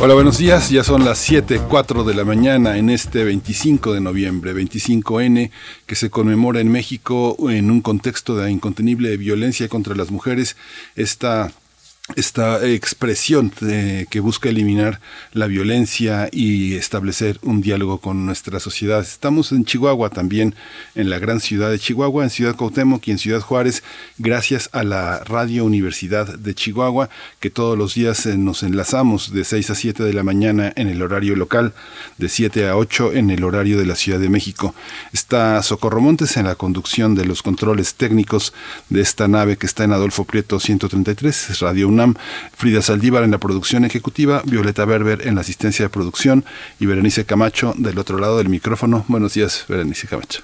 Hola, buenos días. Ya son las 7:04 de la mañana en este 25 de noviembre, 25N, que se conmemora en México en un contexto de incontenible violencia contra las mujeres. Esta esta expresión que busca eliminar la violencia y establecer un diálogo con nuestra sociedad. Estamos en Chihuahua también, en la gran ciudad de Chihuahua, en Ciudad Cuauhtémoc y en Ciudad Juárez, gracias a la Radio Universidad de Chihuahua, que todos los días eh, nos enlazamos de 6 a 7 de la mañana en el horario local, de 7 a 8 en el horario de la Ciudad de México. Está Socorro Montes en la conducción de los controles técnicos de esta nave que está en Adolfo Prieto 133, Radio Frida Saldívar en la producción ejecutiva, Violeta Berber en la asistencia de producción y Berenice Camacho del otro lado del micrófono. Buenos días, Berenice Camacho.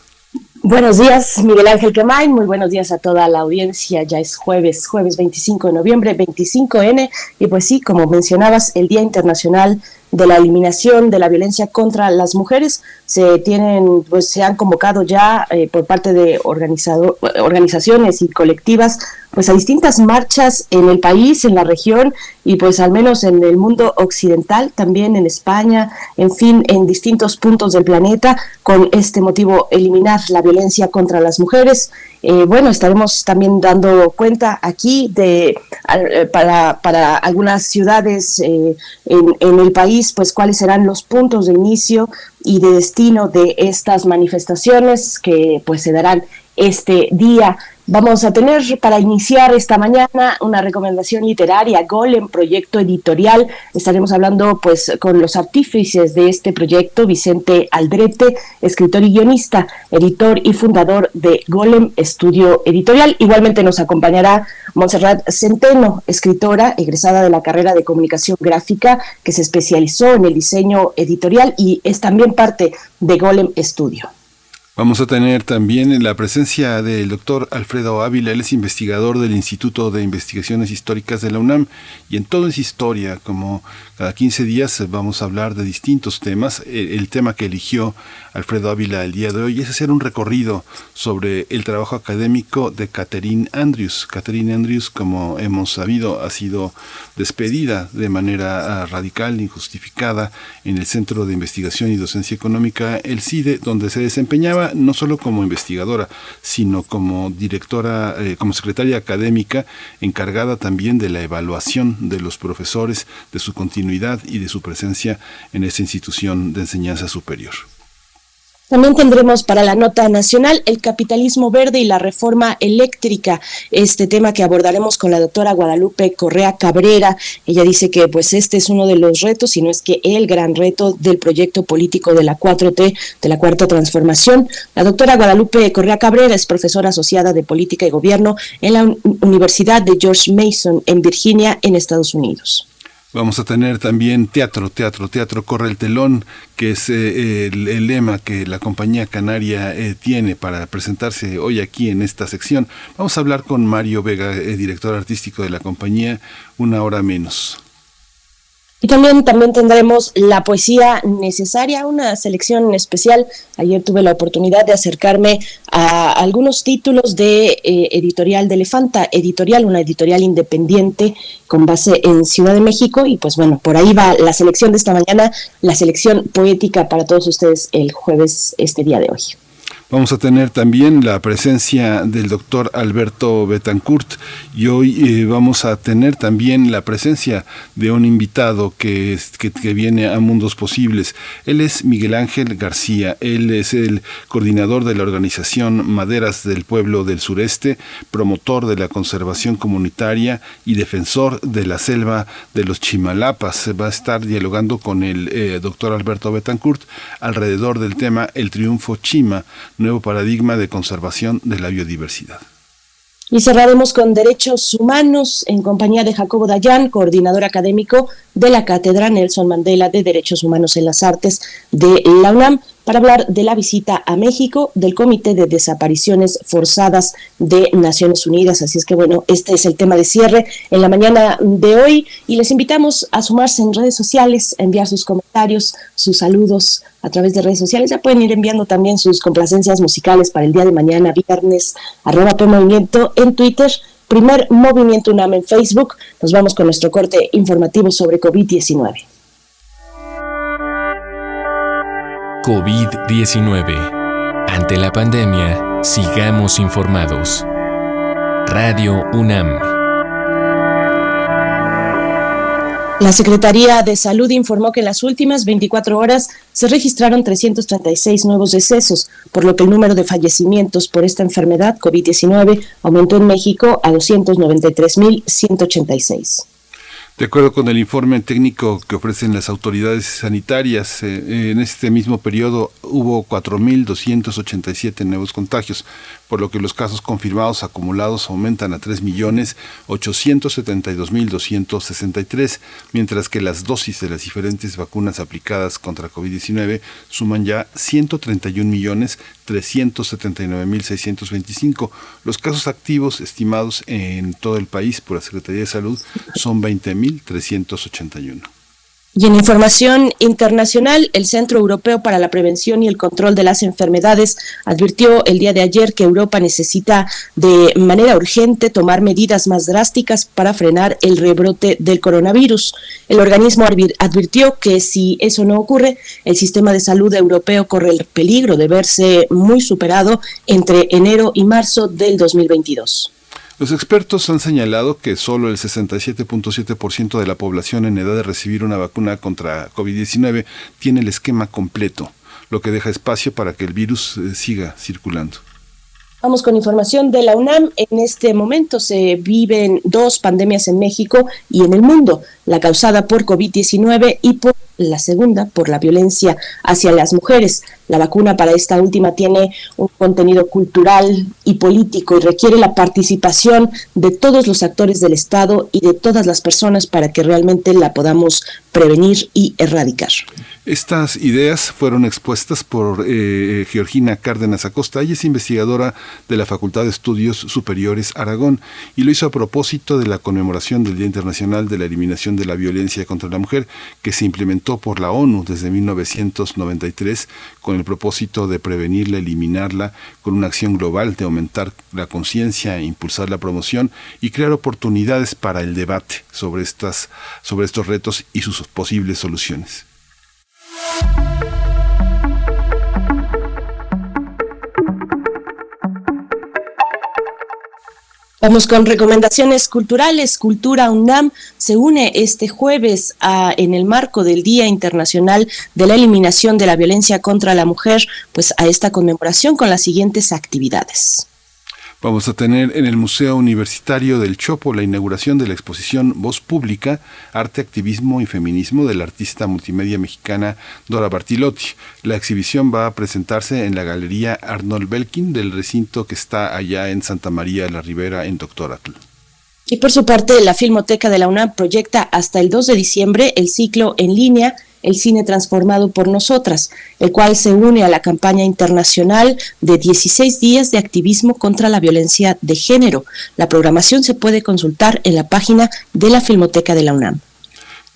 Buenos días, Miguel Ángel Quemain. Muy buenos días a toda la audiencia. Ya es jueves, jueves 25 de noviembre, 25N. Y pues sí, como mencionabas, el Día Internacional de la eliminación de la violencia contra las mujeres se tienen pues se han convocado ya eh, por parte de organizado, organizaciones y colectivas pues a distintas marchas en el país, en la región y pues al menos en el mundo occidental, también en España, en fin, en distintos puntos del planeta, con este motivo eliminar la violencia contra las mujeres. Eh, bueno, estaremos también dando cuenta aquí de eh, para, para algunas ciudades eh, en, en el país, pues cuáles serán los puntos de inicio y de destino de estas manifestaciones que pues se darán este día. Vamos a tener para iniciar esta mañana una recomendación literaria, Golem, proyecto editorial. Estaremos hablando pues con los artífices de este proyecto, Vicente Aldrete, escritor y guionista, editor y fundador de Golem Estudio Editorial. Igualmente nos acompañará Montserrat Centeno, escritora egresada de la carrera de comunicación gráfica que se especializó en el diseño editorial y es también parte de Golem Estudio. Vamos a tener también la presencia del doctor Alfredo Ávila, él es investigador del Instituto de Investigaciones Históricas de la UNAM y en toda esa historia, como cada 15 días vamos a hablar de distintos temas. El, tema que eligió Alfredo Ávila el día de hoy es hacer un recorrido sobre el trabajo académico de Catherine Andrews. Catherine Andrews, como hemos sabido, ha sido despedida de manera ah, radical, injustificada, en el Centro de Investigación y Docencia Económica, el CIDE, donde se desempeñaba no solo como investigadora, sino como directora, eh, como secretaria académica, encargada también de la evaluación de los profesores, de su continuidad y de su presencia en esta institución de enseñanza superior. También tendremos para la nota nacional el capitalismo verde y la reforma eléctrica, este tema que abordaremos con la doctora Guadalupe Correa Cabrera. Ella dice que pues este es uno de los retos, si no es que el gran reto del proyecto político de la 4T, de la Cuarta Transformación. La doctora Guadalupe Correa Cabrera es profesora asociada de política y gobierno en la Universidad de George Mason en Virginia, en Estados Unidos. Vamos a tener también teatro, teatro, teatro corre el telón, que es eh, el, lema que la compañía canaria eh, tiene para presentarse hoy aquí en esta sección. Vamos a hablar con Mario Vega, eh, director artístico de la compañía, una hora menos. Y también, también tendremos la poesía necesaria, una selección especial. Ayer tuve la oportunidad de acercarme a algunos títulos de eh, editorial de Elefanta, editorial, una editorial independiente con base en Ciudad de México. Y pues bueno, por ahí va la selección de esta mañana, la selección poética para todos ustedes el jueves, este día de hoy. Vamos a tener también la presencia del doctor Alberto Betancourt y hoy eh, vamos a tener también la presencia de un invitado que, que, viene a Mundos Posibles. Él es Miguel Ángel García, él es el coordinador de la organización Maderas del Pueblo del Sureste, promotor de la conservación comunitaria y defensor de la selva de los Chimalapas. Va a estar dialogando con el eh, doctor Alberto Betancourt alrededor del tema El Triunfo Chima nuevo paradigma de conservación de la biodiversidad. Y cerraremos con Derechos Humanos en compañía de Jacobo Dayan, coordinador académico de la Cátedra Nelson Mandela de Derechos Humanos en las Artes de la UNAM. Para hablar de la visita a México del Comité de Desapariciones Forzadas de Naciones Unidas. Así es que bueno, este es el tema de cierre en la mañana de hoy y les invitamos a sumarse en redes sociales, a enviar sus comentarios, sus saludos a través de redes sociales. Ya pueden ir enviando también sus complacencias musicales para el día de mañana, viernes, arroba Movimiento en Twitter primer movimiento UNAM en Facebook. Nos vamos con nuestro corte informativo sobre COVID-19. COVID-19. Ante la pandemia, sigamos informados. Radio UNAM. La Secretaría de Salud informó que en las últimas 24 horas se registraron 336 nuevos decesos, por lo que el número de fallecimientos por esta enfermedad COVID-19 aumentó en México a 293.186. De acuerdo con el informe técnico que ofrecen las autoridades sanitarias, eh, en este mismo periodo hubo 4.287 nuevos contagios, por lo que los casos confirmados acumulados aumentan a 3.872.263, mientras que las dosis de las diferentes vacunas aplicadas contra COVID-19 suman ya 131.379.625. Los casos activos estimados en todo el país por la Secretaría de Salud son 20.381. Y en información internacional, el Centro Europeo para la Prevención y el Control de las Enfermedades advirtió el día de ayer que Europa necesita de manera urgente tomar medidas más drásticas para frenar el rebrote del coronavirus. El organismo advirtió que si eso no ocurre, el sistema de salud europeo corre el peligro de verse muy superado entre enero y marzo del 2022. Los expertos han señalado que solo el 67.7% de la población en edad de recibir una vacuna contra COVID-19 tiene el esquema completo, lo que deja espacio para que el virus eh, siga circulando. Vamos con información de la UNAM. En este momento se viven dos pandemias en México y en el mundo, la causada por COVID-19 y por la segunda por la violencia hacia las mujeres. La vacuna para esta última tiene un contenido cultural y político y requiere la participación de todos los actores del Estado y de todas las personas para que realmente la podamos prevenir y erradicar. Estas ideas fueron expuestas por eh, Georgina Cárdenas Acosta. Ella es investigadora de la Facultad de Estudios Superiores Aragón y lo hizo a propósito de la conmemoración del Día Internacional de la Eliminación de la Violencia contra la Mujer que se implementó por la ONU desde 1993 con el propósito de prevenirla, eliminarla, con una acción global de aumentar la conciencia, impulsar la promoción y crear oportunidades para el debate sobre, estas, sobre estos retos y sus posibles soluciones. Vamos con recomendaciones culturales. Cultura UNAM se une este jueves a, en el marco del Día Internacional de la Eliminación de la Violencia contra la Mujer, pues a esta conmemoración con las siguientes actividades. Vamos a tener en el Museo Universitario del Chopo la inauguración de la exposición Voz Pública, Arte, Activismo y Feminismo de la artista multimedia mexicana Dora Bartilotti. La exhibición va a presentarse en la Galería Arnold Belkin del recinto que está allá en Santa María la Ribera en Doctoratl. Y por su parte, la Filmoteca de la UNAM proyecta hasta el 2 de diciembre el ciclo en línea el cine transformado por nosotras, el cual se une a la campaña internacional de 16 días de activismo contra la violencia de género. La programación se puede consultar en la página de la Filmoteca de la UNAM.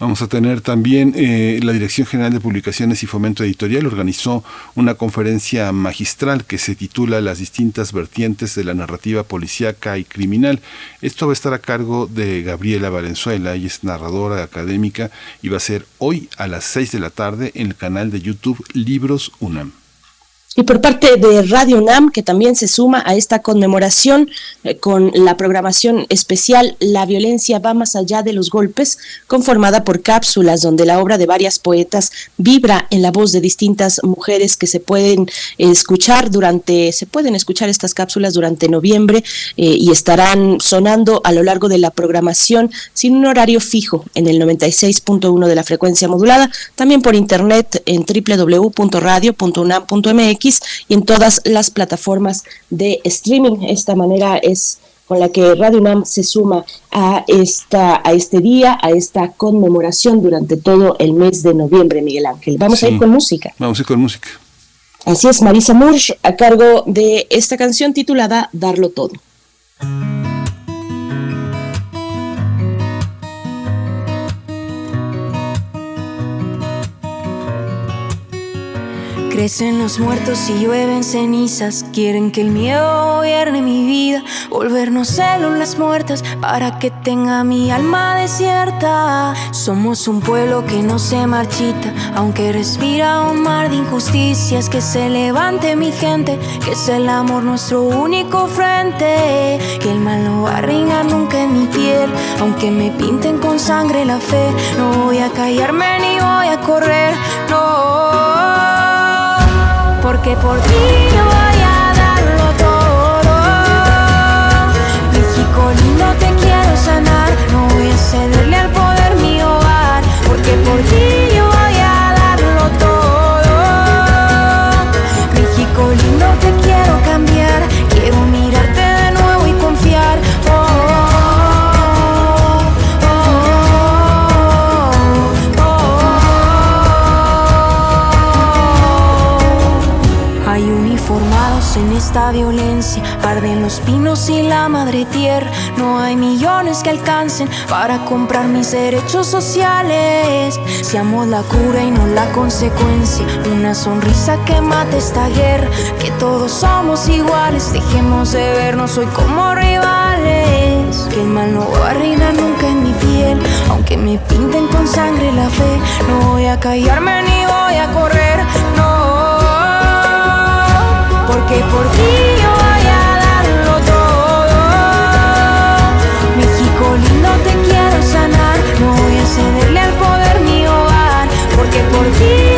Vamos a tener también eh, la Dirección General de Publicaciones y Fomento Editorial organizó una conferencia magistral que se titula Las distintas vertientes de la narrativa policíaca y criminal. Esto va a estar a cargo de Gabriela Valenzuela, ella es narradora académica y va a ser hoy a las 6 de la tarde en el canal de YouTube Libros UNAM. Y por parte de Radio UNAM, que también se suma a esta conmemoración eh, con la programación especial La violencia va más allá de los golpes, conformada por cápsulas donde la obra de varias poetas vibra en la voz de distintas mujeres que se pueden escuchar durante, se pueden escuchar estas cápsulas durante noviembre eh, y estarán sonando a lo largo de la programación sin un horario fijo en el 96.1 de la frecuencia modulada, también por internet en www.radio.unam.mx y en todas las plataformas de streaming. Esta manera es con la que Radio UNAM se suma a, esta, a este día, a esta conmemoración durante todo el mes de noviembre, Miguel Ángel. Vamos a ir con música. Vamos a ir con música. Así es, Marisa Murch a cargo de esta canción titulada Darlo Todo. Crecen los muertos y llueven cenizas. Quieren que el miedo gobierne mi vida. Volvernos células muertas para que tenga mi alma desierta. Somos un pueblo que no se marchita, aunque respira un mar de injusticias. Que se levante mi gente, que es el amor nuestro único frente. Que el mal no va a reinar nunca en mi piel, aunque me pinten con sangre la fe. No voy a callarme ni voy a correr, no porque por ti yo voy a darlo todo. México lindo te quiero sanar, no voy a cederle al poder mi hogar, porque por ti esta violencia. Arden los pinos y la madre tierra. No hay millones que alcancen para comprar mis derechos sociales. Seamos la cura y no la consecuencia. Una sonrisa que mate esta guerra. Que todos somos iguales. Dejemos de vernos hoy como rivales. Que el mal no va a reinar nunca en mi piel. Aunque me pinten con sangre la fe. No voy a callarme ni voy a correr. Porque por ti yo voy a darlo todo. México lindo te quiero sanar, no voy a cederle al poder hogar, porque por ti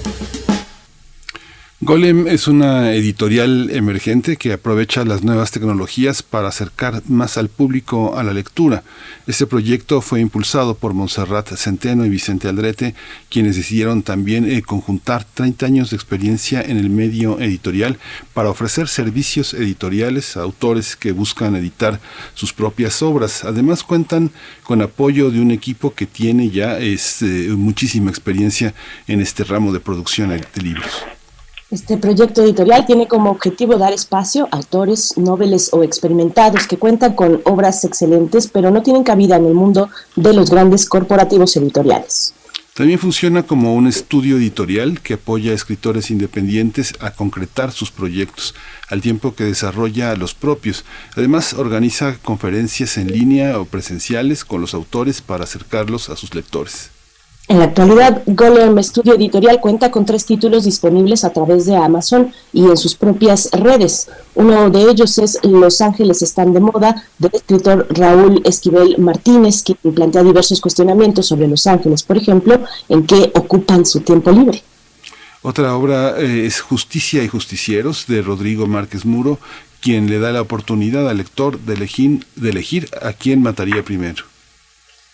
Golem es una editorial emergente que aprovecha las nuevas tecnologías para acercar más al público a la lectura. Este proyecto fue impulsado por Montserrat Centeno y Vicente Aldrete, quienes decidieron también eh, conjuntar 30 años de experiencia en el medio editorial para ofrecer servicios editoriales a autores que buscan editar sus propias obras. Además cuentan con apoyo de un equipo que tiene ya es, eh, muchísima experiencia en este ramo de producción de libros. Este proyecto editorial tiene como objetivo dar espacio a autores, noveles o experimentados que cuentan con obras excelentes, pero no tienen cabida en el mundo de los grandes corporativos editoriales. También funciona como un estudio editorial que apoya a escritores independientes a concretar sus proyectos, al tiempo que desarrolla los propios. Además, organiza conferencias en línea o presenciales con los autores para acercarlos a sus lectores. En la actualidad, Golem Studio Editorial cuenta con tres títulos disponibles a través de Amazon y en sus propias redes. Uno de ellos es Los Ángeles están de moda, del escritor Raúl Esquivel Martínez, que plantea diversos cuestionamientos sobre Los Ángeles, por ejemplo, en qué ocupan su tiempo libre. Otra obra eh, es Justicia y Justicieros, de Rodrigo Márquez Muro, quien le da la oportunidad al lector de elegir, de elegir a quién mataría primero.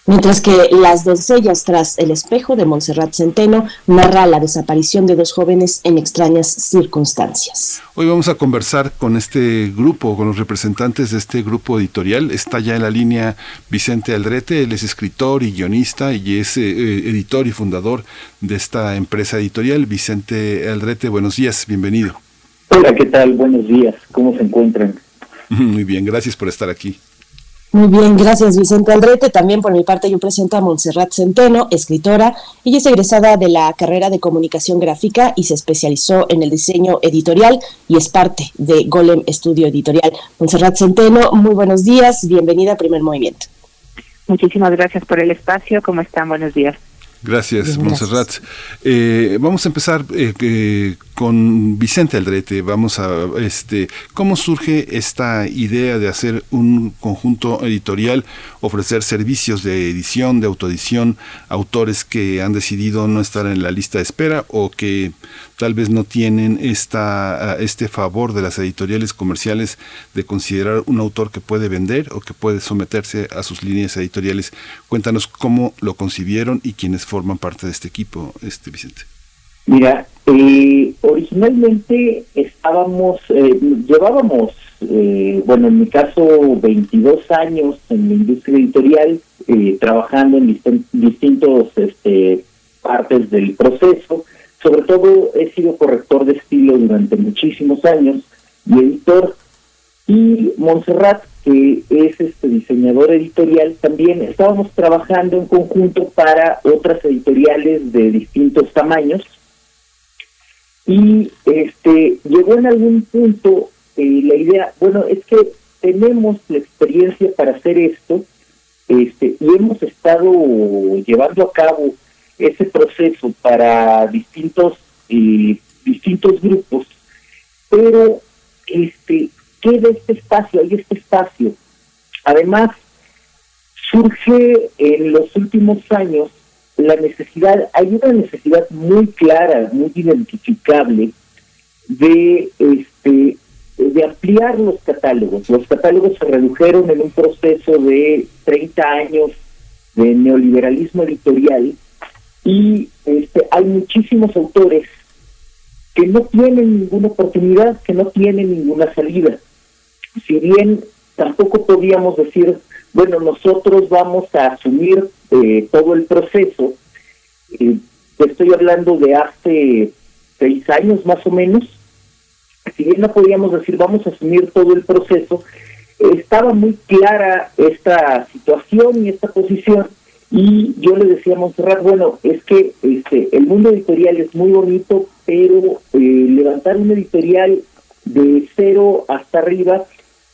Mientras que Las doncellas tras el espejo de Montserrat Centeno narra la desaparición de dos jóvenes en extrañas circunstancias. Hoy vamos a conversar con este grupo, con los representantes de este grupo editorial. Está ya en la línea Vicente Aldrete, él es escritor y guionista y es eh, editor y fundador de esta empresa editorial. Vicente Aldrete, buenos días, bienvenido. Hola, ¿qué tal? Buenos días, ¿cómo se encuentran? Muy bien, gracias por estar aquí. Muy bien, gracias Vicente Andrete. También por mi parte yo presento a Montserrat Centeno, escritora. Ella es egresada de la carrera de comunicación gráfica y se especializó en el diseño editorial y es parte de Golem Estudio Editorial. Montserrat Centeno, muy buenos días, bienvenida a Primer Movimiento. Muchísimas gracias por el espacio. ¿Cómo están? Buenos días. Gracias, Montserrat. Eh, vamos a empezar eh, con Vicente Aldrete. Vamos a, este, ¿cómo surge esta idea de hacer un conjunto editorial, ofrecer servicios de edición, de autoedición, autores que han decidido no estar en la lista de espera o que tal vez no tienen esta, este favor de las editoriales comerciales de considerar un autor que puede vender o que puede someterse a sus líneas editoriales? Cuéntanos cómo lo concibieron y quiénes forman parte de este equipo, este Vicente. Mira, eh, originalmente estábamos, eh, llevábamos, eh, bueno, en mi caso, 22 años en la industria editorial, eh, trabajando en distintos este, partes del proceso. Sobre todo he sido corrector de estilo durante muchísimos años y editor. Y Montserrat, que es este diseñador editorial, también estábamos trabajando en conjunto para otras editoriales de distintos tamaños y este llegó en algún punto eh, la idea, bueno, es que tenemos la experiencia para hacer esto este y hemos estado llevando a cabo ese proceso para distintos eh, distintos grupos, pero este queda este espacio, hay este espacio. Además, surge en los últimos años la necesidad, hay una necesidad muy clara, muy identificable de este de ampliar los catálogos. Los catálogos se redujeron en un proceso de 30 años de neoliberalismo editorial y este, hay muchísimos autores que no tienen ninguna oportunidad, que no tienen ninguna salida. Si bien tampoco podíamos decir bueno, nosotros vamos a asumir eh, todo el proceso. Eh, estoy hablando de hace seis años más o menos. Si bien no podíamos decir vamos a asumir todo el proceso, estaba muy clara esta situación y esta posición y yo le decía a Montserrat, bueno, es que este el mundo editorial es muy bonito, pero eh, levantar un editorial de cero hasta arriba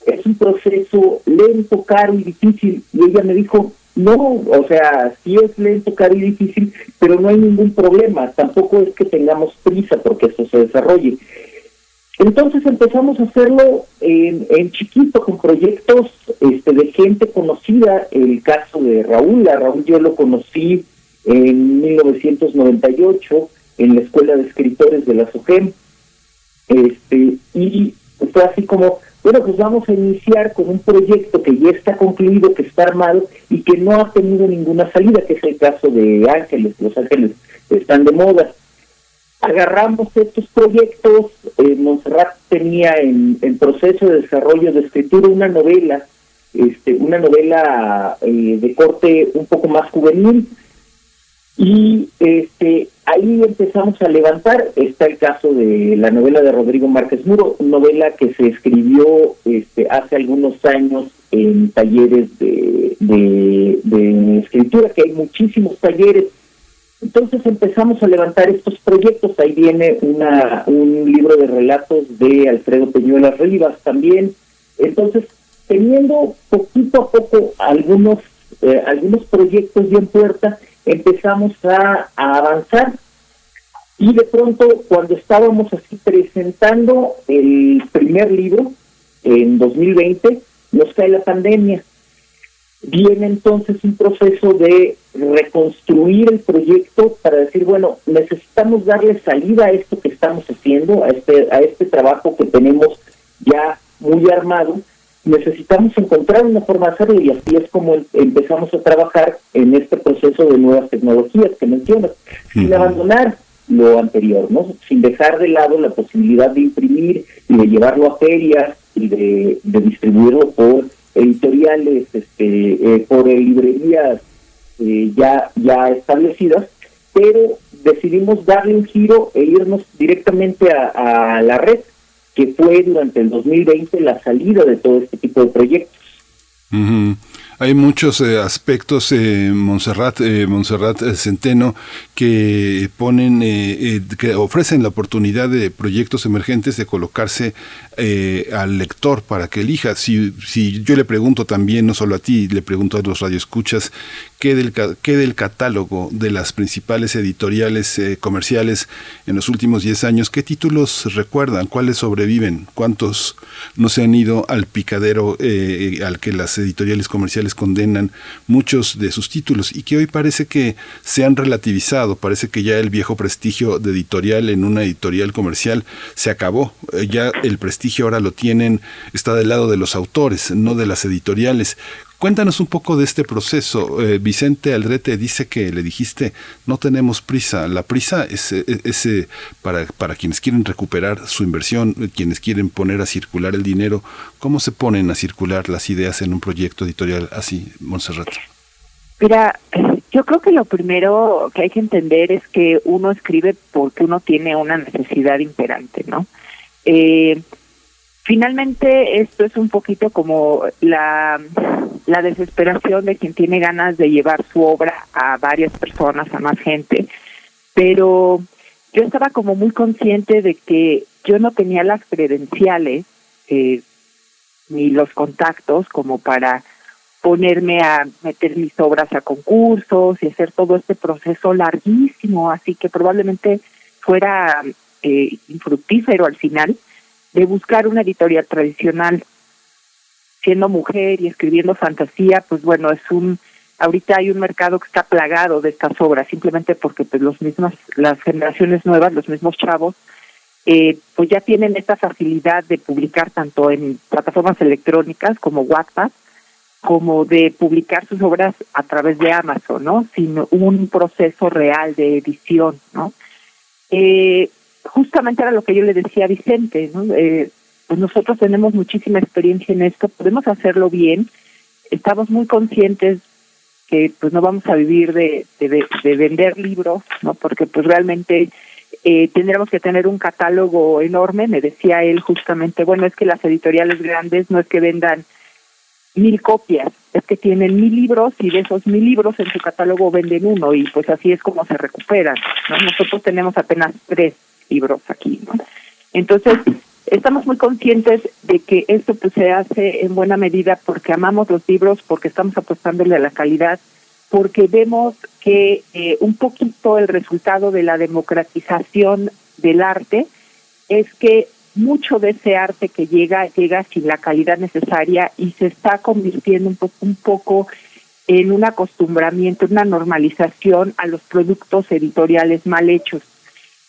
es un proceso lento, caro y difícil. Y ella me dijo, no, o sea, sí es lento, caro y difícil, pero no hay ningún problema. Tampoco es que tengamos prisa porque esto se desarrolle. Entonces empezamos a hacerlo en, en chiquito, con proyectos este, de gente conocida. El caso de Raúl, a Raúl yo lo conocí en 1998 en la Escuela de Escritores de la SOGEM. Este, y fue así como, bueno, pues vamos a iniciar con un proyecto que ya está concluido, que está armado y que no ha tenido ninguna salida, que es el caso de Ángeles. Los Ángeles están de moda. Agarramos estos proyectos. Eh, Montserrat tenía en, proceso de desarrollo de escritura una novela, este, una novela eh, de corte un poco más juvenil, y este ahí empezamos a levantar está el caso de la novela de Rodrigo Márquez Muro novela que se escribió este hace algunos años en talleres de, de, escritura que hay muchísimos talleres entonces empezamos a levantar estos proyectos. Ahí viene una un libro de relatos de Alfredo Peñuelas Rivas también. Entonces teniendo poquito a poco algunos eh, algunos proyectos bien puerta empezamos a, avanzar. Y de pronto cuando estábamos así presentando el primer libro en 2020 nos cae la pandemia viene entonces un proceso de reconstruir el proyecto para decir bueno necesitamos darle salida a esto que estamos haciendo a este a este trabajo que tenemos ya muy armado necesitamos encontrar una forma de hacerlo y así es como em, empezamos a trabajar en este proceso de nuevas tecnologías que mencionas, sin abandonar lo anterior, ¿no? Sin dejar de lado la posibilidad de imprimir y de llevarlo a ferias y de, distribuirlo por editoriales, este, eh, por librerías eh, ya, ya establecidas, pero decidimos darle un giro e irnos directamente a la red que fue durante el 2020 la salida de todo este tipo de proyectos. Hay muchos eh, aspectos, eh, Montserrat, eh, eh, Centeno, que ponen, que ofrecen la oportunidad de proyectos emergentes de colocarse al lector para que elija. Si, si yo le pregunto también, no solo a ti, le pregunto a los radioescuchas, ¿qué del, qué del catálogo de las principales editoriales comerciales en los últimos 10 años, qué títulos recuerdan, cuáles sobreviven, cuántos no se han ido al picadero al que las editoriales comerciales condenan muchos de sus títulos y que hoy parece que se han relativizado, parece que ya el viejo prestigio de editorial en una editorial comercial se acabó, eh, ya el prestigio ahora lo tienen, está del lado de los autores, no de las editoriales. Cuéntanos un poco de este proceso. Eh, Vicente Aldrete dice que le dijiste, no tenemos prisa. La prisa es, es, eh, para, para quienes quieren recuperar su inversión, eh, quienes quieren poner a circular el dinero. ¿Cómo se ponen a circular las ideas en un proyecto editorial así, Montserrat? Mira, yo creo que lo primero que hay que entender es que uno escribe porque uno tiene una necesidad imperante, ¿no? Eh, Finalmente, esto es un poquito como la, desesperación de quien tiene ganas de llevar su obra a varias personas, a más gente, pero yo estaba como muy consciente de que yo no tenía las credenciales eh, ni los contactos como para ponerme a meter mis obras a concursos y hacer todo este proceso larguísimo, así que probablemente fuera eh, infructífero al final de buscar una editorial tradicional. Siendo mujer y escribiendo fantasía, pues bueno, es un ahorita hay un mercado que está plagado de estas obras, simplemente porque pues los mismos, las generaciones nuevas, los mismos chavos, eh, pues ya tienen esta facilidad de publicar tanto en plataformas electrónicas como WhatsApp, como de publicar sus obras a través de Amazon, ¿no? Sin un proceso real de edición, ¿no? Eh, justamente era lo que yo le decía a Vicente, ¿no? Eh, pues nosotros tenemos muchísima experiencia en esto, podemos hacerlo bien, estamos muy conscientes que pues no vamos a vivir de, de, vender libros, ¿no? Porque pues realmente eh, tendríamos que tener un catálogo enorme, me decía él justamente, bueno, es que las editoriales grandes no es que vendan mil copias, es que tienen mil libros y de esos mil libros en su catálogo venden uno y pues así es como se recuperan, ¿no? Nosotros tenemos apenas tres libros aquí. Entonces, estamos muy conscientes de que esto pues, se hace en buena medida porque amamos los libros, porque estamos apostándole a la calidad, porque vemos que eh, un poquito el resultado de la democratización del arte es que mucho de ese arte que llega llega sin la calidad necesaria y se está convirtiendo un poco, un poco en un acostumbramiento, una normalización a los productos editoriales mal hechos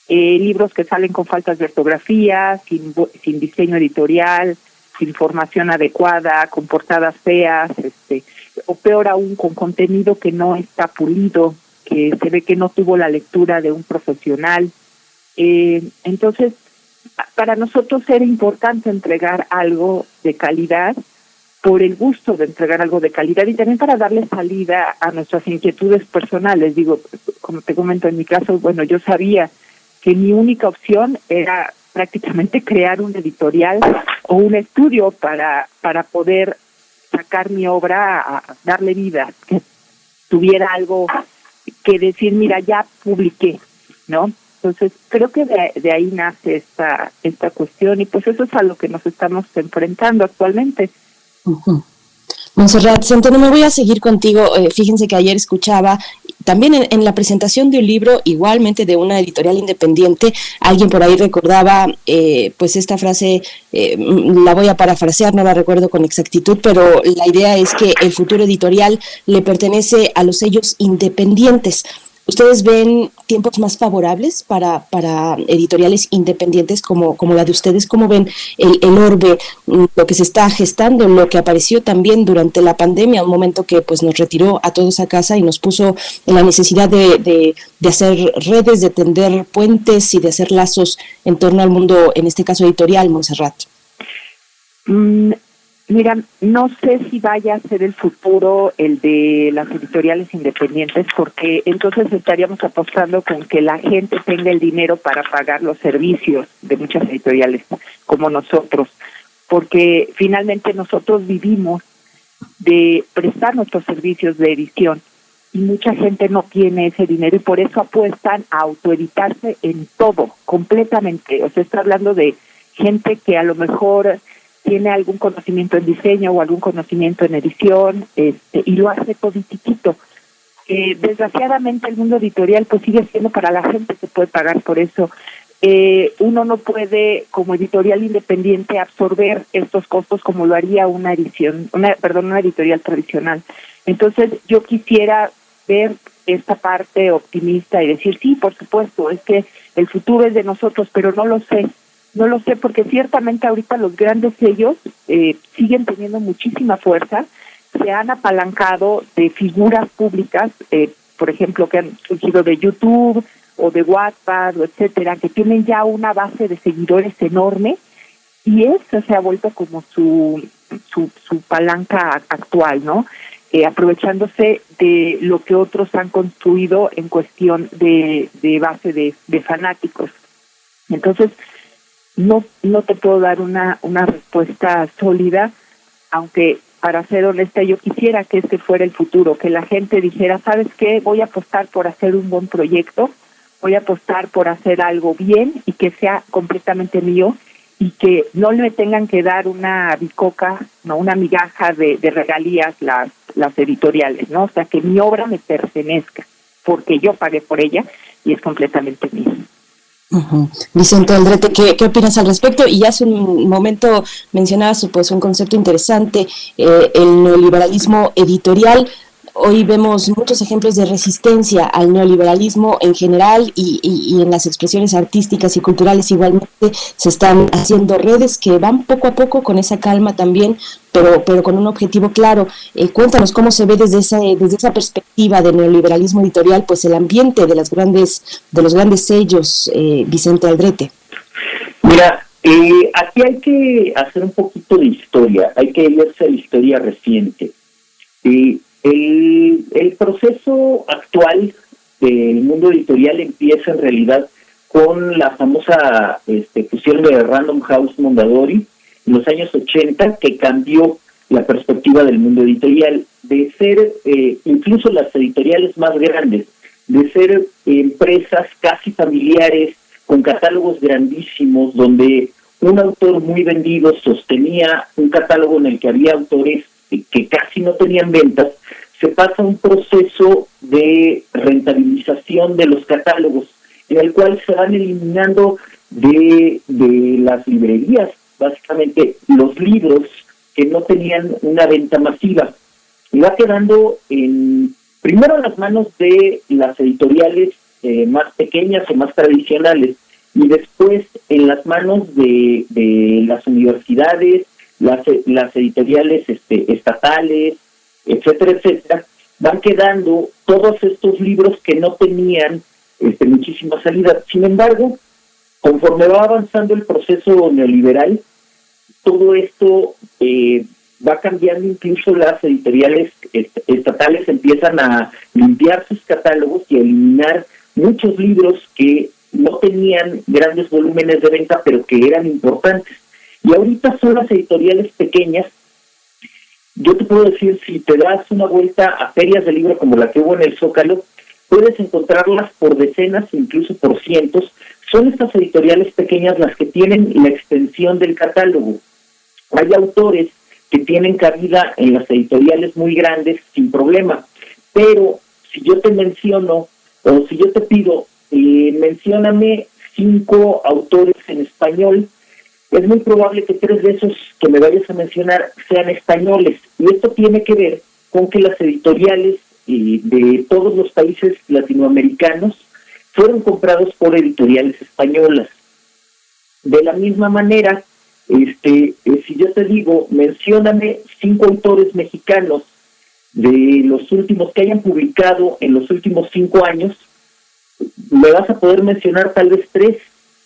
eh, libros que salen con faltas de ortografía, sin, sin diseño editorial, sin formación adecuada, con portadas feas, este, o peor aún, con contenido que no está pulido, que se ve que no tuvo la lectura de un profesional. Eh, entonces, para nosotros era importante entregar algo de calidad por el gusto de entregar algo de calidad y también para darle salida a nuestras inquietudes personales. Digo, como te comento en mi caso, bueno, yo sabía que mi única opción era prácticamente crear un editorial o un estudio para, para poder sacar mi obra, a darle vida, que tuviera algo que decir, mira, ya publiqué, ¿no? Entonces, creo que de, de ahí nace esta, esta cuestión y pues eso es a lo que nos estamos enfrentando actualmente. Monserrat Centeno, me voy a seguir contigo. Eh, fíjense que ayer escuchaba también en, la presentación de un libro, igualmente de una editorial independiente, alguien por ahí recordaba, eh, pues esta frase, eh, la voy a parafrasear, no la recuerdo con exactitud, pero la idea es que el futuro editorial le pertenece a los sellos independientes. ¿Ustedes ven tiempos más favorables para, para editoriales independientes como, como la de ustedes? ¿Cómo ven el, el orbe, mm, lo que se está gestando, lo que apareció también durante la pandemia, un momento que pues nos retiró a todos a casa y nos puso en la necesidad de, de, de hacer redes, de tender puentes y de hacer lazos en torno al mundo, en este caso editorial, Montserrat? Mira, no sé si vaya a ser el futuro el de las editoriales independientes, porque entonces estaríamos apostando con que la gente tenga el dinero para pagar los servicios de muchas editoriales como nosotros, porque finalmente nosotros vivimos de prestar nuestros servicios de edición y mucha gente no tiene ese dinero y por eso apuestan a autoeditarse en todo, completamente. O sea, está hablando de gente que a lo mejor tiene algún conocimiento en diseño o algún conocimiento en edición este, y lo hace todititito. Eh, desgraciadamente el mundo editorial pues sigue siendo para la gente que puede pagar por eso. Eh, uno no puede como editorial independiente absorber estos costos como lo haría una edición, una perdón, una editorial tradicional. Entonces yo quisiera ver esta parte optimista y decir sí, por supuesto, es que el futuro es de nosotros, pero no lo sé. No lo sé porque ciertamente ahorita los grandes sellos eh, siguen teniendo muchísima fuerza, se han apalancado de figuras públicas, eh, por ejemplo, que han surgido de YouTube o de WhatsApp, etcétera, que tienen ya una base de seguidores enorme y esa se ha vuelto como su, su, su palanca actual, ¿no? Eh, aprovechándose de lo que otros han construido en cuestión de, de base de, de fanáticos. Entonces, no, no te puedo dar una, una respuesta sólida, aunque para ser honesta yo quisiera que este fuera el futuro, que la gente dijera, ¿sabes qué? Voy a apostar por hacer un buen proyecto, voy a apostar por hacer algo bien y que sea completamente mío y que no le tengan que dar una bicoca, no una migaja de, regalías las, las editoriales, ¿no? O sea, que mi obra me pertenezca, porque yo pagué por ella y es completamente mía. Vicente Aldrete, ¿qué, ¿qué, opinas al respecto? Y hace un momento mencionabas pues, un concepto interesante, eh, el neoliberalismo editorial hoy vemos muchos ejemplos de resistencia al neoliberalismo en general y, en las expresiones artísticas y culturales igualmente se están haciendo redes que van poco a poco con esa calma también, pero, pero con un objetivo claro. Eh, cuéntanos cómo se ve desde esa, desde esa perspectiva del neoliberalismo editorial, pues el ambiente de las grandes, de los grandes sellos, eh, Vicente Aldrete. Mira, eh, aquí hay que hacer un poquito de historia, hay que irse a la historia reciente. Eh, el, proceso actual del mundo editorial empieza en realidad con la famosa este, fusión de Random House Mondadori en los años 80 que cambió la perspectiva del mundo editorial. De ser eh, incluso las editoriales más grandes, de ser empresas casi familiares con catálogos grandísimos donde un autor muy vendido sostenía un catálogo en el que había autores que casi no tenían ventas, se pasa un proceso de rentabilización de los catálogos, en el cual se van eliminando de, de las librerías, básicamente, los libros que no tenían una venta masiva. Y va quedando en, primero en las manos de las editoriales eh, más pequeñas o más tradicionales, y después en las manos de, de las universidades, las, las editoriales este, estatales, etcétera, etcétera, van quedando todos estos libros que no tenían este, muchísima salida. Sin embargo, conforme va avanzando el proceso neoliberal, todo esto eh, va cambiando, incluso las editoriales estatales empiezan a limpiar sus catálogos y a eliminar muchos libros que no tenían grandes volúmenes de venta, pero que eran importantes. Y ahorita son las editoriales pequeñas. Yo te puedo decir, si te das una vuelta a ferias de libro como la que hubo en el Zócalo, puedes encontrarlas por decenas, incluso por cientos. Son estas editoriales pequeñas las que tienen la extensión del catálogo. Hay autores que tienen cabida en las editoriales muy grandes sin problema, pero si yo te menciono o si yo te pido, eh, mencióname cinco autores en español es muy probable que tres de esos que me vayas a mencionar sean españoles. Y esto tiene que ver con que las editoriales eh, de todos los países latinoamericanos fueron comprados por editoriales españolas. De la misma manera, este, eh, si yo te digo, mencióname cinco autores mexicanos de los últimos que hayan publicado en los últimos cinco años, me vas a poder mencionar tal vez tres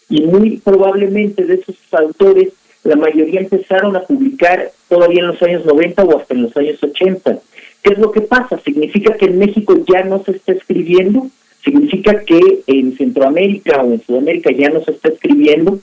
y muy probablemente de esos autores la mayoría empezaron a publicar todavía en los años 90 o hasta en los años 80. ¿Qué es lo que pasa? ¿Significa que en México ya no se está escribiendo? ¿Significa que en Centroamérica o en Sudamérica ya no se está escribiendo?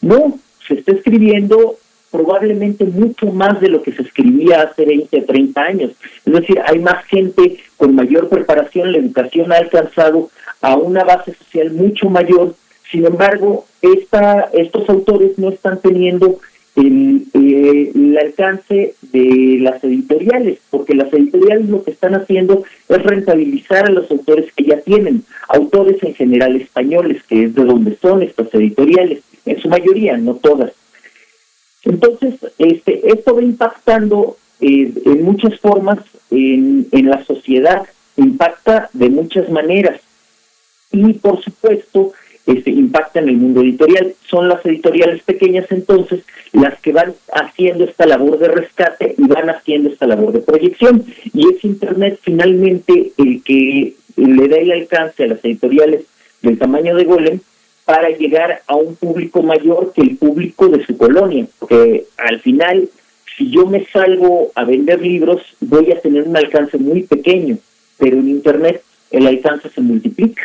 No, se está escribiendo probablemente mucho más de lo que se escribía hace 20, 30 años. Es decir, hay más gente con mayor preparación, la educación ha alcanzado a una base social mucho mayor. Sin embargo, estos autores no están teniendo el, eh, el, alcance de las editoriales, porque las editoriales lo que están haciendo es rentabilizar a los autores que ya tienen, autores en general españoles, que es de donde son estas editoriales, en su mayoría, no todas. Entonces, este, esto va impactando eh, en muchas formas en la sociedad, impacta de muchas maneras. Y por supuesto, este, impacta en el mundo editorial. Son las editoriales pequeñas entonces las que van haciendo esta labor de rescate y van haciendo esta labor de proyección. Y es Internet finalmente el que le da el alcance a las editoriales del tamaño de Golem para llegar a un público mayor que el público de su colonia, porque al final, si yo me salgo a vender libros, voy a tener un alcance muy pequeño, pero en Internet el alcance se multiplica.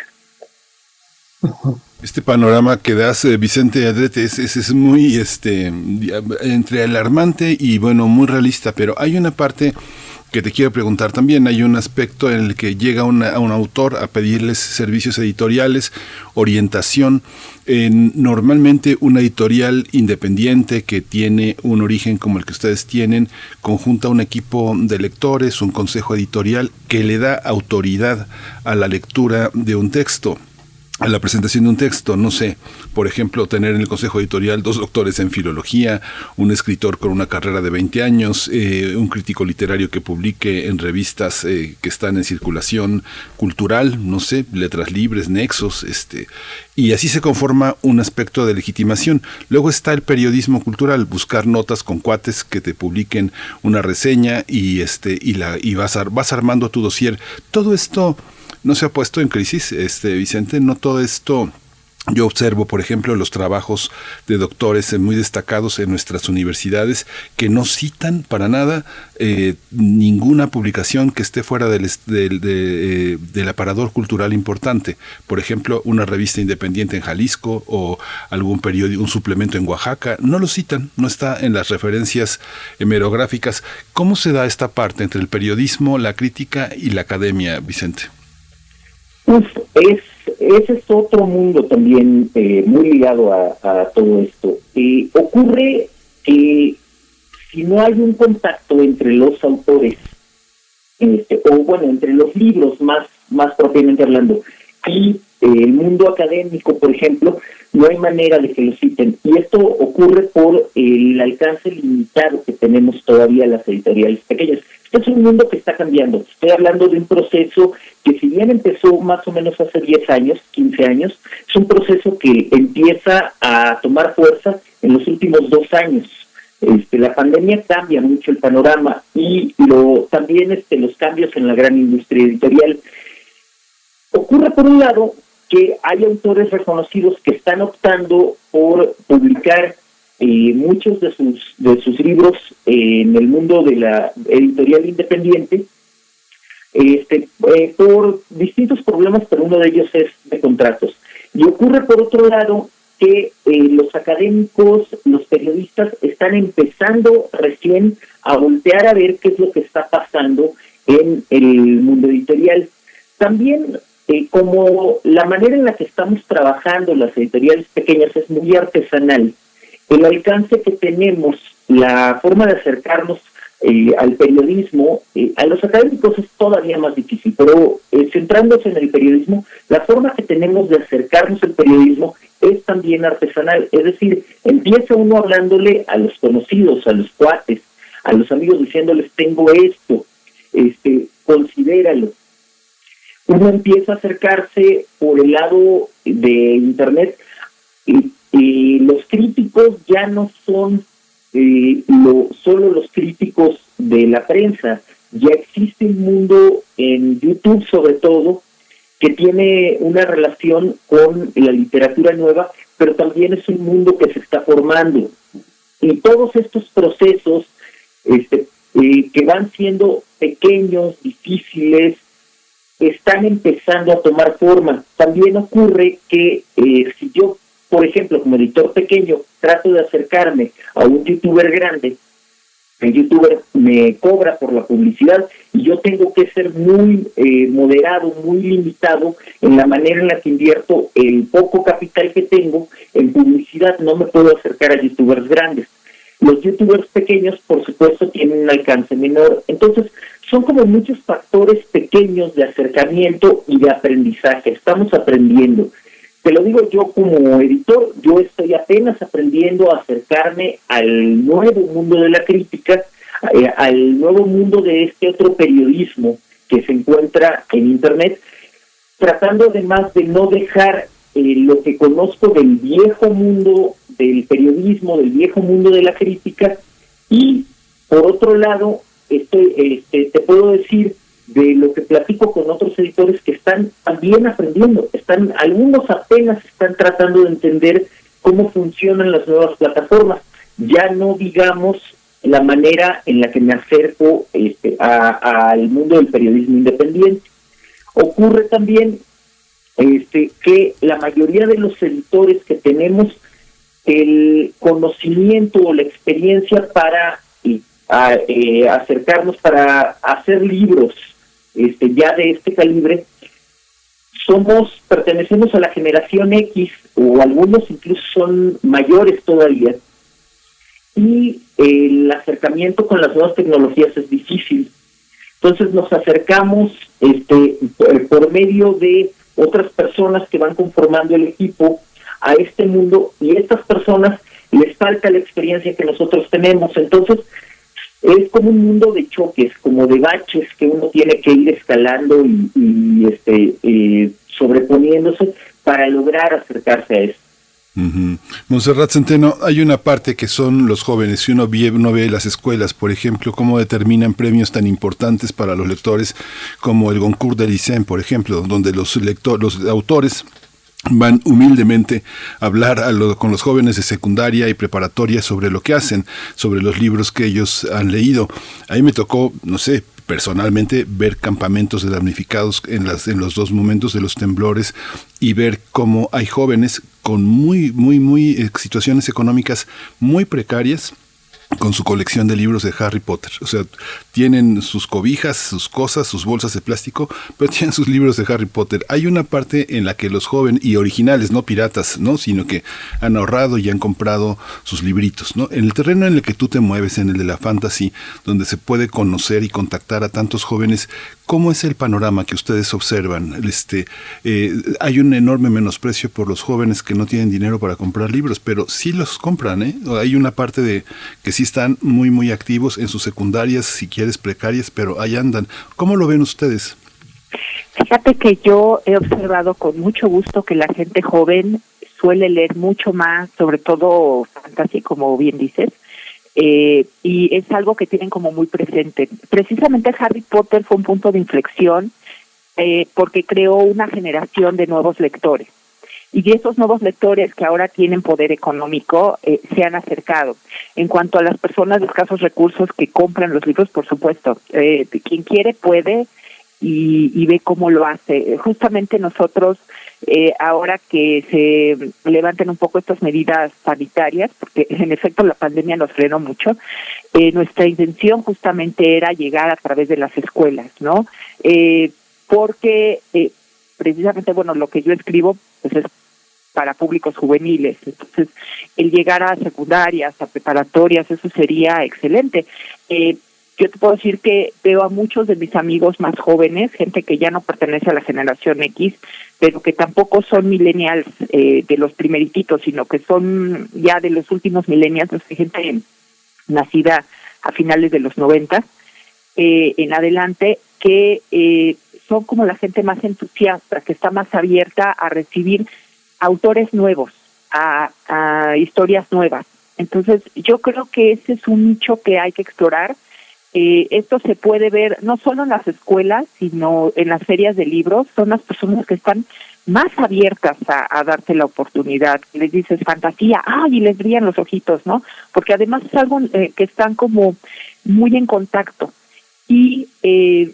Este panorama que das, eh, Vicente Adrete, es, es, muy este, entre alarmante y bueno, muy realista, pero hay una parte que te quiero preguntar también. Hay un aspecto en el que llega una, un autor a pedirles servicios editoriales, orientación. En, normalmente una editorial independiente que tiene un origen como el que ustedes tienen, conjunta un equipo de lectores, un consejo editorial que le da autoridad a la lectura de un texto a la presentación de un texto, no sé, por ejemplo, tener en el consejo editorial dos doctores en filología, un escritor con una carrera de 20 años, eh, un crítico literario que publique en revistas eh, que están en circulación cultural, no sé, letras libres, nexos, este, y así se conforma un aspecto de legitimación. Luego está el periodismo cultural, buscar notas con cuates que te publiquen una reseña y este y la y vas vas armando tu dossier. Todo esto no se ha puesto en crisis, este Vicente, no todo esto yo observo, por ejemplo, los trabajos de doctores muy destacados en nuestras universidades que no citan para nada eh, ninguna publicación que esté fuera del, del, de, eh, del, aparador cultural importante. Por ejemplo, una revista independiente en Jalisco o algún periódico, un suplemento en Oaxaca. No lo citan, no está en las referencias hemerográficas. ¿Cómo se da esta parte entre el periodismo, la crítica y la academia, Vicente? Uf, es, ese es otro mundo también eh, muy ligado a, a todo esto. Eh, ocurre que si no hay un contacto entre los autores, este, o bueno, entre los libros más, más propiamente hablando, y eh, el mundo académico, por ejemplo, no hay manera de que lo citen. Y esto ocurre por el alcance limitado que tenemos todavía las editoriales pequeñas. Es un mundo que está cambiando. Estoy hablando de un proceso que si bien empezó más o menos hace 10 años, 15 años, es un proceso que empieza a tomar fuerza en los últimos dos años. Este, la pandemia cambia mucho el panorama y lo también este, los cambios en la gran industria editorial. Ocurre por un lado que hay autores reconocidos que están optando por publicar eh, muchos de sus, de sus libros en el mundo de la editorial independiente este, eh, por distintos problemas, pero uno de ellos es de contratos. Y ocurre por otro lado que eh, los académicos, los periodistas están empezando recién a voltear a ver qué es lo que está pasando en el mundo editorial. También eh, como la manera en la que estamos trabajando las editoriales pequeñas es muy artesanal, el alcance que tenemos, la forma de acercarnos eh, al periodismo, eh, a los académicos es todavía más difícil, pero eh, centrándose en el periodismo, la forma que tenemos de acercarnos al periodismo es también artesanal, es decir, empieza uno hablándole a los conocidos, a los cuates, a los amigos diciéndoles tengo esto, este, considéralo. Uno empieza a acercarse por el lado de internet y y los críticos ya no son eh, lo, solo los críticos de la prensa, ya existe un mundo en YouTube sobre todo que tiene una relación con la literatura nueva, pero también es un mundo que se está formando. Y todos estos procesos este, eh, que van siendo pequeños, difíciles, están empezando a tomar forma. También ocurre que eh, si yo por ejemplo, como editor pequeño, trato de acercarme a un youtuber grande, el youtuber me cobra por la publicidad y yo tengo que ser muy eh, moderado, muy limitado en la manera en la que invierto el poco capital que tengo en publicidad. No me puedo acercar a youtubers grandes. Los youtubers pequeños, por supuesto, tienen un alcance menor. Entonces, son como muchos factores pequeños de acercamiento y de aprendizaje. Estamos aprendiendo. Te lo digo yo como editor, yo estoy apenas aprendiendo a acercarme al nuevo mundo de la crítica, eh, al nuevo mundo de este otro periodismo que se encuentra en Internet, tratando además de no dejar eh, lo que conozco del viejo mundo del periodismo, del viejo mundo de la crítica, y por otro lado, este, este, te puedo decir de lo que platico con otros editores que están también aprendiendo, están algunos apenas están tratando de entender cómo funcionan las nuevas plataformas, ya no digamos la manera en la que me acerco este, al mundo del periodismo independiente. Ocurre también este, que la mayoría de los editores que tenemos el conocimiento o la experiencia para eh, acercarnos, para hacer libros este, ya de este calibre, somos, pertenecemos a la generación X, o algunos incluso son mayores todavía, y el acercamiento con las nuevas tecnologías es difícil. Entonces nos acercamos este, por medio de otras personas que van conformando el equipo a este mundo y estas personas les falta la experiencia que nosotros tenemos. Entonces es como un mundo de choques, como de baches que uno tiene que ir escalando y, este, eh, sobreponiéndose para lograr acercarse a eso. Monserrat Centeno, hay una parte que son los jóvenes. Si uno ve, uno ve las escuelas, por ejemplo, cómo determinan premios tan importantes para los lectores como el Goncourt de Lycée, por ejemplo, donde los, lectores, los autores van humildemente a hablar con los jóvenes de secundaria y preparatoria sobre lo que hacen, sobre los libros que ellos han leído. Ahí me tocó, no sé, personalmente ver campamentos de damnificados en, las, en los dos momentos de los temblores y ver cómo hay jóvenes con muy, muy, muy eh, situaciones económicas muy precarias con su colección de libros de Harry Potter. O sea, tienen sus cobijas, sus cosas, sus bolsas de plástico, pero tienen sus libros de Harry Potter. Hay una parte en la que los jóvenes y originales, no piratas, ¿no? sino que han ahorrado y han comprado sus libritos, ¿no? En el terreno en el que tú te mueves, en el de la fantasy, donde se puede conocer y contactar a tantos jóvenes, ¿Cómo es el panorama que ustedes observan? Este, eh, hay un enorme menosprecio por los jóvenes que no tienen dinero para comprar libros, pero sí los compran. ¿eh? Hay una parte de que sí están muy, muy activos en sus secundarias, si quieres, precarias, pero ahí andan. ¿Cómo lo ven ustedes? Fíjate que yo he observado con mucho gusto que la gente joven suele leer mucho más, sobre todo fantasy, como bien dices, eh, y es algo que tienen como muy presente. Precisamente Harry Potter fue un punto de inflexión eh, porque creó una generación de nuevos lectores. Y esos nuevos lectores que ahora tienen poder económico eh, se han acercado. En cuanto a las personas de escasos recursos que compran los libros, por supuesto, quien quiere puede y, y ve cómo lo hace. Justamente nosotros eh, ahora que se levanten un poco estas medidas sanitarias, porque en efecto la pandemia nos frenó mucho, eh, nuestra intención justamente era llegar a través de las escuelas, ¿no? Eh, porque eh, precisamente, bueno, lo que yo escribo pues es para públicos juveniles. Entonces, el llegar a secundarias, a preparatorias, eso sería excelente. Yo te puedo decir que veo a muchos de mis amigos más jóvenes, gente que ya no pertenece a la generación X, pero que tampoco son millennials eh, de los primeritos, sino que son ya de los últimos millennials, gente nacida a finales de los 90 eh, en adelante, que eh, son como la gente más entusiasta, que está más abierta a recibir autores nuevos, a historias nuevas. Entonces, yo creo que ese es un nicho que hay que explorar eh, esto se puede ver no solo en las escuelas, sino en las ferias de libros. Son las personas que están más abiertas a, a darte la oportunidad. Les dices fantasía, ¡ay! y les brillan los ojitos, ¿no? Porque además es algo eh, que están como muy en contacto. Y eh,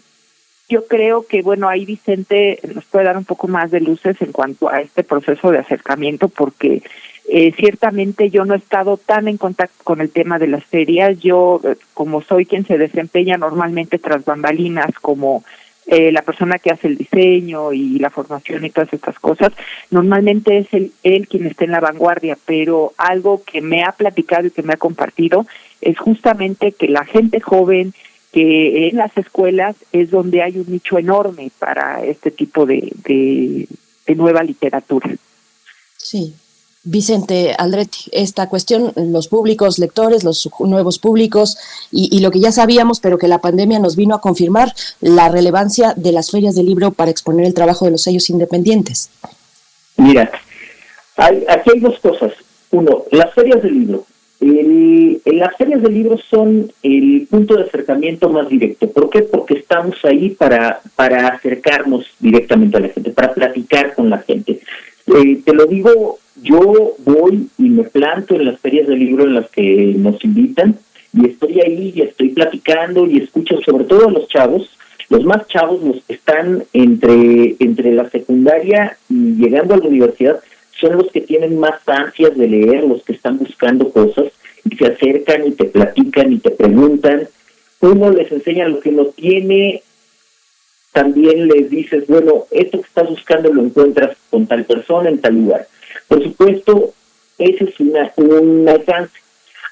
yo creo que, bueno, ahí Vicente nos puede dar un poco más de luces en cuanto a este proceso de acercamiento, porque Eh, ciertamente yo no he estado tan en contacto con el tema de las ferias. Yo, eh, como soy quien se desempeña normalmente tras bambalinas como eh, la persona que hace el diseño y la formación y todas estas cosas, normalmente es el, él quien está en la vanguardia, pero algo que me ha platicado y que me ha compartido es justamente que la gente joven, que en las escuelas es donde hay un nicho enorme para este tipo de, de nueva literatura. Sí, Vicente Aldretti, esta cuestión, los públicos lectores, los nuevos públicos y, lo que ya sabíamos, pero que la pandemia nos vino a confirmar, la relevancia de las ferias de libro para exponer el trabajo de los sellos independientes. Mira, hay, aquí hay dos cosas. Uno, las ferias de libro. Las ferias de libros son el punto de acercamiento más directo. ¿Por qué? Porque estamos ahí para, para acercarnos directamente a la gente, para platicar con la gente. Eh, te lo digo yo voy y me planto en las ferias de libro en las que nos invitan y estoy ahí y estoy platicando y escucho sobre todo a los chavos, los más chavos, los que están entre, entre la secundaria y llegando a la universidad, son los que tienen más ansias de leer, los que están buscando cosas y se acercan y te platican y te preguntan. Uno les enseña lo que no tiene, también les dices, bueno, esto que estás buscando lo encuentras con tal persona en tal lugar. Por supuesto, ese es una, un alcance.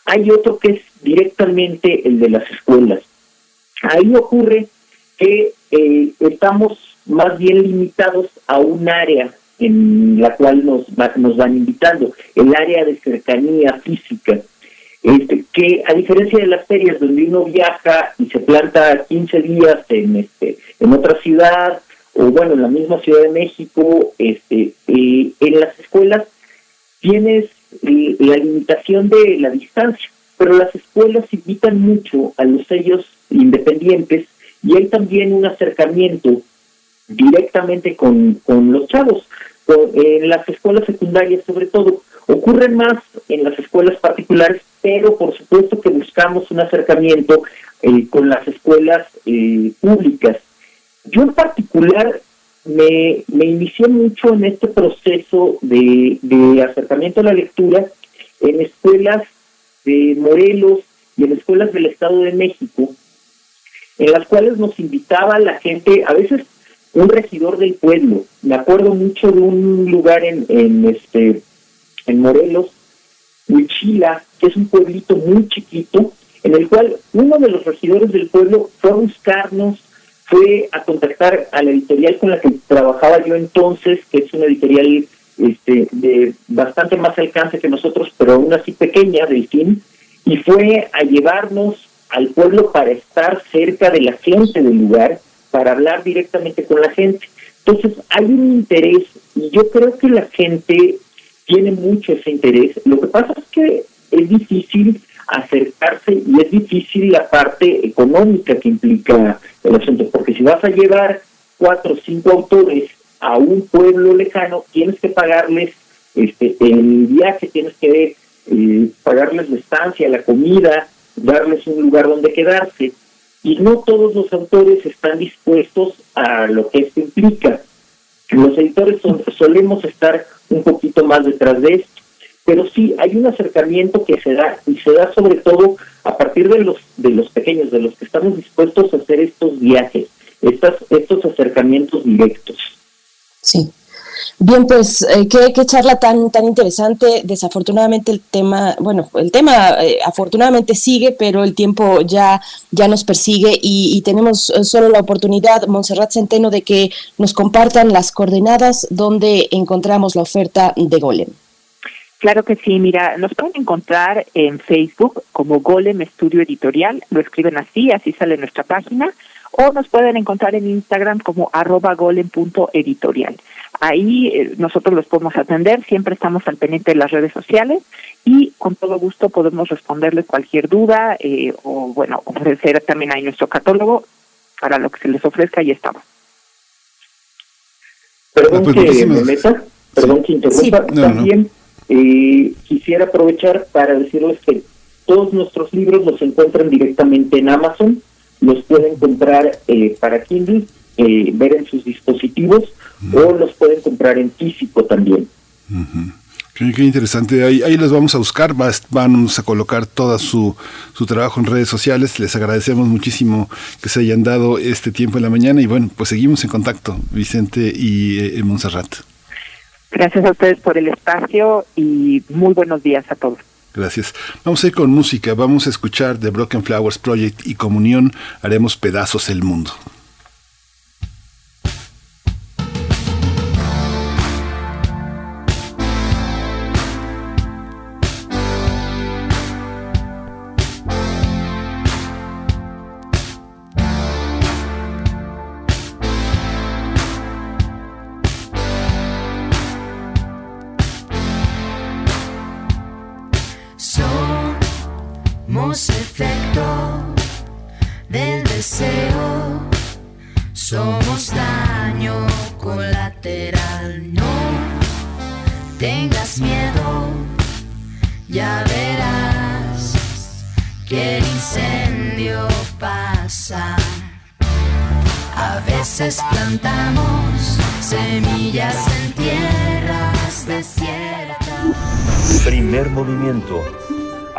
Hay otro que es directamente el de las escuelas. Ahí ocurre que eh, estamos más bien limitados a un área en la cual nos, nos van invitando, el área de cercanía física. Este, que a diferencia de las ferias donde uno viaja y se planta 15 días en, este, en otra ciudad o bueno, en la misma Ciudad de México, este, eh, en las escuelas tienes eh, la limitación de la distancia, pero las escuelas invitan mucho a los sellos independientes y hay también un acercamiento directamente con, con los chavos, en las escuelas secundarias sobre todo. Ocurre más en las escuelas particulares, pero por supuesto que buscamos un acercamiento eh, con las escuelas públicas yo en particular me, me inicié mucho en este proceso de, acercamiento a la lectura en escuelas de Morelos y en escuelas del Estado de México, en las cuales nos invitaba la gente, a veces un regidor del pueblo. Me acuerdo mucho de un lugar en, en este en Morelos, Huichila, que es un pueblito muy chiquito, en el cual uno de los regidores del pueblo fue a buscarnos fue a contactar a la editorial con la que trabajaba yo entonces, que es una editorial este, de bastante más alcance que nosotros, pero aún así pequeña, del fin, y fue a llevarnos al pueblo para estar cerca de la gente del lugar, para hablar directamente con la gente. Entonces hay un interés y yo creo que la gente tiene mucho ese interés. Lo que pasa es que es difícil acercarse y es difícil la parte económica que implica el asunto, porque si vas a llevar cuatro o cinco autores a un pueblo lejano, tienes que pagarles este el viaje, tienes que eh, pagarles la estancia, la comida, darles un lugar donde quedarse. Y no todos los autores están dispuestos a lo que esto implica. Los editores solemos estar un poquito más detrás de esto pero sí hay un acercamiento que se da y se da sobre todo a partir de los de los pequeños, de los que estamos dispuestos a hacer estos viajes, estas, estos acercamientos directos. Sí. Bien, pues eh, qué, charla tan tan interesante. Desafortunadamente el tema, bueno, el tema eh, afortunadamente sigue, pero el tiempo ya ya nos persigue y, y, tenemos eh, solo la oportunidad, Montserrat Centeno, de que nos compartan las coordenadas donde encontramos la oferta de Golem. Claro que sí, mira, nos pueden encontrar en Facebook como Golem Estudio Editorial, lo escriben así, así sale nuestra página, o nos pueden encontrar en Instagram como arroba golem.editorial. Ahí eh, nosotros los podemos atender, siempre estamos al pendiente de las redes sociales y con todo gusto podemos responderles cualquier duda eh, o, bueno, ofrecer también ahí nuestro catálogo para lo que se les ofrezca y estamos. Perdón ah, pues que me meta, perdón que interrumpa, también eh, quisiera aprovechar para decirles que todos nuestros libros los encuentran directamente en Amazon, los pueden comprar eh, para Kindle, eh, ver en sus dispositivos o los pueden comprar en físico también. Qué, interesante. Ahí, ahí los vamos a buscar, vamos a colocar todo su, su trabajo en redes sociales. Les agradecemos muchísimo que se hayan dado este tiempo en la mañana y bueno, pues seguimos en contacto, Vicente y eh, Montserrat. Gracias a ustedes por el espacio y muy buenos días a todos. Gracias. Vamos a ir con música. Vamos a escuchar The Broken Flowers Project y Comunión. Haremos pedazos el mundo.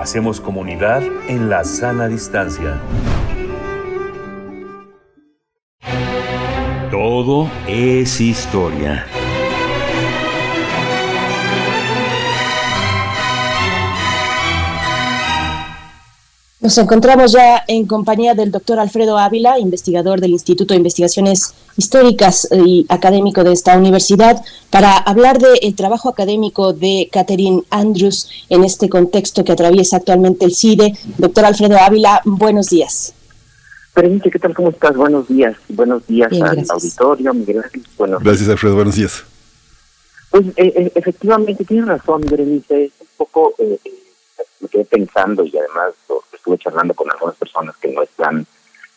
Hacemos comunidad en la sana distancia. Todo es historia. Nos encontramos ya en compañía del doctor Alfredo Ávila, investigador del Instituto de Investigaciones Históricas y académico de esta universidad, para hablar del trabajo académico de Catherine Andrews en este contexto que atraviesa actualmente el CIDE. Doctor Alfredo Ávila, buenos días. Berenice, ¿qué tal? ¿Cómo estás? Buenos días. Buenos días al auditorio, Miguel Ángel. Gracias, Alfredo. Buenos días. Pues eh, eh, efectivamente, tienes razón, Berenice. Es un poco, eh, me quedé pensando y además estuve charlando con algunas personas que no están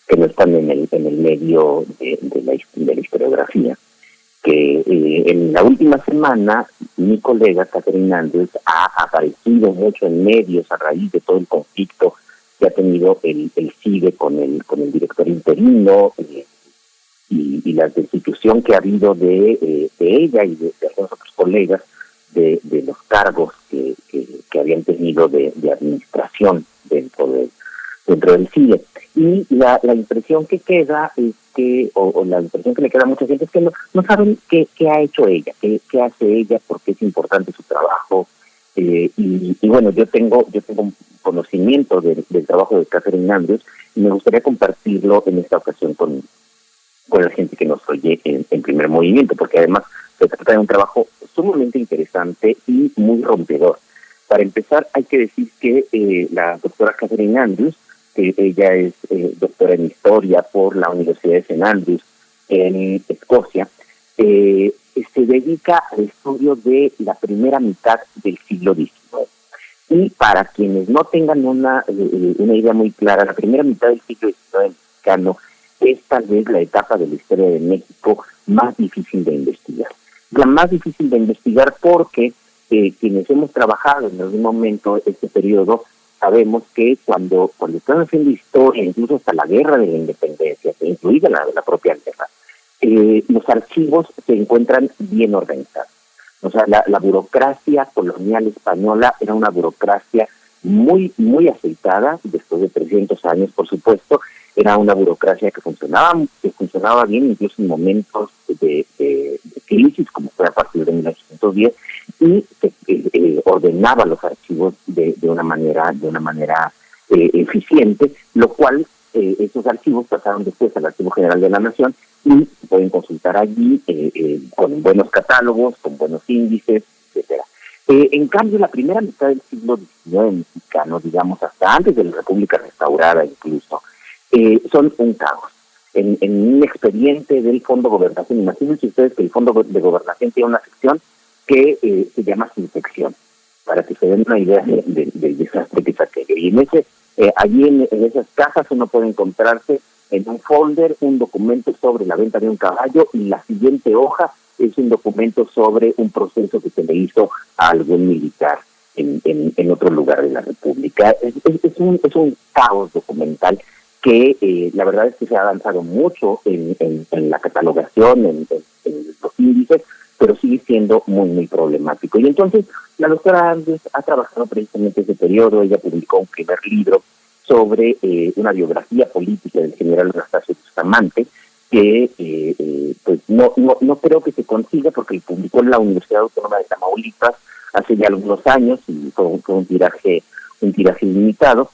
que no están en el en el medio de, la, de la historiografía que eh, en la última semana mi colega Catherine Andrews ha aparecido mucho en medios a raíz de todo el conflicto que ha tenido el, el CIDE con el con el director interino eh, y, la destitución que ha habido de, eh, de ella y de, algunos otros colegas de, de los cargos que, que, habían tenido de, de administración dentro de dentro del CIE. Y la, la impresión que queda es que, o, la impresión que le queda a mucha gente es que no, saben qué, qué ha hecho ella, qué, qué hace ella, por qué es importante su trabajo. Eh, y, y, bueno, yo tengo yo tengo conocimiento del trabajo de Catherine Andrews y me gustaría compartirlo en esta ocasión con, con la gente que nos oye en, en primer movimiento, porque además se trata de un trabajo sumamente interesante y muy rompedor. Para empezar, hay que decir que eh, la doctora Catherine Andrews, que ella es eh, doctora en historia por la Universidad de St. Andrews en Escocia, eh, se dedica al estudio de la primera mitad del siglo XIX. Y para quienes no tengan una, una idea muy clara, la primera mitad del siglo XIX mexicano es tal vez la etapa de la historia de México más difícil de investigar. La más difícil de investigar porque quienes hemos trabajado en algún momento este periodo sabemos que cuando, cuando están haciendo historia, incluso hasta la guerra de la independencia, incluida la, propia guerra, eh, los archivos se encuentran bien organizados. O sea, la, la, burocracia colonial española era una burocracia muy, muy aceitada, después de 300 años, por supuesto, era una burocracia que funcionaba, que funcionaba bien incluso en momentos de, de, crisis, como fue a partir de 1910, y eh, eh, ordenaba los archivos de, de, una manera, de una manera eh, eficiente, lo cual esos archivos pasaron después al Archivo General de la Nación y se pueden consultar allí con buenos catálogos, con buenos índices, etcétera. en cambio, la primera mitad del siglo XIX mexicano, digamos hasta antes de la República Restaurada incluso, eh, son un caos. En, un expediente del Fondo de Gobernación, imagínense ustedes que el Fondo de Gobernación tiene una sección que eh, se llama infección, para que se den una idea del desastre que saque. Y en ese, eh, allí en, esas cajas uno puede encontrarse en un folder un documento sobre la venta de un caballo y la siguiente hoja es un documento sobre un proceso que se le hizo a algún militar en, otro lugar de la República. Es, un, es un caos documental que eh, la verdad es que se ha avanzado mucho en, en, la catalogación, en, los índices, pero sigue siendo muy, muy problemático. Y entonces la doctora Andrés ha trabajado precisamente ese periodo, ella publicó un primer libro sobre eh, una biografía política del general Anastasio Bustamante, que eh, eh, pues no, no, no creo que se consiga porque publicó en la Universidad Autónoma de Tamaulipas hace ya algunos años y fue, un tiraje un tiraje limitado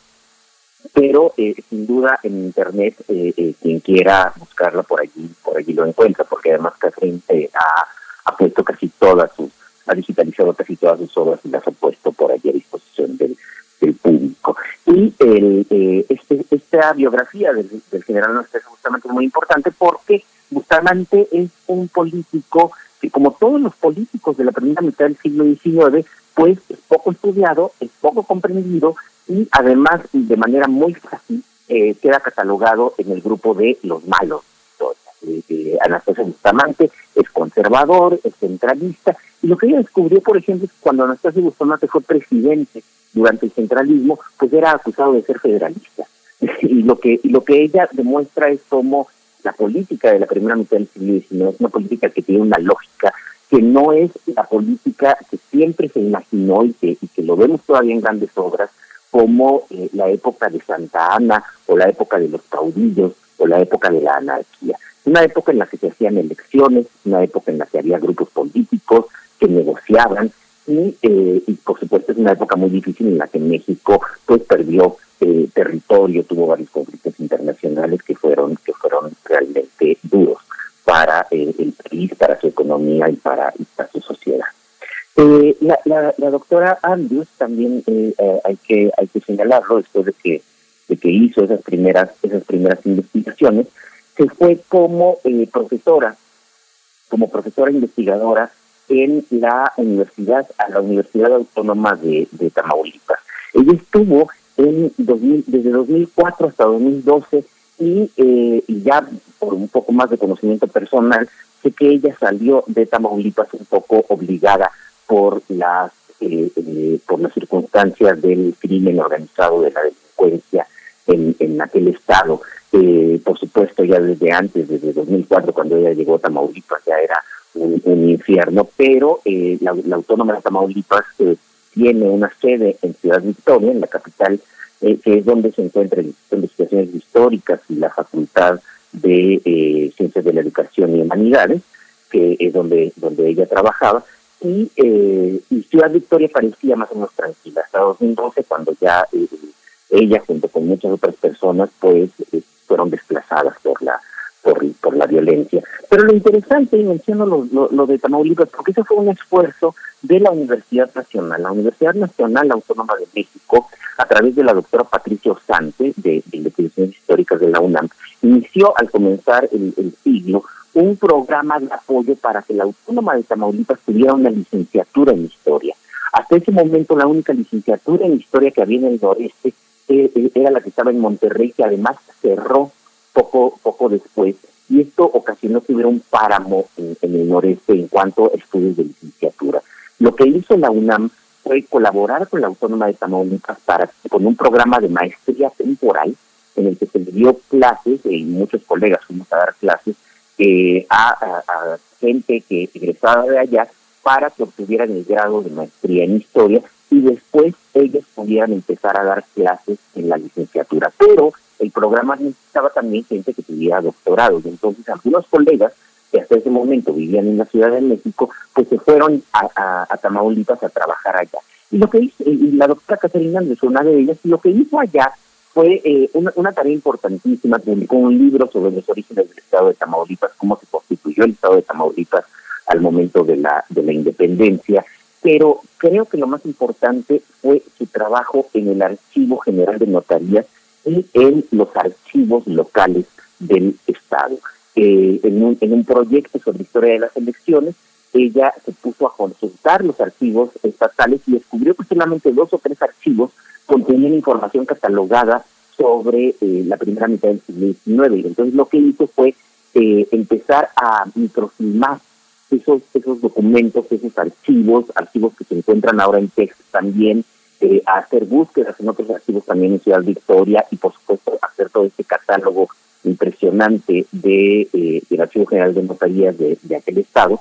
pero sin duda en internet quien quiera buscarla por allí por allí lo encuentra porque además Catherine ha, ha puesto casi todas sus ha digitalizado casi todas sus obras y las ha puesto por allí a disposición del, público. Y el, eh, este, esta biografía del, general Nostres Bustamante es muy importante porque Bustamante es un político que, como todos los políticos de la primera mitad del siglo XIX, pues es poco estudiado, es poco comprendido y además de manera muy fácil eh, queda catalogado en el grupo de los malos. Eh, eh, Anastasio Bustamante es conservador, es centralista, y lo que ella descubrió, por ejemplo, es que cuando Anastasio Bustamante fue presidente durante el centralismo, pues era acusado de ser federalista. y lo que y lo que ella demuestra es cómo la política de la primera mitad del siglo XIX es una política que tiene una lógica que no es la política que siempre se imaginó y que, y que lo vemos todavía en grandes obras, como eh, la época de Santa Ana o la época de los caudillos o la época de la anarquía. Una época en la que se hacían elecciones, una época en la que había grupos políticos que negociaban, eh, y, por supuesto es una época muy difícil en la que México pues perdió eh, territorio, tuvo varios conflictos internacionales que fueron que fueron realmente duros para eh, el país, para su economía y para, su sociedad. La, la, doctora Andrews también hay que hay que señalarlo después de que de que hizo esas primeras esas primeras investigaciones se fue como profesora como profesora investigadora en la universidad, a la Universidad Autónoma de, Tamaulipas. Ella estuvo en 2000, desde 2004 hasta 2012 y, eh, y ya por un poco más de conocimiento personal, sé que ella salió de Tamaulipas un poco obligada por las eh, eh, por las circunstancias del crimen organizado de la delincuencia en, en aquel estado. por supuesto, ya desde antes, desde 2004, cuando ella llegó a Tamaulipas, ya era un, infierno, pero eh, la, Autónoma de Tamaulipas eh, tiene una sede en Ciudad Victoria, en la capital, eh, que es donde se encuentra el Instituto de Investigaciones Históricas y la Facultad de Ciencias de la Educación y Humanidades, que es donde, donde ella trabajaba, y, y Ciudad Victoria parecía más o menos tranquila, hasta 2012, cuando ya ella, junto con muchas otras personas, pues fueron desplazadas por la por, la violencia. Pero lo interesante, y menciono lo, lo, de Tamaulipas, porque eso fue un esfuerzo de la Universidad Nacional, la Universidad Nacional Autónoma de México, a través de la doctora Patricia Sante, de, de Investigaciones Históricas de la UNAM, inició al comenzar el, el siglo un programa de apoyo para que la Autónoma de Tamaulipas tuviera una licenciatura en historia. Hasta ese momento la única licenciatura en historia que había en el noreste eh, eh, era la que estaba en Monterrey, que además cerró poco, poco después, y esto ocasionó que hubiera un páramo en, el noreste en cuanto a estudios de licenciatura. Lo que hizo la UNAM fue colaborar con la Autónoma de Tamaulipas para, con un programa de maestría temporal en el que se le dio clases, y muchos colegas fuimos a dar clases, eh, a, gente que egresaba de allá para que obtuvieran el grado de maestría en historia y después ellos pudieran empezar a dar clases en la licenciatura. Pero el programa necesitaba también gente que tuviera doctorado. Y entonces algunos colegas que hasta ese momento vivían en la Ciudad de México, pues se fueron a, Tamaulipas a trabajar allá. Y lo que hizo, y la doctora Caterina es una de ellas, lo que hizo allá fue eh, una, tarea importantísima, publicó un libro sobre los orígenes del Estado de Tamaulipas, cómo se constituyó el Estado de Tamaulipas al momento de la, de la independencia, pero creo que lo más importante fue su trabajo en el Archivo General de Notarías, y en los archivos locales del Estado. Eh, en, un, en un proyecto sobre historia de las elecciones, ella se puso a consultar los archivos estatales y descubrió que solamente dos o tres archivos contenían información catalogada sobre eh, la primera mitad del siglo XIX. Entonces lo que hizo fue eh, empezar a microfilmar esos, esos documentos, esos archivos, archivos que se encuentran ahora en texto también, eh, hacer búsquedas en otros archivos también en Ciudad Victoria y por supuesto hacer todo este catálogo impresionante de eh, del Archivo General de Notarías de, aquel estado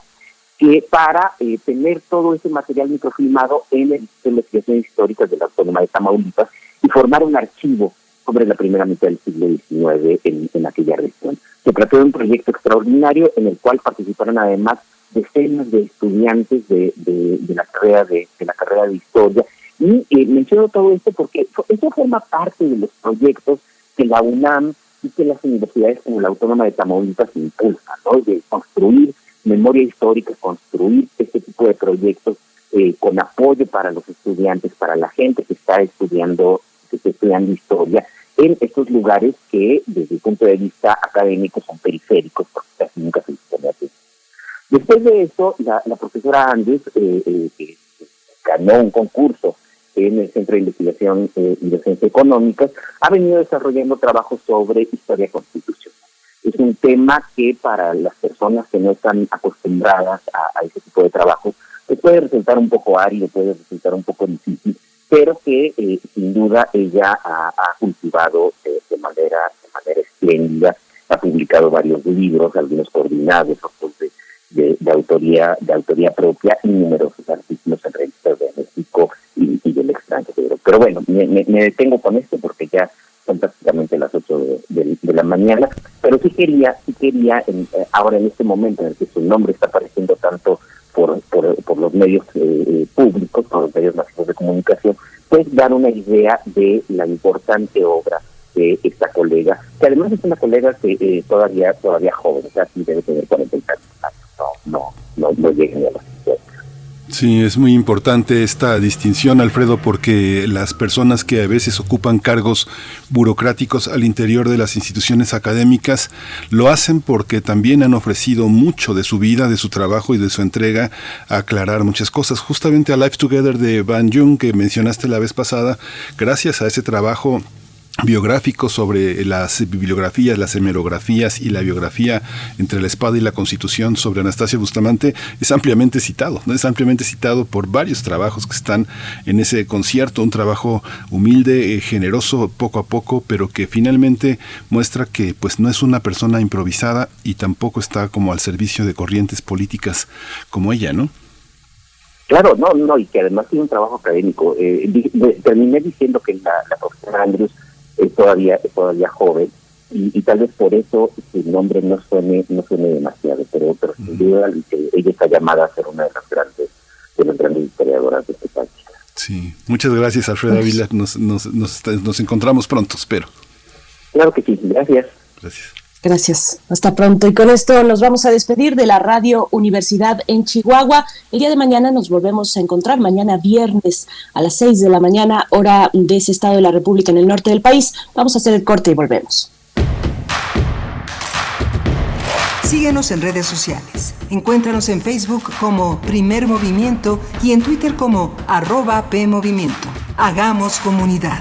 que para eh, tener todo ese material microfilmado en el Instituto de Investigaciones Históricas de la Autónoma de Tamaulipas y formar un archivo sobre la primera mitad del siglo XIX en, en aquella región. Se trató de un proyecto extraordinario en el cual participaron además decenas de estudiantes de, de, la carrera de, de, la carrera de historia y eh, menciono todo esto porque eso forma parte de los proyectos que la UNAM y que las universidades como la Autónoma de Tamaulipas impulsan, ¿no? de construir memoria histórica, construir este tipo de proyectos eh, con apoyo para los estudiantes, para la gente que está estudiando, que está estudiando historia, en estos lugares que desde el punto de vista académico son periféricos, porque casi nunca se dispone. Después de eso, la, profesora Andrés eh, eh, ganó un concurso en el Centro de Investigación eh, y Docencia Económicas, ha venido desarrollando trabajos sobre historia constitucional. Es un tema que para las personas que no están acostumbradas a, ese tipo de trabajo, pues puede resultar un poco árido, puede resultar un poco difícil, pero que eh, sin duda ella ha, cultivado de, manera de manera espléndida, ha publicado varios libros, algunos coordinados, otros de, autoría de autoría propia y numerosos artículos en revistas de México y, del extranjero. Pero bueno, me, detengo con esto porque ya son prácticamente las 8 de, la mañana, pero sí quería, sí quería eh, ahora en este momento en el que su nombre está apareciendo tanto por, por, los medios eh, eh, públicos, por los medios masivos de comunicación, pues dar una idea de la importante obra de esta colega, que además es una colega que todavía todavía joven, o sea, debe tener 40 años, no, no, no, lleguen a la Sí, es muy importante esta distinción, Alfredo, porque las personas que a veces ocupan cargos burocráticos al interior de las instituciones académicas lo hacen porque también han ofrecido mucho de su vida, de su trabajo y de su entrega a aclarar muchas cosas. Justamente a Life Together de Van Jung, que mencionaste la vez pasada, gracias a ese trabajo biográfico sobre las bibliografías, las hemerografías y la biografía entre la espada y la constitución sobre Anastasia Bustamante es ampliamente citado, ¿no? es ampliamente citado por varios trabajos que están en ese concierto, un trabajo humilde, eh, generoso poco a poco, pero que finalmente muestra que pues no es una persona improvisada y tampoco está como al servicio de corrientes políticas como ella, ¿no? Claro, no, no, y que además tiene un trabajo académico. Eh, terminé diciendo que la, la profesora Andrews es todavía, todavía joven y, tal vez por eso su nombre no suene, no suene demasiado, pero, pero sin duda ella está llamada a ser una de las grandes, de las grandes historiadoras de este país. Sí, muchas gracias Alfredo Ávila, nos, nos, nos, nos encontramos pronto, espero. Claro que sí, gracias. Gracias. Gracias. Hasta pronto. Y con esto nos vamos a despedir de la Radio Universidad en Chihuahua. El día de mañana nos volvemos a encontrar, mañana viernes a las 6 de la mañana, hora de ese estado de la República en el norte del país. Vamos a hacer el corte y volvemos. Síguenos en redes sociales. Encuéntranos en Facebook como Primer Movimiento y en Twitter como arroba PMovimiento. Hagamos comunidad.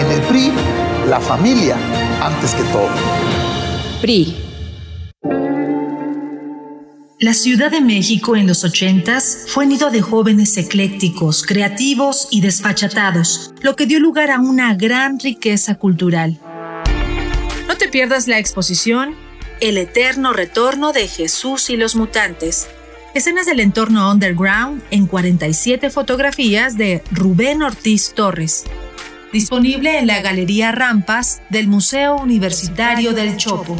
En el PRI, la familia antes que todo. PRI. La Ciudad de México en los ochentas fue nido de jóvenes eclécticos, creativos y desfachatados, lo que dio lugar a una gran riqueza cultural. No te pierdas la exposición El eterno retorno de Jesús y los mutantes, escenas del entorno underground en 47 fotografías de Rubén Ortiz Torres. Disponible en la Galería Rampas del Museo Universitario del Chopo.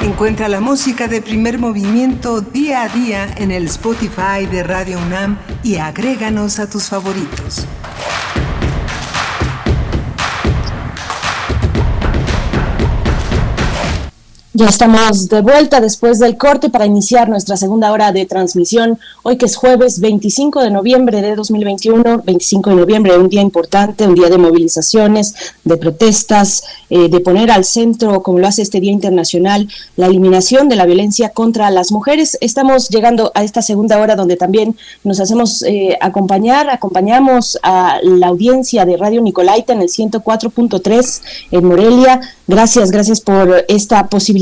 Encuentra la música de primer movimiento día a día en el Spotify de Radio UNAM y agréganos a tus favoritos. Ya estamos de vuelta después del corte para iniciar nuestra segunda hora de transmisión. Hoy que es jueves 25 de noviembre de 2021, 25 de noviembre, un día importante, un día de movilizaciones, de protestas, eh, de poner al centro, como lo hace este Día Internacional, la eliminación de la violencia contra las mujeres. Estamos llegando a esta segunda hora donde también nos hacemos eh, acompañar, acompañamos a la audiencia de Radio Nicolaita en el 104.3 en Morelia. Gracias, gracias por esta posibilidad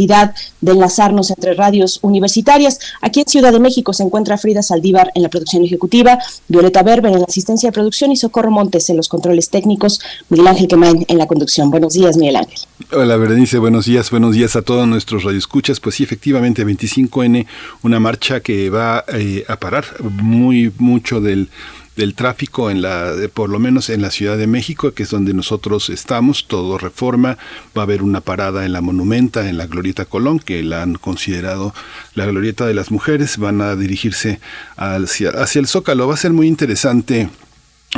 de enlazarnos entre radios universitarias. Aquí en Ciudad de México se encuentra Frida Saldívar en la producción ejecutiva, Violeta Berber en la asistencia de producción y Socorro Montes en los controles técnicos, Miguel Ángel Quemain en la conducción. Buenos días, Miguel Ángel. Hola, Berenice, buenos días, buenos días a todos nuestros radioescuchas. Pues sí, efectivamente, 25N, una marcha que va eh, a parar muy mucho del del tráfico en la por lo menos en la Ciudad de México que es donde nosotros estamos todo reforma va a haber una parada en la monumenta en la glorieta Colón que la han considerado la glorieta de las mujeres van a dirigirse hacia, hacia el Zócalo. Va a ser muy interesante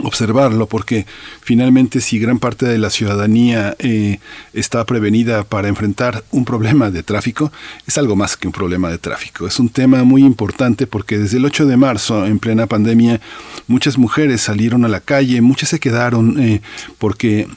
observarlo porque finalmente si gran parte de la ciudadanía eh, está prevenida para enfrentar un problema de tráfico es algo más que un problema de tráfico. Es un tema muy importante porque desde el 8 de marzo en plena pandemia muchas mujeres salieron a la calle muchas se quedaron eh, porque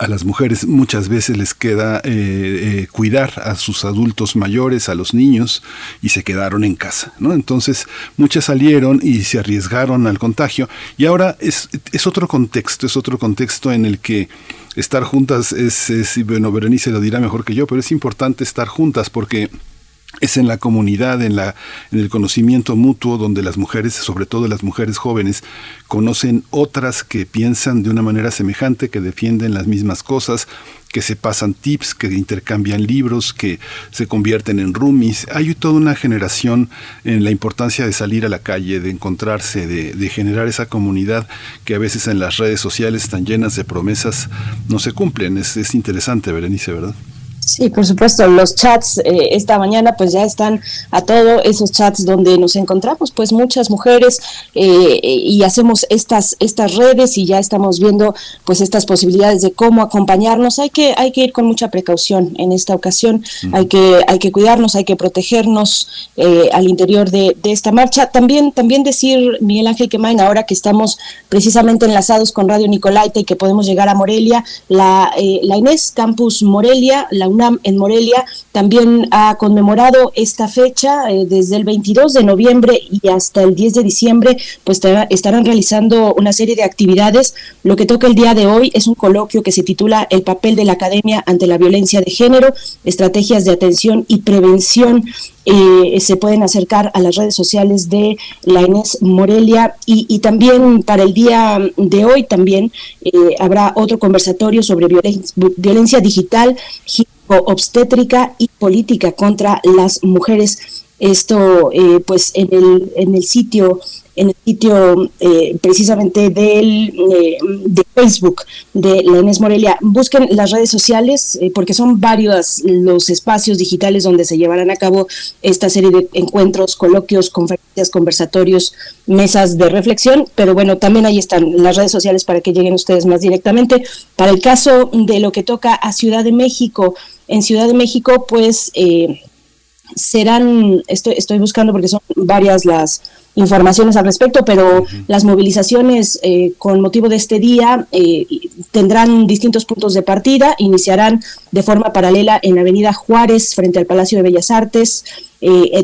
a las mujeres muchas veces les queda eh, eh, cuidar a sus adultos mayores, a los niños, y se quedaron en casa, ¿no? Entonces muchas salieron y se arriesgaron al contagio. Y ahora es, es otro contexto, es otro contexto en el que estar juntas es, es, bueno, Berenice lo dirá mejor que yo, pero es importante estar juntas porque es en la comunidad, en, la, en el conocimiento mutuo, donde las mujeres, sobre todo las mujeres jóvenes, conocen otras que piensan de una manera semejante, que defienden las mismas cosas, que se pasan tips, que intercambian libros, que se convierten en roomies. Hay toda una generación en la importancia de salir a la calle, de encontrarse, de, generar esa comunidad que a veces en las redes sociales están llenas de promesas no se cumplen. Es, es interesante, Berenice, ¿verdad? Sí, por supuesto, los chats eh, esta mañana pues ya están a todos esos chats donde nos encontramos pues muchas mujeres eh, y hacemos estas estas redes y ya estamos viendo pues estas posibilidades de cómo acompañarnos. Hay que hay que ir con mucha precaución en esta ocasión, hay que hay que cuidarnos, hay que protegernos eh, al interior de, de, esta marcha. También también decir Miguel Ángel Quemain ahora que estamos precisamente enlazados con Radio Nicolaita y que podemos llegar a Morelia, la la Inés Campus Morelia, la en Morelia también ha conmemorado esta fecha eh, desde el 22 de noviembre y hasta el 10 de diciembre, pues estarán realizando una serie de actividades. Lo que toca el día de hoy es un coloquio que se titula El papel de la academia ante la violencia de género, estrategias de atención y prevención eh, se pueden acercar a las redes sociales de la Inés Morelia y, también para el día de hoy también eh, habrá otro conversatorio sobre violencia, violencia digital, obstétrica y política contra las mujeres. Esto, eh, pues, en el, en el sitio en el sitio eh, precisamente del, eh, de Facebook de la Inés Morelia. Busquen las redes sociales porque son varios los espacios digitales donde se llevarán a cabo esta serie de encuentros, coloquios, conferencias, conversatorios, mesas de reflexión, pero bueno, también ahí están las redes sociales para que lleguen ustedes más directamente. Para el caso de lo que toca a Ciudad de México, en Ciudad de México, pues eh, serán, estoy, estoy buscando porque son varias las informaciones al respecto, pero las movilizaciones eh, con motivo de este día eh, tendrán distintos puntos de partida, iniciarán de forma paralela en la Avenida Juárez frente al Palacio de Bellas Artes,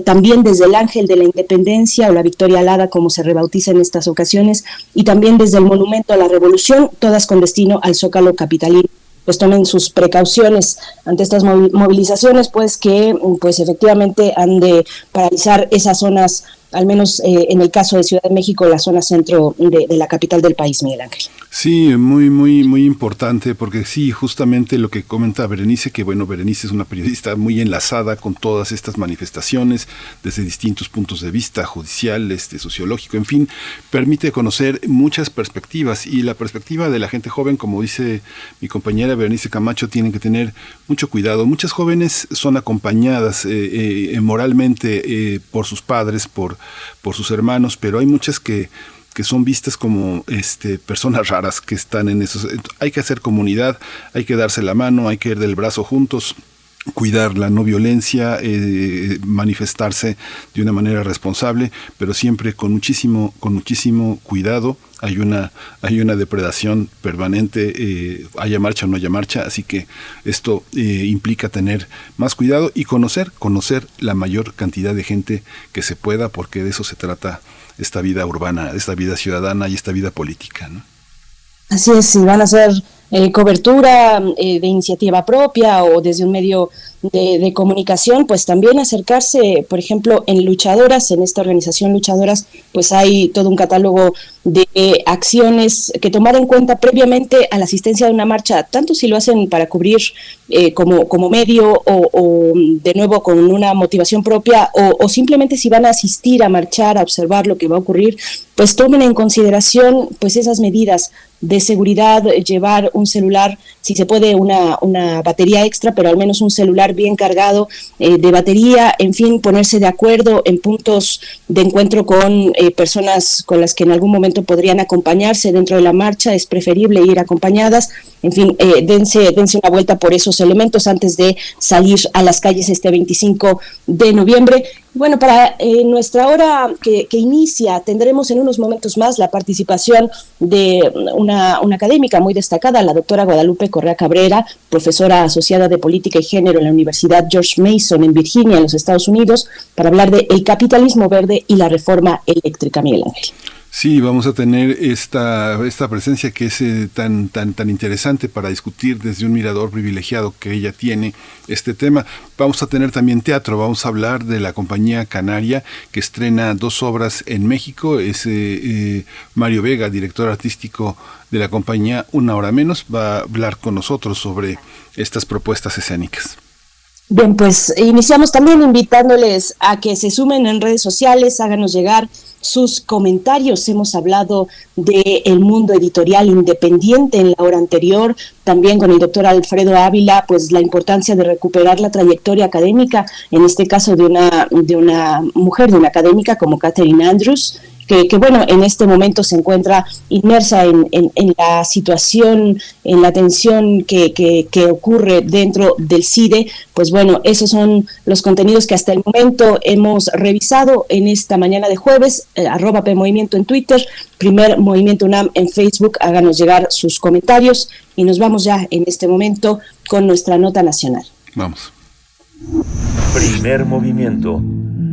también desde el Ángel de la Independencia o la Victoria Alada, como se rebautiza en estas ocasiones, y también desde el Monumento a la Revolución, todas con destino al Zócalo Capitalino pues tomen sus precauciones ante estas movilizaciones, pues que pues efectivamente han de paralizar esas zonas, al menos eh, en el caso de Ciudad de México, la zona centro de, la capital del país, Miguel Ángel. Sí, muy, muy, muy importante, porque sí, justamente lo que comenta Berenice, que bueno, Berenice es una periodista muy enlazada con todas estas manifestaciones desde distintos puntos de vista, judicial, este, sociológico, en fin, permite conocer muchas perspectivas y la perspectiva de la gente joven, como dice mi compañera Berenice Camacho, tienen que tener mucho cuidado. Muchas jóvenes son acompañadas eh, eh, moralmente eh, por sus padres, por, por sus hermanos, pero hay muchas que que son vistas como este, personas raras que están en esos. Hay que hacer comunidad, hay que darse la mano, hay que ir del brazo juntos cuidar la no violencia, eh, manifestarse de una manera responsable, pero siempre con muchísimo, con muchísimo cuidado. Hay una, hay una depredación permanente, eh, haya marcha o no haya marcha, así que esto eh, implica tener más cuidado y conocer, conocer la mayor cantidad de gente que se pueda, porque de eso se trata esta vida urbana, esta vida ciudadana y esta vida política. ¿no? Así es, si van a ser eh, cobertura eh, de iniciativa propia o desde un medio de, comunicación, pues también acercarse, por ejemplo, en Luchadoras, en esta organización Luchadoras, pues hay todo un catálogo de acciones que tomar en cuenta previamente a la asistencia de una marcha, tanto si lo hacen para cubrir eh, como, como medio o, de nuevo con una motivación propia o simplemente si van a asistir a marchar, a observar lo que va a ocurrir, pues tomen en consideración pues esas medidas de seguridad, llevar un celular, si se puede, una, una batería extra, pero al menos un celular bien cargado eh, de batería, en fin, ponerse de acuerdo en puntos de encuentro con eh, personas con las que en algún momento podrían acompañarse dentro de la marcha, es preferible ir acompañadas, en fin, eh, dense, dense una vuelta por esos elementos antes de salir a las calles este 25 de noviembre. Bueno, para eh, nuestra hora que, inicia, tendremos en unos momentos más la participación de una, académica muy destacada, la doctora Guadalupe Correa Cabrera, profesora asociada de Política y Género en la Universidad George Mason en Virginia, en los Estados Unidos, para hablar de el capitalismo verde y la reforma eléctrica, Miguel Ángel. Sí, vamos a tener esta, esta presencia que es eh, tan, tan, tan interesante para discutir desde un mirador privilegiado que ella tiene este tema. Vamos a tener también teatro, vamos a hablar de la compañía Canaria que estrena dos obras en México. Es eh, eh, Mario Vega, director artístico de la compañía Una Hora Menos, va a hablar con nosotros sobre estas propuestas escénicas. Bien, pues iniciamos también invitándoles a que se sumen en redes sociales, háganos llegar sus comentarios. Hemos hablado de el mundo editorial independiente en la hora anterior, también con el doctor Alfredo Ávila, pues la importancia de recuperar la trayectoria académica, en este caso de una, de una mujer, de una académica como Catherine Andrews, que, bueno, en este momento se encuentra inmersa en, la situación, en la tensión que, que, ocurre dentro del CIDE, pues bueno, esos son los contenidos que hasta el momento hemos revisado en esta mañana de jueves, eh, arroba P Movimiento en Twitter, primer Movimiento UNAM en Facebook, háganos llegar sus comentarios y nos vamos ya en este momento con nuestra nota nacional. Vamos. Primer movimiento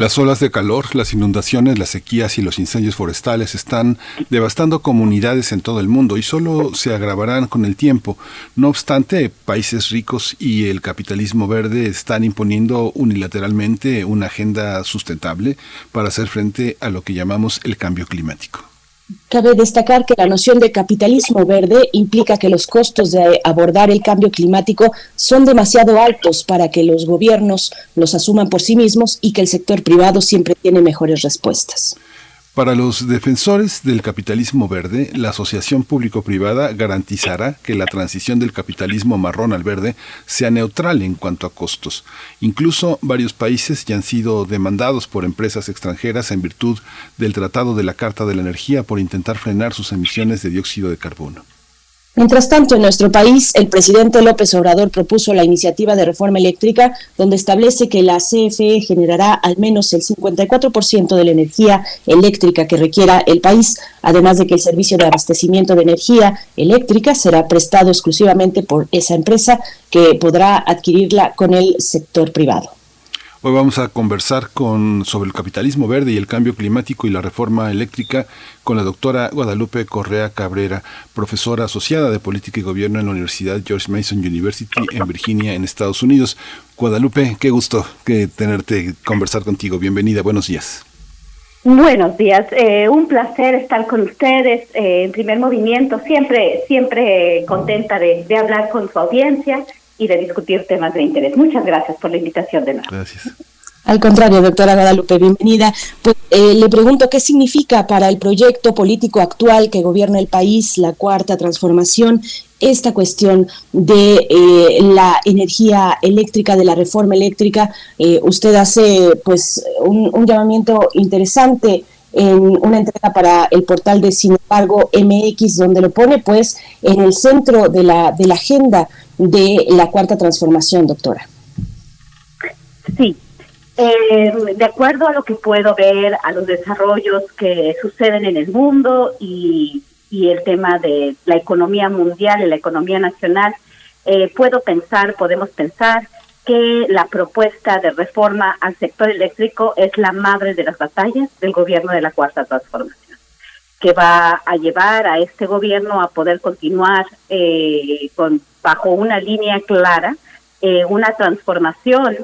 las olas de calor, las inundaciones, las sequías y los incendios forestales están devastando comunidades en todo el mundo y solo se agravarán con el tiempo. No obstante, países ricos y el capitalismo verde están imponiendo unilateralmente una agenda sustentable para hacer frente a lo que llamamos el cambio climático. Cabe destacar que la noción de capitalismo verde implica que los costos de abordar el cambio climático son demasiado altos para que los gobiernos los asuman por sí mismos y que el sector privado siempre tiene mejores respuestas. Para los defensores del capitalismo verde, la asociación público-privada garantizará que la transición del capitalismo marrón al verde sea neutral en cuanto a costos. Incluso varios países ya han sido demandados por empresas extranjeras en virtud del Tratado de la Carta de la Energía por intentar frenar sus emisiones de dióxido de carbono. Mientras tanto, en nuestro país, el presidente López Obrador propuso la iniciativa de reforma eléctrica, donde establece que la CFE generará al menos el 54% de la energía eléctrica que requiera el país, además de que el servicio de abastecimiento de energía eléctrica será prestado exclusivamente por esa empresa que podrá adquirirla con el sector privado. Hoy vamos a conversar con, sobre el capitalismo verde y el cambio climático y la reforma eléctrica con la doctora Guadalupe Correa Cabrera, profesora asociada de política y gobierno en la Universidad George Mason University en Virginia, en Estados Unidos. Guadalupe, qué gusto que tenerte conversar contigo. Bienvenida, buenos días. Buenos días, eh, un placer estar con ustedes eh, en primer movimiento, siempre, siempre contenta de, de hablar con su audiencia y de discutir temas de interés. Muchas gracias por la invitación de nuevo. Gracias. Al contrario, doctora Guadalupe, bienvenida. Pues, eh, le pregunto qué significa para el proyecto político actual que gobierna el país, la cuarta transformación, esta cuestión de eh, la energía eléctrica, de la reforma eléctrica. Eh, usted hace pues un, un, llamamiento interesante en una entrega para el portal de Sin embargo MX, donde lo pone pues en el centro de la, de la agenda de la cuarta transformación, doctora. Sí, eh, de acuerdo a lo que puedo ver, a los desarrollos que suceden en el mundo y, el tema de la economía mundial y la economía nacional, eh, puedo pensar, podemos pensar que la propuesta de reforma al sector eléctrico es la madre de las batallas del gobierno de la cuarta transformación que va a llevar a este gobierno a poder continuar eh, con bajo una línea clara eh, una transformación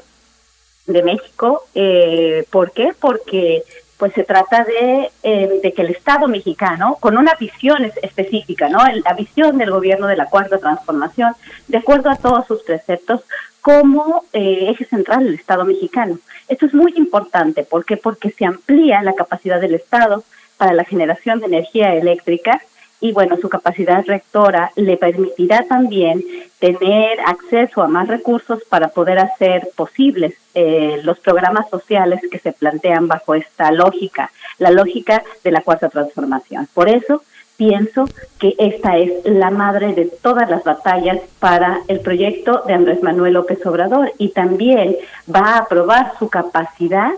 de México. Eh, ¿Por qué? Porque pues se trata de, eh, de que el Estado mexicano, con una visión específica, ¿no? La visión del gobierno de la Cuarta Transformación, de acuerdo a todos sus preceptos, como eh, eje central del Estado mexicano. Esto es muy importante. ¿Por qué? Porque se amplía la capacidad del Estado para la generación de energía eléctrica y bueno, su capacidad rectora le permitirá también tener acceso a más recursos para poder hacer posibles eh, los programas sociales que se plantean bajo esta lógica, la lógica de la cuarta transformación. Por eso pienso que esta es la madre de todas las batallas para el proyecto de Andrés Manuel López Obrador y también va a probar su capacidad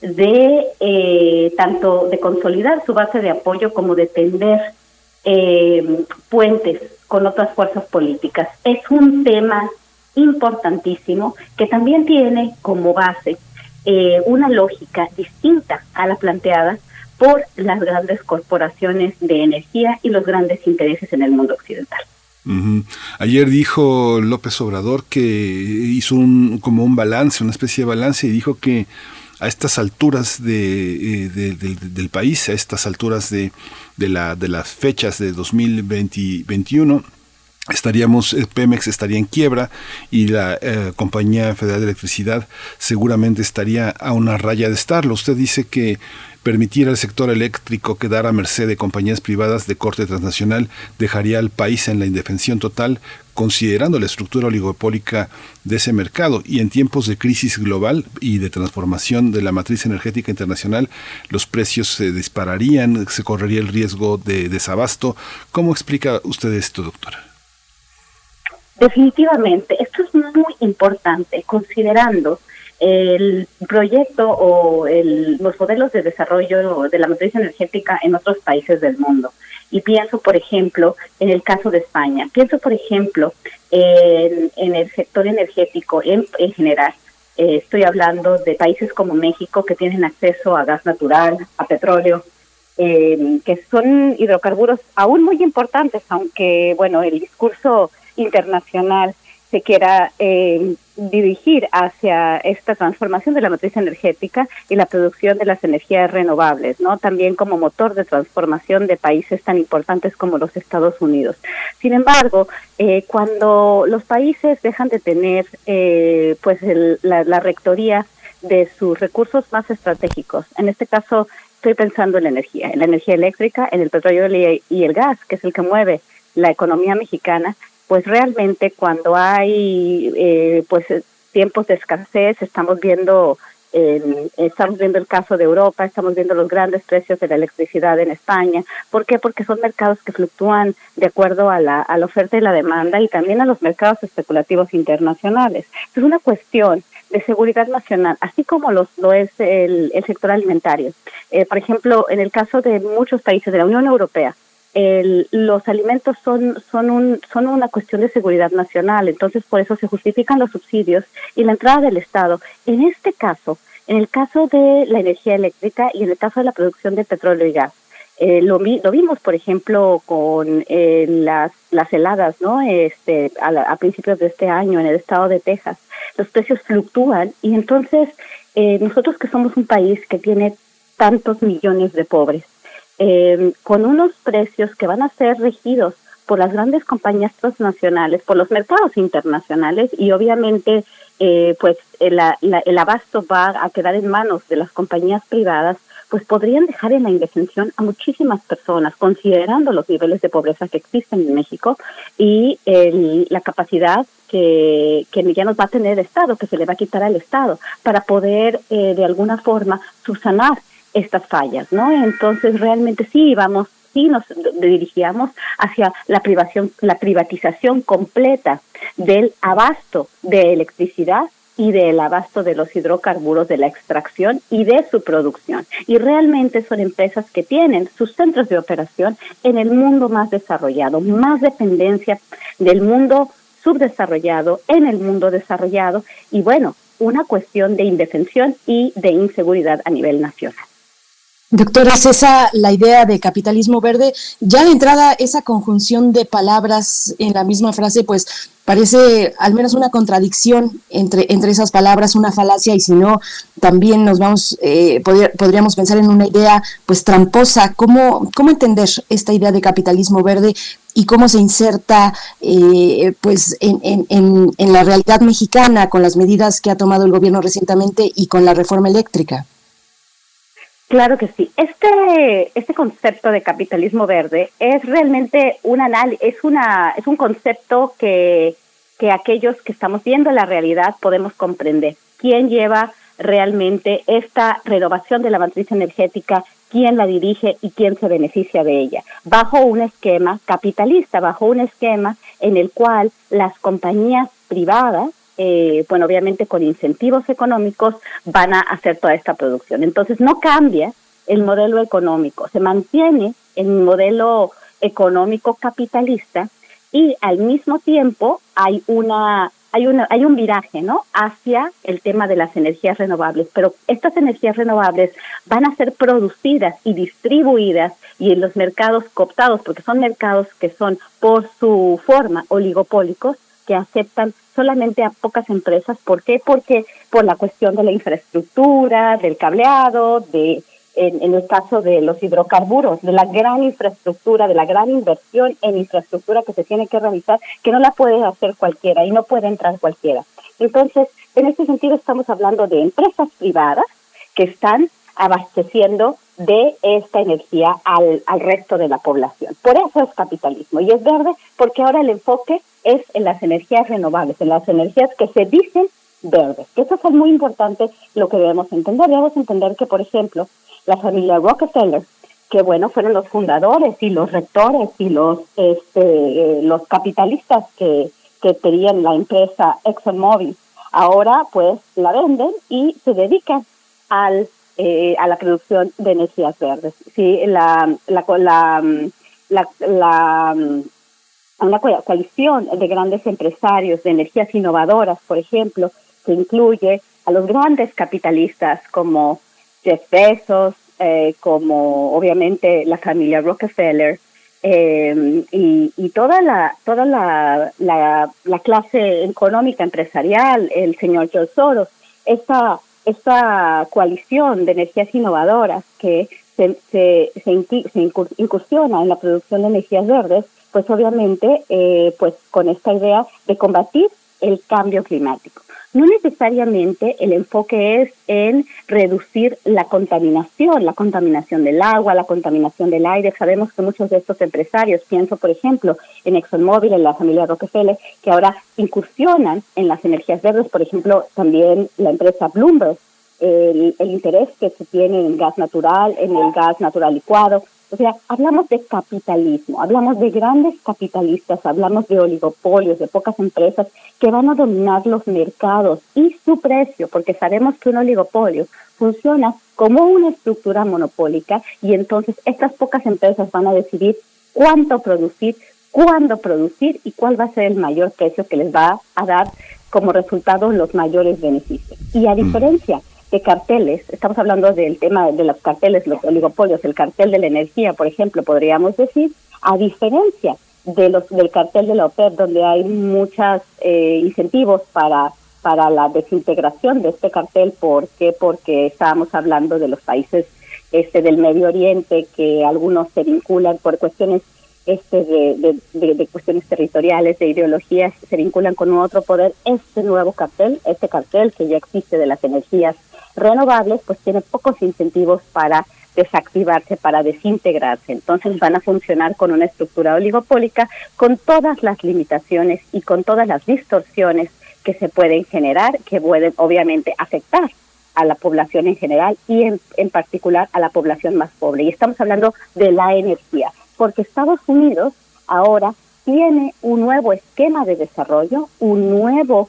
de eh, tanto de consolidar su base de apoyo como de tender eh, puentes con otras fuerzas políticas. Es un tema importantísimo que también tiene como base eh, una lógica distinta a la planteada por las grandes corporaciones de energía y los grandes intereses en el mundo occidental. Ayer dijo López Obrador que hizo un como un balance, una especie de balance y dijo que a estas alturas de, eh, del país, a estas alturas de, la, las fechas de 2021, estaríamos, el Pemex estaría en quiebra y la eh, Compañía Federal de Electricidad seguramente estaría a una raya de estarlo. Usted dice que permitir al sector eléctrico quedar a merced de compañías privadas de corte transnacional dejaría al país en la indefensión total, considerando la estructura oligopólica de ese mercado. Y en tiempos de crisis global y de transformación de la matriz energética internacional, los precios se dispararían, se correría el riesgo de desabasto. ¿Cómo explica usted esto, doctora? Definitivamente, esto es muy importante, considerando el proyecto o el, los modelos de desarrollo de la matriz energética en otros países del mundo. Y pienso, por ejemplo, en el caso de España. Pienso, por ejemplo, en, el sector energético en, en general. Eh, estoy hablando de países como México que tienen acceso a gas natural, a petróleo, eh, que son hidrocarburos aún muy importantes, aunque, bueno, el discurso internacional se quiera eh, dirigir hacia esta transformación de la matriz energética y la producción de las energías renovables, ¿no? También como motor de transformación de países tan importantes como los Estados Unidos. Sin embargo, eh, cuando los países dejan de tener, eh, pues, la, la rectoría de sus recursos más estratégicos, en este caso estoy pensando en la energía, en la energía eléctrica, en el petróleo y el gas, que es el que mueve la economía mexicana, pues realmente cuando hay eh, pues tiempos de escasez estamos viendo estamos viendo el caso de Europa, estamos viendo los grandes precios de la electricidad en España. ¿Por qué? Porque son mercados que fluctúan de acuerdo a la, a la oferta y la demanda y también a los mercados especulativos internacionales. Es una cuestión de seguridad nacional, así como los, lo es el, el sector alimentario. Eh, por ejemplo, en el caso de muchos países de la Unión Europea, los alimentos son, son, un, son una cuestión de seguridad nacional, entonces por eso se justifican los subsidios y la entrada del Estado. En este caso, en el caso de la energía eléctrica y en el caso de la producción de petróleo y gas, eh, lo, lo, vimos, por ejemplo, con eh, las, las heladas, ¿no? Este, a, principios de este año en el estado de Texas. Los precios fluctúan y entonces eh, nosotros que somos un país que tiene tantos millones de pobres, con unos precios que van a ser regidos por las grandes compañías transnacionales, por los mercados internacionales y obviamente pues el, el abasto va a quedar en manos de las compañías privadas, pues podrían dejar en la indefensión a muchísimas personas, considerando los niveles de pobreza que existen en México y la capacidad que, que ya nos va a tener el Estado, que se le va a quitar al Estado, para poder eh, de alguna forma subsanar estas fallas, ¿no? Entonces realmente sí vamos sí nos dirigíamos hacia la privación, la privatización completa del abasto de electricidad y del abasto de los hidrocarburos, de la extracción y de su producción. Y realmente son empresas que tienen sus centros de operación en el mundo más desarrollado, más dependencia del mundo subdesarrollado en el mundo desarrollado y bueno, una cuestión de indefensión y de inseguridad a nivel nacional. Doctora, esa la idea de capitalismo verde. Ya de entrada, esa conjunción de palabras en la misma frase, pues parece al menos una contradicción entre, entre esas palabras, una falacia, y si no, también nos vamos, eh, podríamos pensar en una idea pues tramposa. ¿Cómo, ¿Cómo entender esta idea de capitalismo verde y cómo se inserta eh, pues en, en, en la realidad mexicana con las medidas que ha tomado el gobierno recientemente y con la reforma eléctrica? Claro que sí. Este, este concepto de capitalismo verde es realmente un es una, es un concepto que, que aquellos que estamos viendo la realidad podemos comprender. ¿Quién lleva realmente esta renovación de la matriz energética? ¿Quién la dirige y quién se beneficia de ella? Bajo un esquema capitalista, bajo un esquema en el cual las compañías privadas eh, bueno, obviamente con incentivos económicos van a hacer toda esta producción. Entonces no cambia el modelo económico, se mantiene el modelo económico capitalista y al mismo tiempo hay una hay una hay un viraje, ¿no? hacia el tema de las energías renovables, pero estas energías renovables van a ser producidas y distribuidas y en los mercados cooptados, porque son mercados que son por su forma oligopólicos que aceptan solamente a pocas empresas. ¿Por qué? Porque por la cuestión de la infraestructura, del cableado, de en, el caso de los hidrocarburos, de la gran infraestructura, de la gran inversión en infraestructura que se tiene que realizar, que no la puede hacer cualquiera y no puede entrar cualquiera. Entonces, en este sentido estamos hablando de empresas privadas que están abasteciendo de esta energía al, al resto de la población. Por eso es capitalismo y es verde porque ahora el enfoque es en las energías renovables, en las energías que se dicen verdes. Que eso es muy importante lo que debemos entender. Debemos entender que, por ejemplo, la familia Rockefeller, que bueno, fueron los fundadores y los rectores y los, este, los capitalistas que, que tenían la empresa ExxonMobil, ahora pues la venden y se dedican al, eh, a la producción de energías verdes. Sí, la, la, la, la, una coalición de grandes empresarios de energías innovadoras, por ejemplo, que incluye a los grandes capitalistas como Jeff Bezos, eh, como obviamente la familia Rockefeller eh, y, y, toda la toda la, la, la, clase económica empresarial, el señor George Soros, esta esta coalición de energías innovadoras que se, se, se incursiona en la producción de energías verdes pues obviamente eh, pues con esta idea de combatir el cambio climático. No necesariamente el enfoque es en reducir la contaminación, la contaminación del agua, la contaminación del aire. Sabemos que muchos de estos empresarios, pienso por ejemplo en ExxonMobil, en la familia Rockefeller, que ahora incursionan en las energías verdes, por ejemplo también la empresa Bloomberg, el, interés que se tiene en gas natural, en el gas natural licuado, o sea, hablamos de capitalismo, hablamos de grandes capitalistas, hablamos de oligopolios, de pocas empresas que van a dominar los mercados y su precio, porque sabemos que un oligopolio funciona como una estructura monopólica y entonces estas pocas empresas van a decidir cuánto producir, cuándo producir y cuál va a ser el mayor precio que les va a dar como resultado los mayores beneficios. Y a diferencia de carteles, estamos hablando del tema de los carteles, los oligopolios, el cartel de la energía, por ejemplo, podríamos decir, a diferencia de los del cartel de la OPEP, donde hay muchos eh, incentivos para para la desintegración de este cartel, ¿por qué? Porque estábamos hablando de los países este del Medio Oriente que algunos se vinculan por cuestiones este de, de, cuestiones territoriales, de ideologías, se vinculan con otro poder. Este nuevo cartel, este cartel que ya existe de las energías renovables, pues tiene pocos incentivos para desactivarse, para desintegrarse. Entonces van a funcionar con una estructura oligopólica, con todas las limitaciones y con todas las distorsiones que se pueden generar, que pueden obviamente afectar a la población en general y en, en particular a la población más pobre. Y estamos hablando de la energía porque Estados Unidos ahora tiene un nuevo esquema de desarrollo, un nuevo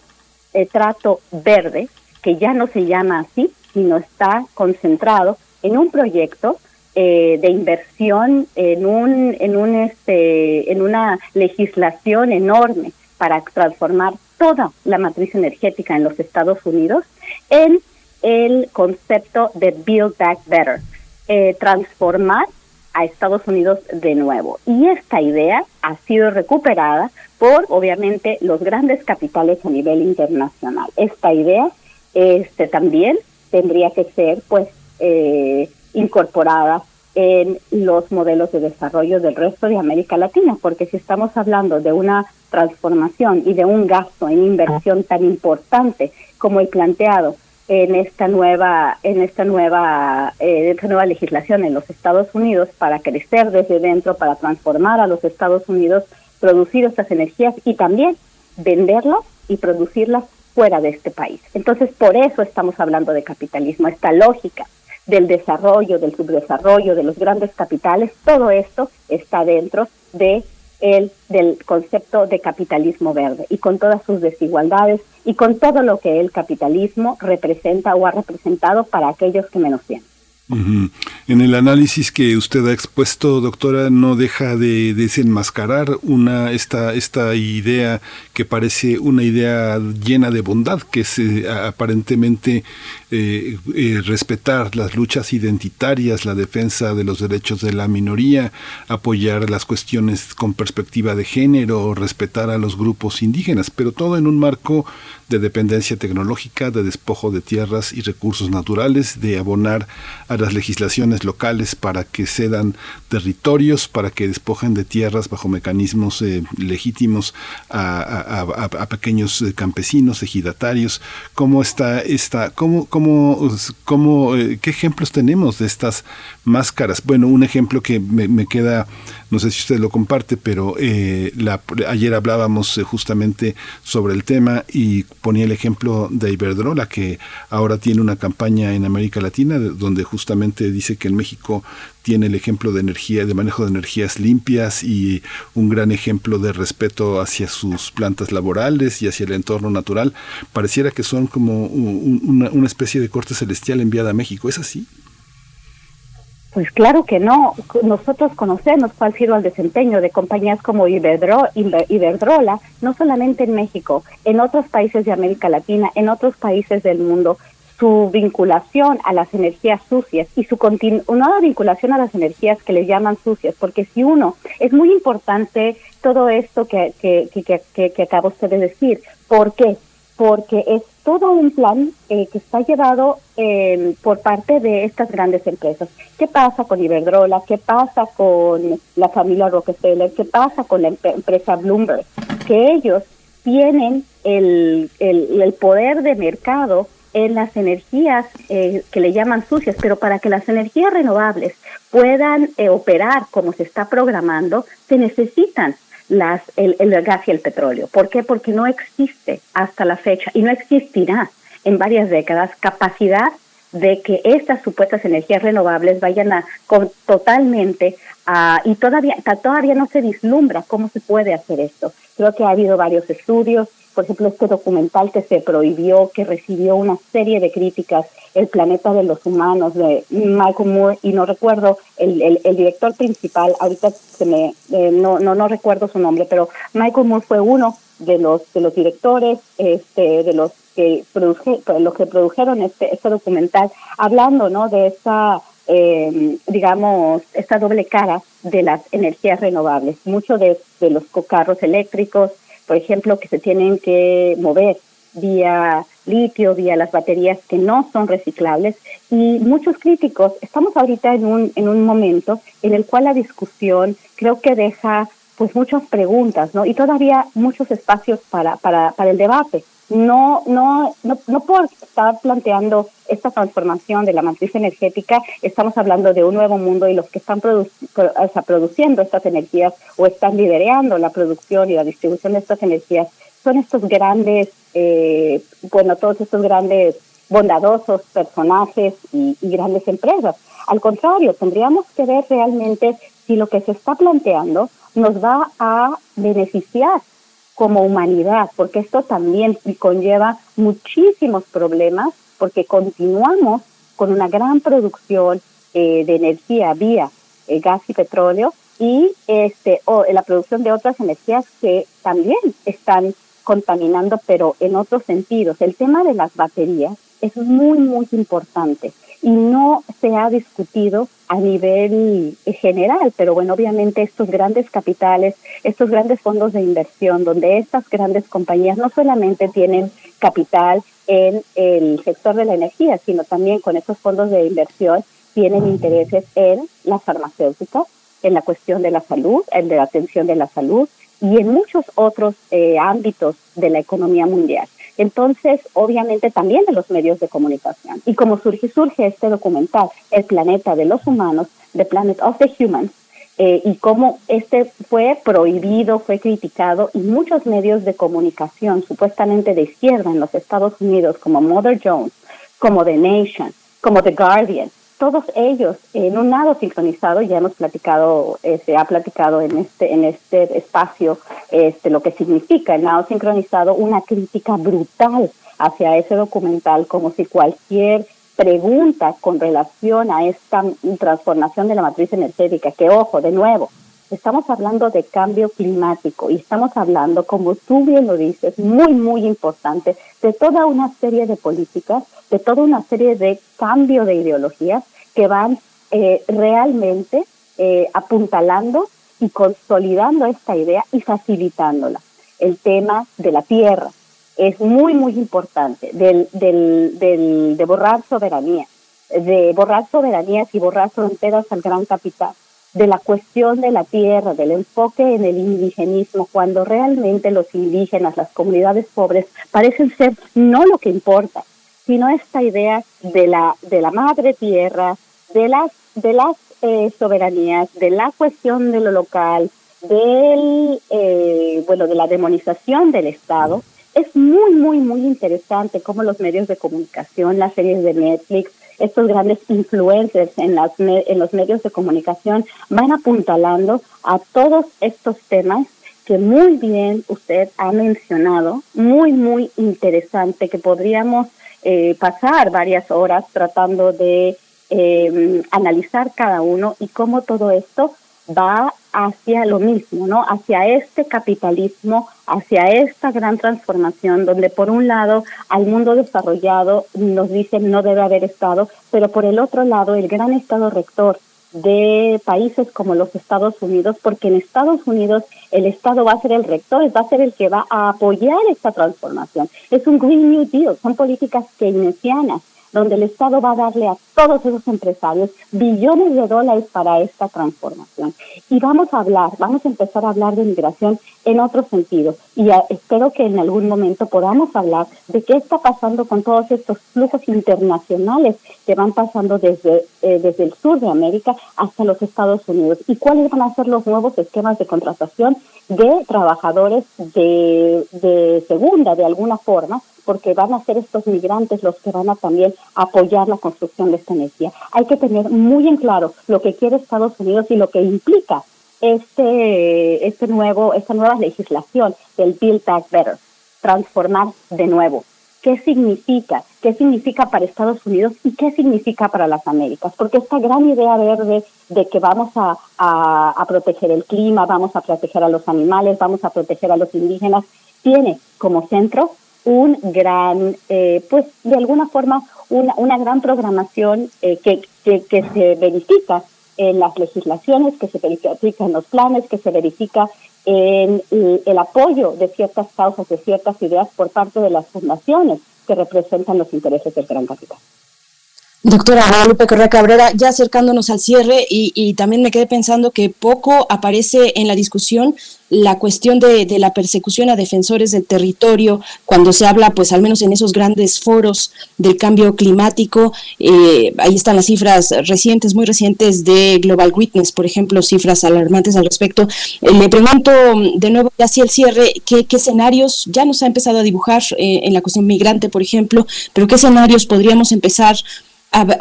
eh, trato verde, que ya no se llama así, sino está concentrado en un proyecto eh, de inversión en un en un este en una legislación enorme para transformar toda la matriz energética en los Estados Unidos en el concepto de Build Back Better, eh, transformar a Estados Unidos de nuevo. Y esta idea ha sido recuperada por, obviamente, los grandes capitales a nivel internacional. Esta idea este, también tendría que ser, pues, eh, incorporada en los modelos de desarrollo del resto de América Latina, porque si estamos hablando de una transformación y de un gasto en inversión tan importante como el planteado en esta nueva en esta nueva eh, esta nueva legislación en los Estados Unidos para crecer desde dentro para transformar a los Estados Unidos producir estas energías y también venderlas y producirlas fuera de este país entonces por eso estamos hablando de capitalismo esta lógica del desarrollo del subdesarrollo de los grandes capitales todo esto está dentro de el del concepto de capitalismo verde y con todas sus desigualdades y con todo lo que el capitalismo representa o ha representado para aquellos que menos tienen. En el análisis que usted ha expuesto, doctora, no deja de desenmascarar una esta esta idea que parece una idea llena de bondad, que es eh, aparentemente eh, eh, respetar las luchas identitarias, la defensa de los derechos de la minoría, apoyar las cuestiones con perspectiva de género, respetar a los grupos indígenas, pero todo en un marco de dependencia tecnológica, de despojo de tierras y recursos naturales, de abonar a las legislaciones locales para que cedan territorios, para que despojen de tierras bajo mecanismos eh, legítimos a, pequeños campesinos, ejidatarios. ¿Cómo está esta, cómo, cómo, eh, qué ejemplos tenemos de estas máscaras? Bueno, un ejemplo que me, queda no sé si usted lo comparte, pero eh, la, ayer hablábamos eh, justamente sobre el tema y ponía el ejemplo de Iberdrola, que ahora tiene una campaña en América Latina donde justamente dice que en México tiene el ejemplo de energía, de manejo de energías limpias y un gran ejemplo de respeto hacia sus plantas laborales y hacia el entorno natural. Pareciera que son como una, una especie de corte celestial enviada a México. ¿Es así? Pues claro que no. Nosotros conocemos cuál ha sido el desempeño de compañías como Iberdrola, no solamente en México, en otros países de América Latina, en otros países del mundo, su vinculación a las energías sucias y su continuada vinculación a las energías que le llaman sucias, porque si uno, es muy importante todo esto que, que, que, que, que acaba usted de decir. ¿Por qué? Porque es todo un plan eh, que está llevado eh, por parte de estas grandes empresas. ¿Qué pasa con Iberdrola? ¿Qué pasa con la familia Rockefeller? ¿Qué pasa con la empresa Bloomberg? Que ellos tienen el, el, poder de mercado en las energías eh, que le llaman sucias, pero para que las energías renovables puedan operar como se está programando, se necesitan las, el, el gas y el petróleo. ¿Por qué? Porque no existe hasta la fecha y no existirá en varias décadas capacidad de que estas supuestas energías renovables vayan a con, totalmente a, y todavía todavía no se vislumbra cómo se puede hacer esto. Creo que ha habido varios estudios, por ejemplo, este documental que se prohibió, que recibió una serie de críticas El planeta de los humanos de Michael Moore y no recuerdo el, el, director principal, ahorita se me eh, no, no no recuerdo su nombre, pero Michael Moore fue uno de los de los directores este de los que produje, los que produjeron este este documental hablando no de esa eh, digamos esta doble cara de las energías renovables muchos de, de los carros eléctricos por ejemplo que se tienen que mover vía litio, vía las baterías que no son reciclables y muchos críticos estamos ahorita en un en un momento en el cual la discusión creo que deja pues muchas preguntas, ¿no? Y todavía muchos espacios para, para, para el debate. No, no, no, no por estar planteando esta transformación de la matriz energética, estamos hablando de un nuevo mundo y los que están produ o produciendo estas energías o están liderando la producción y la distribución de estas energías son estos grandes, eh, bueno, todos estos grandes bondadosos personajes y, y grandes empresas. Al contrario, tendríamos que ver realmente si lo que se está planteando nos va a beneficiar como humanidad, porque esto también conlleva muchísimos problemas, porque continuamos con una gran producción eh, de energía vía eh, gas y petróleo y este o la producción de otras energías que también están contaminando, pero en otros sentidos. El tema de las baterías es muy, muy importante y no se ha discutido a nivel general, pero bueno, obviamente estos grandes capitales, estos grandes fondos de inversión, donde estas grandes compañías no solamente tienen capital en el sector de la energía, sino también con estos fondos de inversión tienen intereses en las farmacéuticas, en la cuestión de la salud, en la atención de la salud y en muchos otros eh, ámbitos de la economía mundial. Entonces, obviamente también de los medios de comunicación. Y como surge, surge este documental, El planeta de los humanos, The Planet of the Humans, eh, y cómo este fue prohibido, fue criticado, y muchos medios de comunicación, supuestamente de izquierda en los Estados Unidos, como Mother Jones, como The Nation, como The Guardian, todos ellos en un lado sincronizado, ya hemos platicado, eh, se ha platicado en este, en este espacio este, lo que significa el lado sincronizado, una crítica brutal hacia ese documental, como si cualquier pregunta con relación a esta transformación de la matriz energética, que ojo, de nuevo, estamos hablando de cambio climático y estamos hablando, como tú bien lo dices, muy, muy importante, de toda una serie de políticas de toda una serie de cambios de ideologías que van eh, realmente eh, apuntalando y consolidando esta idea y facilitándola. El tema de la tierra es muy, muy importante, del, del, del, de borrar soberanía, de borrar soberanías y borrar fronteras al gran capital, de la cuestión de la tierra, del enfoque en el indigenismo, cuando realmente los indígenas, las comunidades pobres, parecen ser no lo que importa, sino esta idea de la, de la madre tierra, de las, de las eh, soberanías, de la cuestión de lo local, del, eh, bueno, de la demonización del Estado. Es muy, muy, muy interesante cómo los medios de comunicación, las series de Netflix, estos grandes influencers en, las, en los medios de comunicación van apuntalando a todos estos temas que muy bien usted ha mencionado, muy, muy interesante, que podríamos eh, pasar varias horas tratando de eh, analizar cada uno y cómo todo esto va hacia lo mismo, ¿no? Hacia este capitalismo, hacia esta gran transformación, donde por un lado al mundo desarrollado nos dicen no debe haber Estado, pero por el otro lado el gran Estado rector de países como los Estados Unidos, porque en Estados Unidos el Estado va a ser el rector, va a ser el que va a apoyar esta transformación. Es un Green New Deal, son políticas keynesianas, donde el Estado va a darle a todos esos empresarios billones de dólares para esta transformación. Y vamos a hablar, vamos a empezar a hablar de migración en otro sentido. Y espero que en algún momento podamos hablar de qué está pasando con todos estos flujos internacionales que van pasando desde, eh, desde el sur de América hasta los Estados Unidos y cuáles van a ser los nuevos esquemas de contratación de trabajadores de, de segunda, de alguna forma, porque van a ser estos migrantes los que van a también apoyar la construcción de esta energía. Hay que tener muy en claro lo que quiere Estados Unidos y lo que implica este, este nuevo, esta nueva legislación del Build Back Better, transformar de nuevo. qué significa, qué significa para Estados Unidos y qué significa para las Américas, porque esta gran idea verde de que vamos a, a, proteger el clima, vamos a proteger a los animales, vamos a proteger a los indígenas, tiene como centro un gran, eh, pues de alguna forma, una, una gran programación eh, que, que, que se verifica en las legislaciones, que se verifica en los planes, que se verifica en el apoyo de ciertas causas, de ciertas ideas por parte de las fundaciones que representan los intereses del gran capital. Doctora Guadalupe Correa Cabrera, ya acercándonos al cierre y, también me quedé pensando que poco aparece en la discusión la cuestión de, la persecución a defensores del territorio cuando se habla, pues al menos en esos grandes foros del cambio climático. Eh, ahí están las cifras recientes, muy recientes de Global Witness, por ejemplo, cifras alarmantes al respecto. Eh, le pregunto de nuevo, ya el cierre, ¿qué, escenarios ya nos ha empezado a dibujar eh, en la cuestión migrante, por ejemplo, pero qué escenarios podríamos empezar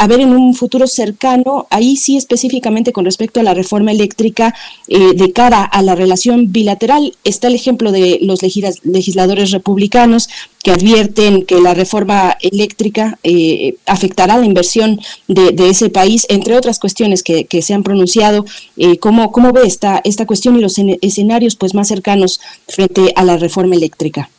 ver en un futuro cercano, ahí sí específicamente con respecto a la reforma eléctrica eh, de cara a la relación bilateral, está el ejemplo de los legisladores republicanos que advierten que la reforma eléctrica eh, afectará la inversión de, ese país, entre otras cuestiones que, se han pronunciado. Eh, ¿cómo, ¿Cómo ve esta, esta cuestión y los escenarios pues, más cercanos frente a la reforma eléctrica?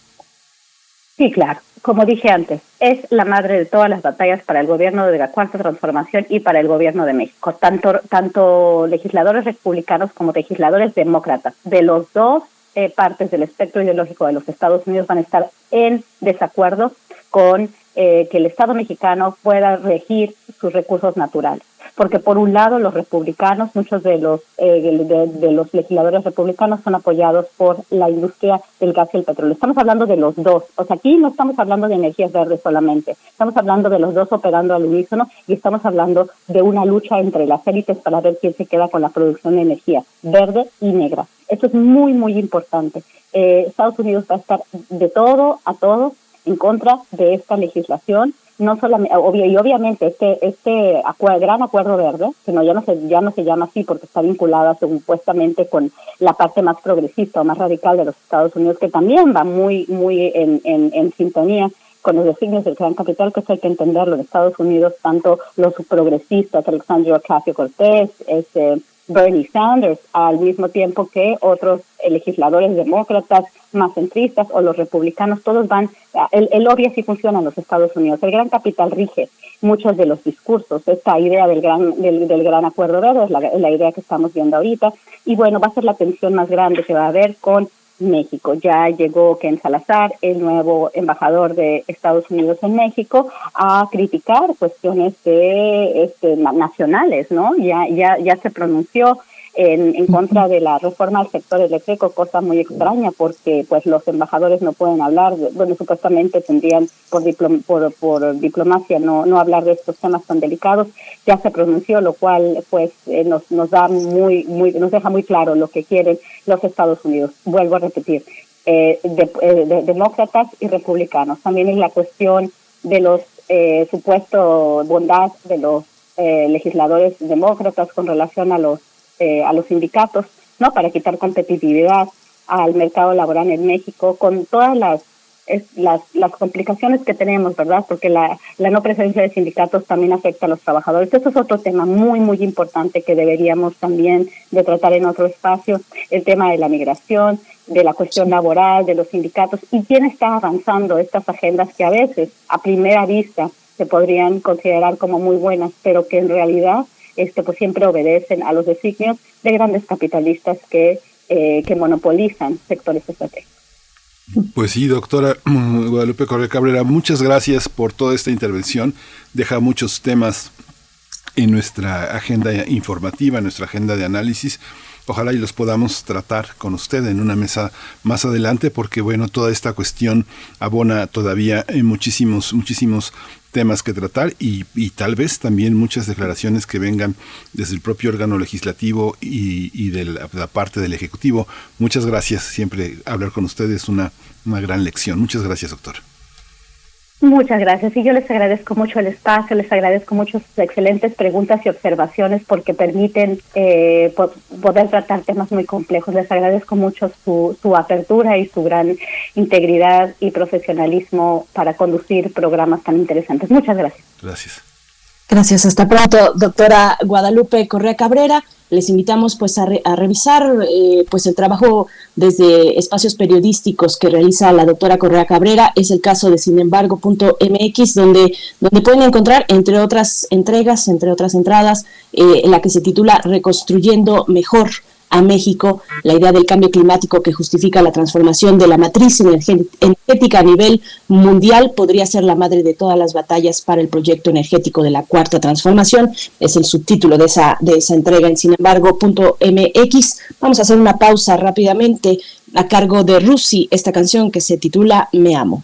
Sí, claro como dije antes, es la madre de todas las batallas para el gobierno de la Cuarta Transformación y para el gobierno de México. Tanto, tanto legisladores republicanos como legisladores demócratas de los dos eh, partes del espectro ideológico de los Estados Unidos van a estar en desacuerdo con eh, que el Estado mexicano pueda regir sus recursos naturales porque por un lado los republicanos, muchos de los eh, de, los legisladores republicanos son apoyados por la industria del gas y el petróleo. Estamos hablando de los dos, o sea, aquí no estamos hablando de energías verdes solamente, estamos hablando de los dos operando al unísono y estamos hablando de una lucha entre las élites para ver quién se queda con la producción de energía verde y negra. Eso es muy, muy importante. Eh, Estados Unidos va a estar de todo a todo en contra de esta legislación no solamente y obviamente este este gran acuerdo verde que no ya no se ya no se llama así porque está vinculada supuestamente con la parte más progresista o más radical de los Estados Unidos que también va muy muy en, en, en sintonía con los designios del gran capital que eso hay que entenderlo en Estados Unidos tanto los progresistas Alexandria Ocasio Cortés este Bernie Sanders, al mismo tiempo que otros legisladores demócratas más centristas o los republicanos, todos van, el, el lobby sí funciona en los Estados Unidos, el gran capital rige muchos de los discursos, esta idea del gran, del, gran acuerdo verde es la, la idea que estamos viendo ahorita, y bueno, va a ser la tensión más grande que va a haber con México. Ya llegó Ken Salazar, el nuevo embajador de Estados Unidos en México, a criticar cuestiones de este, nacionales, ¿no? Ya, ya, ya se pronunció en, en contra de la reforma del sector eléctrico, cosa muy extraña porque pues los embajadores no pueden hablar, bueno, supuestamente tendrían por, por, por diplomacia no, no hablar de estos temas tan delicados, ya se pronunció, lo cual pues eh, nos, nos da muy, muy, nos deja muy claro lo que quieren los Estados Unidos. Vuelvo a repetir, eh, eh, de, demócratas y republicanos. También es la cuestión de los eh, supuesto bondad de los legisladores demócratas con relación a los eh, a los sindicatos, ¿no? Para quitar competitividad al mercado laboral en México, con todas las las, las complicaciones que tenemos, ¿verdad? Porque la, la no presencia de sindicatos también afecta a los trabajadores. Eso es otro tema muy, muy importante que deberíamos también de tratar en otro espacio, el tema de la migración, de la cuestión laboral, de los sindicatos, y quién está avanzando estas agendas que a veces, a primera vista, se podrían considerar como muy buenas, pero que en realidad este, pues siempre obedecen a los designios de grandes capitalistas que, eh, que monopolizan sectores estratégicos. Pues sí, doctora Guadalupe Correa Cabrera, muchas gracias por toda esta intervención. Deja muchos temas en nuestra agenda informativa, en nuestra agenda de análisis. Ojalá y los podamos tratar con usted en una mesa más adelante, porque bueno, toda esta cuestión abona todavía en muchísimos, muchísimos temas que tratar y, tal vez también muchas declaraciones que vengan desde el propio órgano legislativo y, de, la, parte del Ejecutivo. Muchas gracias, siempre hablar con ustedes es una, una gran lección. Muchas gracias, doctor. Muchas gracias y yo les agradezco mucho el espacio, les agradezco mucho sus excelentes preguntas y observaciones porque permiten eh, poder tratar temas muy complejos. Les agradezco mucho su, su apertura y su gran integridad y profesionalismo para conducir programas tan interesantes. Muchas gracias. Gracias. Gracias, hasta pronto, doctora Guadalupe Correa Cabrera. Les invitamos pues a, revisar eh, pues el trabajo desde espacios periodísticos que realiza la doctora Correa Cabrera. Es el caso de sin embargo.mx, donde, donde pueden encontrar, entre otras entregas, entre otras entradas, eh, la que se titula Reconstruyendo Mejor a México la idea del cambio climático que justifica la transformación de la matriz energética a nivel mundial podría ser la madre de todas las batallas para el proyecto energético de la cuarta transformación. Es el subtítulo de esa, de esa entrega en sin embargo MX. Vamos a hacer una pausa rápidamente a cargo de Rusi, esta canción que se titula Me amo.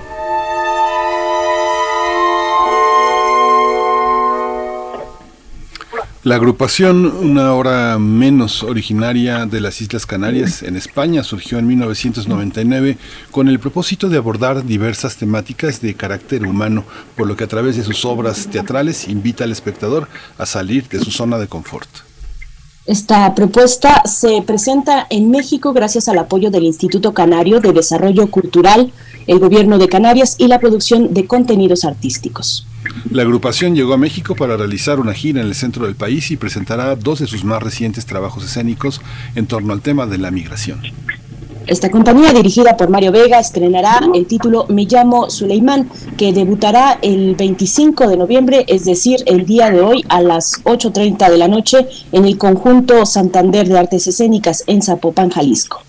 La agrupación, una hora menos originaria de las Islas Canarias en España, surgió en 1999 con el propósito de abordar diversas temáticas de carácter humano, por lo que a través de sus obras teatrales invita al espectador a salir de su zona de confort. Esta propuesta se presenta en México gracias al apoyo del Instituto Canario de Desarrollo Cultural, el Gobierno de Canarias y la producción de contenidos artísticos. La agrupación llegó a México para realizar una gira en el centro del país y presentará dos de sus más recientes trabajos escénicos en torno al tema de la migración. Esta compañía, dirigida por Mario Vega, estrenará el título Me llamo Suleimán, que debutará el 25 de noviembre, es decir, el día de hoy a las 8.30 de la noche en el conjunto Santander de Artes Escénicas en Zapopan, Jalisco.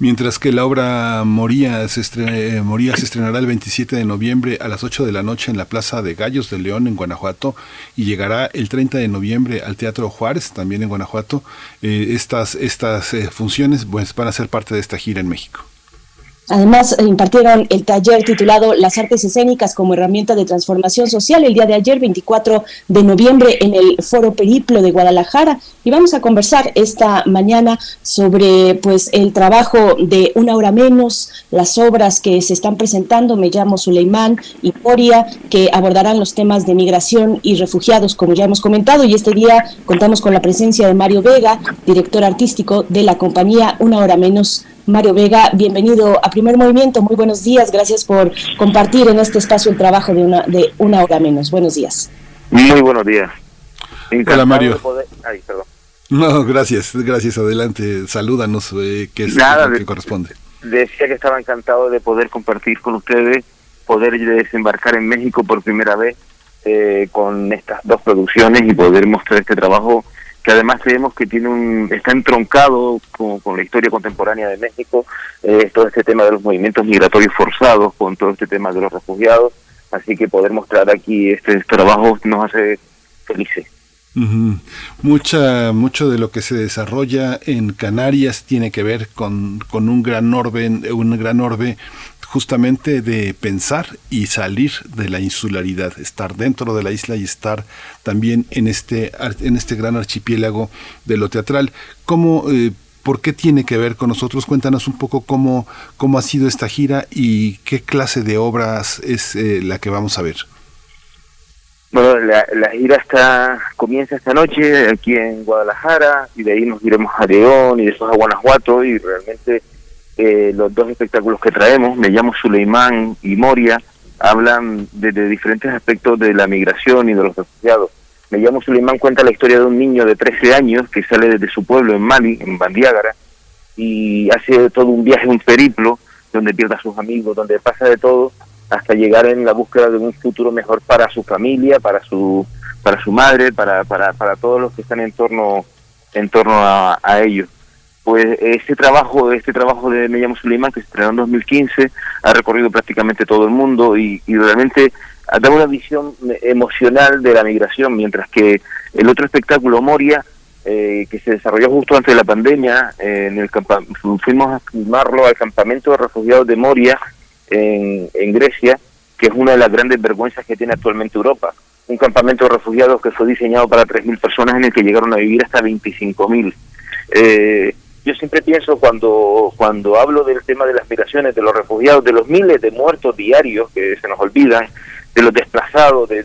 Mientras que la obra Moría se, eh, Moría se estrenará el 27 de noviembre a las 8 de la noche en la Plaza de Gallos de León en Guanajuato y llegará el 30 de noviembre al Teatro Juárez, también en Guanajuato. Eh, estas estas eh, funciones pues, van a ser parte de esta gira en México. Además, impartieron el taller titulado Las artes escénicas como herramienta de transformación social el día de ayer, 24 de noviembre, en el Foro Periplo de Guadalajara. Y vamos a conversar esta mañana sobre pues el trabajo de una hora menos, las obras que se están presentando. Me llamo Suleimán y Poria, que abordarán los temas de migración y refugiados, como ya hemos comentado. Y este día contamos con la presencia de Mario Vega, director artístico de la compañía Una Hora Menos Mario Vega, bienvenido a Primer Movimiento. Muy buenos días. Gracias por compartir en este espacio el trabajo de una, de una hora menos. Buenos días. Muy buenos días. Hola, Mario. Ay, perdón. No, gracias, gracias. Adelante, salúdanos, eh, que es Nada, lo que corresponde. Decía que estaba encantado de poder compartir con ustedes, poder desembarcar en México por primera vez eh, con estas dos producciones y poder mostrar este trabajo que además creemos que tiene un está entroncado con, con la historia contemporánea de México, todo este tema de los movimientos migratorios forzados, con todo este tema de los refugiados, así que poder mostrar aquí este, trabajo nos hace felices. Mucha, mucho de lo que se desarrolla en Canarias tiene que ver con, con un gran orbe, un gran orbe justamente de pensar y salir de la insularidad, estar dentro de la isla y estar también en este, en este gran archipiélago de lo teatral. ¿Cómo, eh, ¿Por qué tiene que ver con nosotros? Cuéntanos un poco cómo, cómo ha sido esta gira y qué clase de obras es eh, la que vamos a ver. Bueno, la, la, gira está comienza esta noche aquí en Guadalajara y de ahí nos iremos a León y después a Guanajuato y realmente eh, los dos espectáculos que traemos, Me llamo Suleimán y Moria, hablan de, diferentes aspectos de la migración y de los refugiados. Me llamo Suleimán cuenta la historia de un niño de 13 años que sale desde su pueblo en Mali, en Bandiágara, y hace todo un viaje, un periplo, donde pierde a sus amigos, donde pasa de todo, hasta llegar en la búsqueda de un futuro mejor para su familia, para su para su madre, para, para, para todos los que están en torno en torno a ellos pues este trabajo, este trabajo de Me llamo Suleiman, que se estrenó en 2015, ha recorrido prácticamente todo el mundo y, realmente da una visión emocional de la migración, mientras que el otro espectáculo, Moria, eh, que se desarrolló justo antes de la pandemia, en el fuimos a filmarlo al campamento de refugiados de Moria en, en Grecia, que es una de las grandes vergüenzas que tiene actualmente Europa. Un campamento de refugiados que fue diseñado para 3.000 personas en el que llegaron a vivir hasta 25.000. Eh, yo siempre pienso cuando, cuando hablo del tema de las migraciones, de los refugiados, de los miles de muertos diarios que se nos olvidan, de los desplazados, de,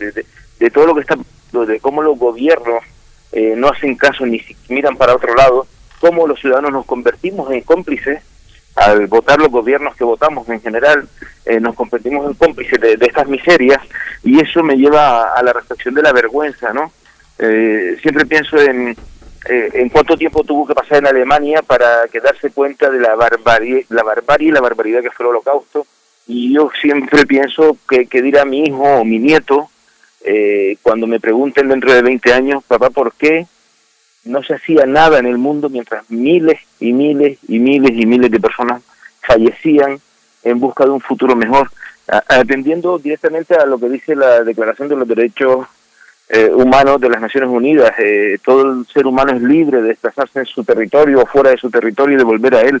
de, todo lo que está, de cómo los gobiernos eh, no hacen caso ni miran para otro lado, cómo los ciudadanos nos convertimos en cómplices al votar los gobiernos que votamos en general, eh, nos convertimos en cómplices de, estas miserias y eso me lleva a, la reflexión de la vergüenza, ¿no? Eh, siempre pienso en, eh, en cuánto tiempo tuvo que pasar en Alemania para que darse cuenta de la barbarie, la barbarie y la barbaridad que fue el holocausto. Y yo siempre pienso que, que dirá mi hijo o mi nieto eh, cuando me pregunten dentro de 20 años, papá, ¿por qué no se hacía nada en el mundo mientras miles y miles y miles y miles de personas fallecían en busca de un futuro mejor? Atendiendo directamente a lo que dice la Declaración de los Derechos eh, humanos de las Naciones Unidas. Eh, todo el ser humano es libre de desplazarse en su territorio o fuera de su territorio y de volver a él.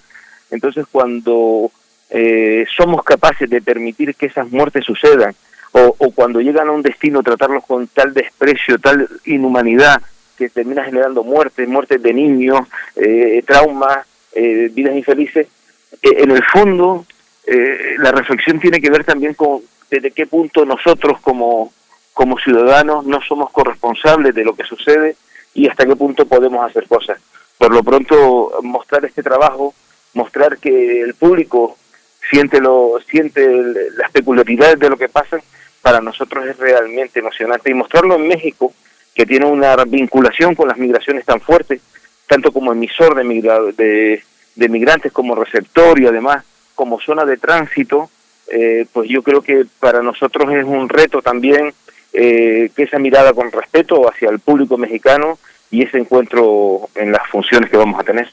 Entonces, cuando eh, somos capaces de permitir que esas muertes sucedan, o, o, cuando llegan a un destino, tratarlos con tal desprecio, tal inhumanidad, que termina generando muertes, muertes de niños, eh, traumas, eh, vidas infelices, en el fondo, la reflexión tiene que ver también con desde qué punto nosotros como como ciudadanos no somos corresponsables de lo que sucede y hasta qué punto podemos hacer cosas. Por lo pronto, mostrar este trabajo, mostrar que el público siente, lo, siente las peculiaridades de lo que pasa, para nosotros es realmente emocionante. Y mostrarlo en México, que tiene una vinculación con las migraciones tan fuerte, tanto como emisor de, de, migrantes, como receptor y además como zona de tránsito, eh, pues yo creo que para nosotros es un reto también eh, que esa mirada con respeto hacia el público mexicano y ese encuentro en las funciones que vamos a tener.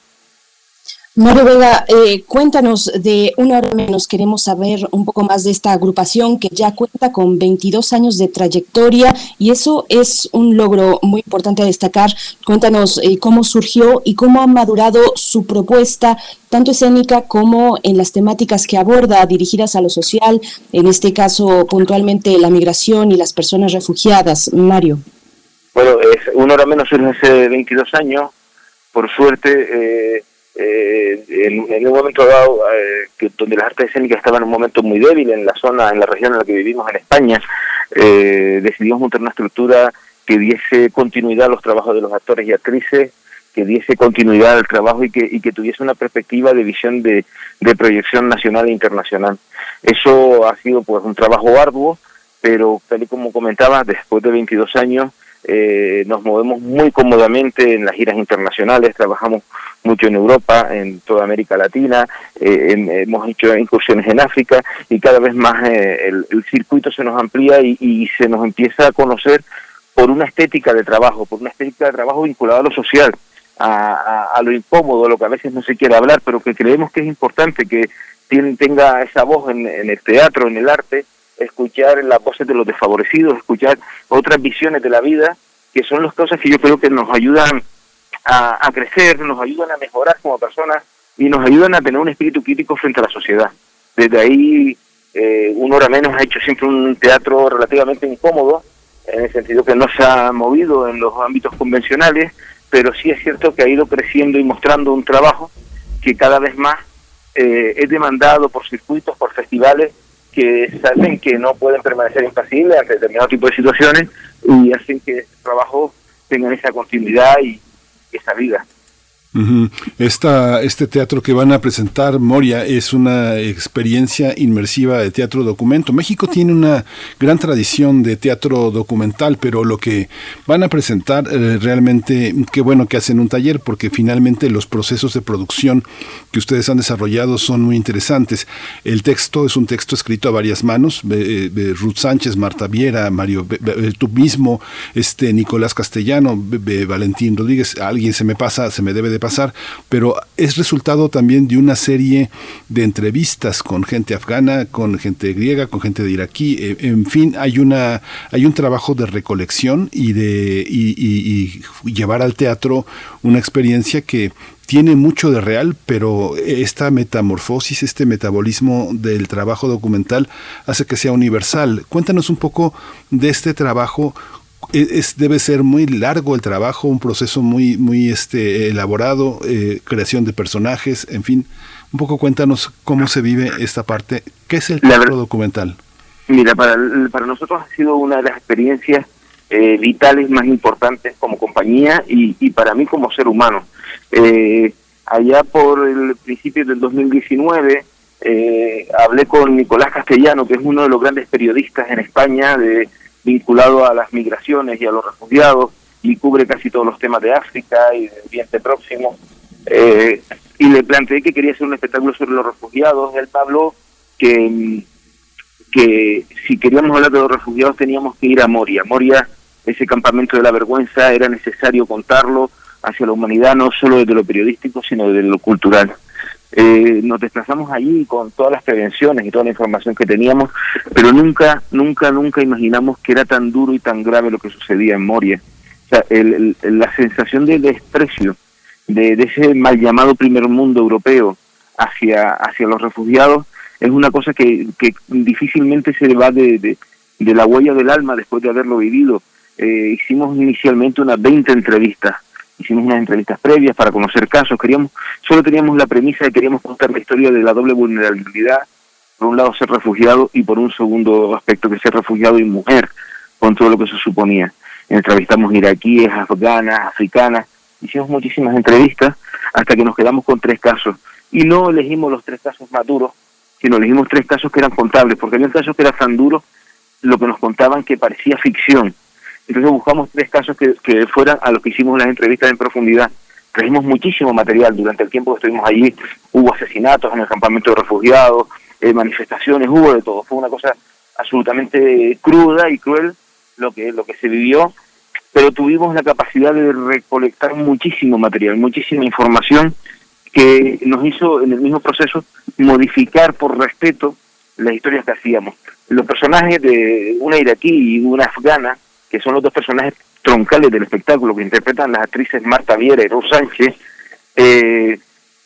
Mario Vega, eh, cuéntanos de una hora menos, queremos saber un poco más de esta agrupación que ya cuenta con 22 años de trayectoria y eso es un logro muy importante a destacar. Cuéntanos eh, cómo surgió y cómo ha madurado su propuesta, tanto escénica como en las temáticas que aborda, dirigidas a lo social, en este caso puntualmente la migración y las personas refugiadas. Mario. Bueno, una hora menos es hace 22 años, por suerte. Eh eh, en, un momento dado, eh, que donde las artes escénicas estaban en un momento muy débil en la zona, en la región en la que vivimos en España, eh, decidimos montar una estructura que diese continuidad a los trabajos de los actores y actrices, que diese continuidad al trabajo y que, tuviese una perspectiva de visión de, de proyección nacional e internacional. Eso ha sido pues un trabajo arduo, pero tal y como comentaba, después de 22 años, eh, nos movemos muy cómodamente en las giras internacionales, trabajamos mucho en Europa, en toda América Latina, eh, hemos hecho incursiones en África y cada vez más eh, el, circuito se nos amplía y, se nos empieza a conocer por una estética de trabajo, por una estética de trabajo vinculada a lo social, a, lo incómodo, a lo que a veces no se quiere hablar, pero que creemos que es importante que tenga esa voz en el teatro, en el arte, escuchar las voces de los desfavorecidos, escuchar otras visiones de la vida, que son las cosas que yo creo que nos ayudan a, crecer, nos ayudan a mejorar como personas y nos ayudan a tener un espíritu crítico frente a la sociedad. Desde ahí, eh, una hora menos ha hecho siempre un teatro relativamente incómodo, en el sentido que no se ha movido en los ámbitos convencionales, pero sí es cierto que ha ido creciendo y mostrando un trabajo que cada vez más eh, es demandado por circuitos, por festivales que saben que no pueden permanecer impasibles ante determinado tipo de situaciones y hacen que este trabajo tengan esa continuidad y esa vida. Esta, este teatro que van a presentar, Moria, es una experiencia inmersiva de teatro documento. México tiene una gran tradición de teatro documental, pero lo que van a presentar eh, realmente, qué bueno que hacen un taller, porque finalmente los procesos de producción que ustedes han desarrollado son muy interesantes. El texto es un texto escrito a varias manos, de, Ruth Sánchez, Marta Viera, Mario, tú mismo, este Nicolás Castellano, Valentín Rodríguez, alguien se me pasa, se me debe de pasar pero es resultado también de una serie de entrevistas con gente afgana, con gente griega, con gente de iraquí, eh, en fin, hay una hay un trabajo de recolección y de y, llevar al teatro una experiencia que tiene mucho de real, pero esta metamorfosis, este metabolismo del trabajo documental hace que sea universal. Cuéntanos un poco de este trabajo, es, debe ser muy largo el trabajo, un proceso muy, muy este, elaborado, eh, creación de personajes, en fin. Un poco cuéntanos cómo se vive esta parte. ¿Qué es el teatro documental? Mira, para, para nosotros ha sido una de las experiencias eh, vitales más importantes como compañía y, y para mí como ser humano. Eh, allá por el principio del 2019 hablé con Nicolás Castellano, que es uno de los grandes periodistas en España de vinculado a las migraciones y a los refugiados y cubre casi todos los temas de África y del Oriente Próximo. Eh, y le planteé que quería hacer un espectáculo sobre los refugiados. Él habló que, que si queríamos hablar de los refugiados teníamos que ir a Moria. Moria, ese campamento de la vergüenza, era necesario contarlo hacia la humanidad, no solo desde lo periodístico, sino desde lo cultural. Eh, nos desplazamos allí con todas las prevenciones y toda la información que teníamos, pero nunca, nunca, nunca imaginamos que era tan duro y tan grave lo que sucedía en Moria. O sea, la sensación de desprecio de, ese mal llamado primer mundo europeo hacia, hacia los refugiados es una cosa que, que difícilmente se va de, de, la huella del alma después de haberlo vivido. Eh, hicimos inicialmente unas 20 entrevistas hicimos unas entrevistas previas para conocer casos, queríamos, solo teníamos la premisa de que queríamos contar la historia de la doble vulnerabilidad, por un lado ser refugiado y por un segundo aspecto que ser refugiado y mujer, con todo lo que se suponía. Entrevistamos iraquíes, afganas, africanas, hicimos muchísimas entrevistas hasta que nos quedamos con tres casos. Y no elegimos los tres casos más duros, sino elegimos tres casos que eran contables, porque había casos que eran tan duros, lo que nos contaban que parecía ficción, entonces buscamos tres casos que, fueran a los que hicimos las entrevistas en profundidad. Trajimos muchísimo material durante el tiempo que estuvimos allí. Hubo asesinatos en el campamento de refugiados, eh, manifestaciones, hubo de todo. Fue una cosa absolutamente cruda y cruel lo que, lo que se vivió, pero tuvimos la capacidad de recolectar muchísimo material, muchísima información que nos hizo en el mismo proceso modificar por respeto las historias que hacíamos. Los personajes de una iraquí y una afgana, que son los dos personajes troncales del espectáculo que interpretan las actrices Marta Viera y Rose Sánchez, eh,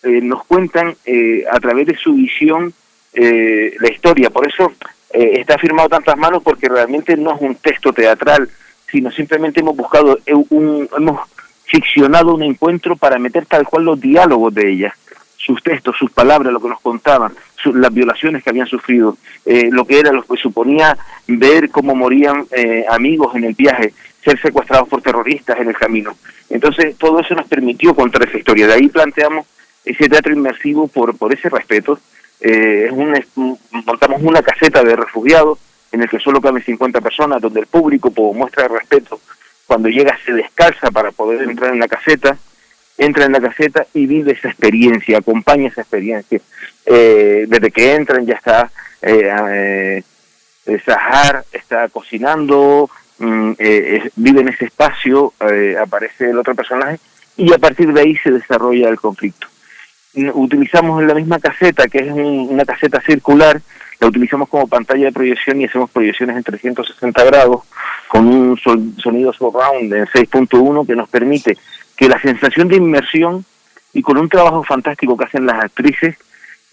eh, nos cuentan eh, a través de su visión la historia. Por eso está firmado tantas manos porque realmente no es un texto teatral, sino simplemente hemos buscado un, hemos ficcionado un encuentro para meter tal cual los diálogos de ellas, sus textos, sus palabras, lo que nos contaban, las violaciones que habían sufrido, eh, lo que era, lo que suponía ver cómo morían eh, amigos en el viaje, ser secuestrados por terroristas en el camino. Entonces, todo eso nos permitió contar esa historia. De ahí planteamos ese teatro inmersivo por, por ese respeto. Eh, es un, montamos una caseta de refugiados en el que solo caben 50 personas, donde el público pues, muestra respeto cuando llega se descalza para poder entrar en la caseta, entra en la caseta y vive esa experiencia, acompaña esa experiencia. Eh, desde que entran ya está eh, eh Sahar, está cocinando, mm, eh, vive en ese espacio, aparece el otro personaje y a partir de ahí se desarrolla el conflicto. Utilizamos la misma caseta, que es una caseta circular, la utilizamos como pantalla de proyección y hacemos proyecciones en 360 grados con un sonido surround en 6.1 que nos permite que la sensación de inmersión y con un trabajo fantástico que hacen las actrices,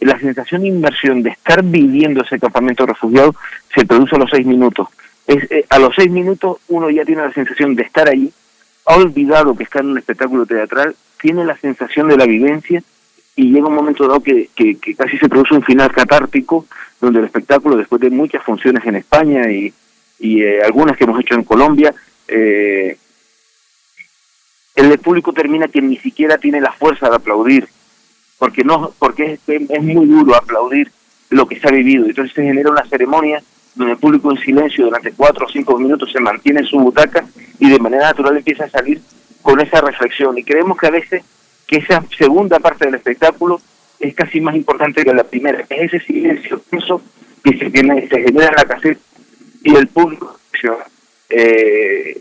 la sensación de inmersión de estar viviendo ese campamento refugiado se produce a los seis minutos. Es, eh, a los seis minutos uno ya tiene la sensación de estar ahí, ha olvidado que está en un espectáculo teatral, tiene la sensación de la vivencia y llega un momento dado que, que, casi se produce un final catártico donde el espectáculo, después de muchas funciones en España y, y eh, algunas que hemos hecho en Colombia, eh, el público termina que ni siquiera tiene la fuerza de aplaudir, porque no porque es, muy duro aplaudir lo que se ha vivido. Entonces se genera una ceremonia donde el público en silencio durante cuatro o cinco minutos se mantiene en su butaca y de manera natural empieza a salir con esa reflexión. Y creemos que a veces que esa segunda parte del espectáculo es casi más importante que la primera, es ese silencio que se, tiene, se genera en la caseta y el público. Eh,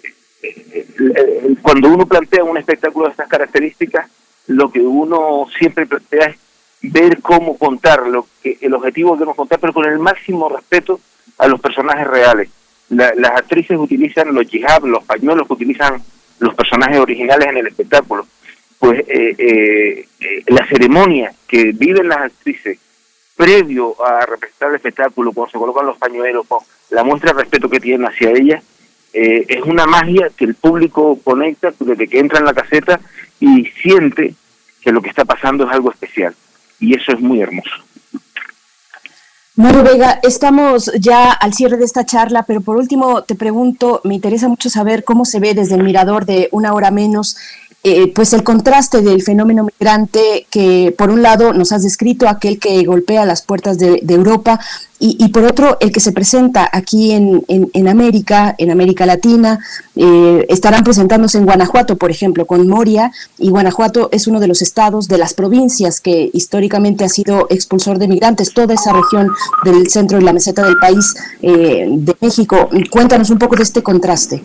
cuando uno plantea un espectáculo de estas características, lo que uno siempre plantea es ver cómo contar, lo que el objetivo que queremos contar, pero con el máximo respeto a los personajes reales. las actrices utilizan los jihad, los pañuelos que utilizan los personajes originales en el espectáculo. Pues eh, eh, eh, la ceremonia que viven las actrices previo a representar el espectáculo, cuando se colocan los pañuelos, la muestra de respeto que tienen hacia ella, eh, es una magia que el público conecta desde que entra en la caseta y siente que lo que está pasando es algo especial. Y eso es muy hermoso. Mario Vega, estamos ya al cierre de esta charla, pero por último te pregunto, me interesa mucho saber cómo se ve desde el mirador de una hora menos eh, pues el contraste del fenómeno migrante que por un lado nos has descrito, aquel que golpea las puertas de, Europa, y, por otro el que se presenta aquí en, en, América, en América Latina, eh, estarán presentándose en Guanajuato, por ejemplo, con Moria, y Guanajuato es uno de los estados de las provincias que históricamente ha sido expulsor de migrantes, toda esa región del centro y la meseta del país eh, de México. Cuéntanos un poco de este contraste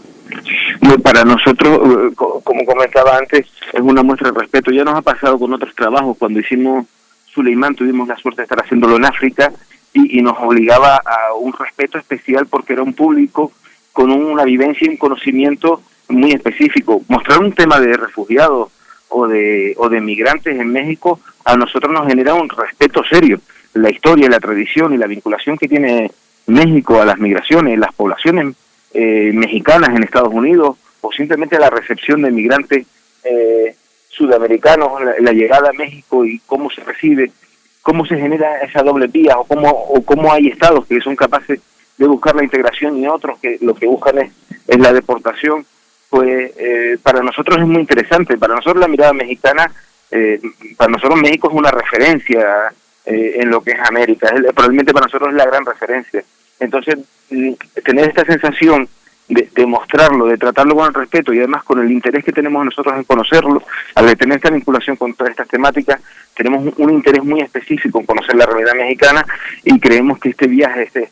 para nosotros, eh, como comentaba antes, es una muestra de respeto. Ya nos ha pasado con otros trabajos. Cuando hicimos Suleimán tuvimos la suerte de estar haciéndolo en África y, nos obligaba a un respeto especial porque era un público con una vivencia y un conocimiento muy específico. Mostrar un tema de refugiados o de, o de migrantes en México a nosotros nos genera un respeto serio. La historia, la tradición y la vinculación que tiene México a las migraciones, las poblaciones eh, mexicanas en Estados Unidos o simplemente la recepción de migrantes eh, sudamericanos, la, llegada a México y cómo se recibe, cómo se genera esa doble vía o cómo, o cómo hay estados que son capaces de buscar la integración y otros que lo que buscan es, es la deportación, pues eh, para nosotros es muy interesante. Para nosotros la mirada mexicana, eh, para nosotros México es una referencia en lo que es América, probablemente para nosotros es la gran referencia. Entonces, mm, tener esta sensación de, mostrarlo, de tratarlo con el respeto y además con el interés que tenemos nosotros en conocerlo, al tener esta vinculación con todas estas temáticas, tenemos un, interés muy específico en conocer la realidad mexicana y creemos que este viaje, este,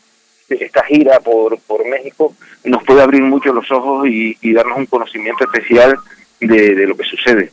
esta gira por, por México nos puede abrir mucho los ojos y, darnos un conocimiento especial de, de lo que sucede.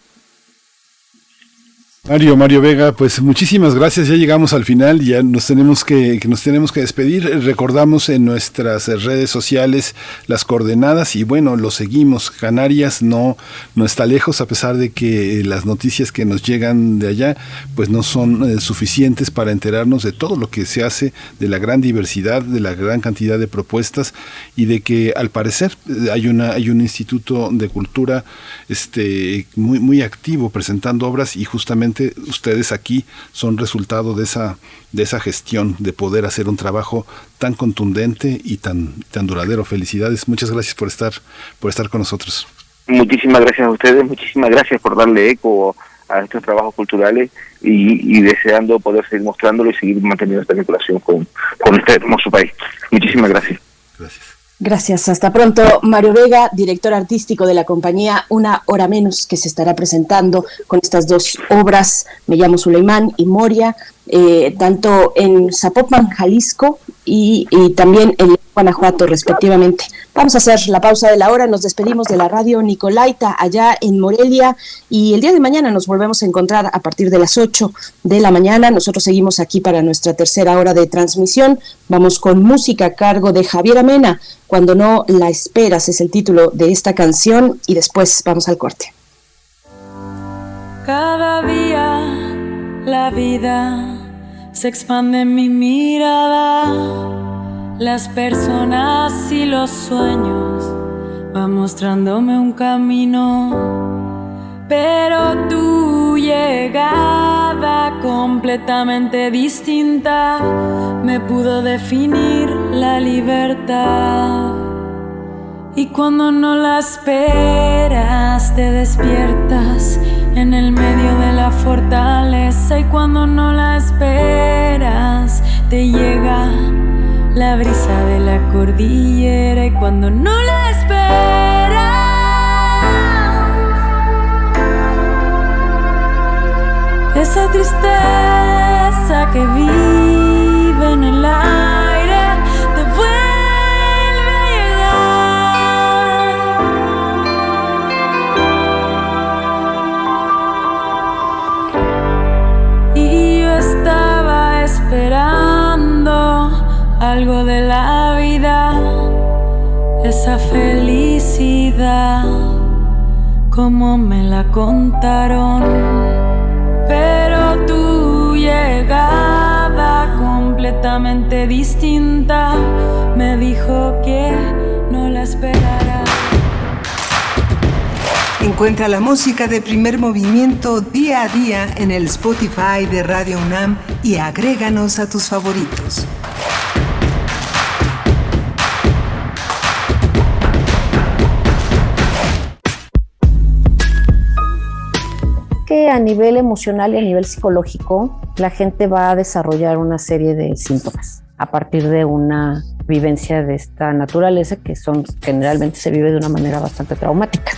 Mario, Mario Vega, pues muchísimas gracias. Ya llegamos al final, ya nos tenemos que, nos tenemos que despedir. Recordamos en nuestras redes sociales las coordenadas y bueno, lo seguimos. Canarias no, no está lejos, a pesar de que las noticias que nos llegan de allá, pues no son eh, suficientes para enterarnos de todo lo que se hace, de la gran diversidad, de la gran cantidad de propuestas y de que al parecer eh, hay una, hay un instituto de cultura este muy, muy activo presentando obras y justamente ustedes aquí son resultado de esa, de esa gestión, de poder hacer un trabajo tan contundente y tan, tan duradero. Felicidades, muchas gracias por estar, por estar con nosotros. Muchísimas gracias a ustedes, muchísimas gracias por darle eco a estos trabajos culturales y, deseando poder seguir mostrándolo y seguir manteniendo esta vinculación con, con este hermoso país. Muchísimas gracias. Gracias. Gracias, hasta pronto. Mario Vega, director artístico de la compañía Una Hora Menos, que se estará presentando con estas dos obras, Me llamo Suleimán y Moria, eh, tanto en Zapopan, Jalisco, y, y también en Guanajuato, respectivamente. Vamos a hacer la pausa de la hora, nos despedimos de la radio Nicolaita allá en Morelia y el día de mañana nos volvemos a encontrar a partir de las 8 de la mañana. Nosotros seguimos aquí para nuestra tercera hora de transmisión. Vamos con música a cargo de Javier Amena, Cuando no la esperas es el título de esta canción y después vamos al corte. Cada día la vida se expande mi mirada las personas y los sueños van mostrándome un camino, pero tu llegada completamente distinta me pudo definir la libertad. Y cuando no la esperas, te despiertas en el medio de la fortaleza. Y cuando no la esperas, te llega la brisa de la cordillera y cuando no la esperas. Esa tristeza que vive en el aire esa felicidad, como me la contaron. Pero tu llegada completamente distinta me dijo que no la esperara. Encuentra la música de primer movimiento día a día en el Spotify de Radio UNAM y agréganos a tus favoritos. A nivel emocional y a nivel psicológico la gente va a desarrollar una serie de síntomas a partir de una vivencia de esta naturaleza que son generalmente se vive de una manera bastante traumática.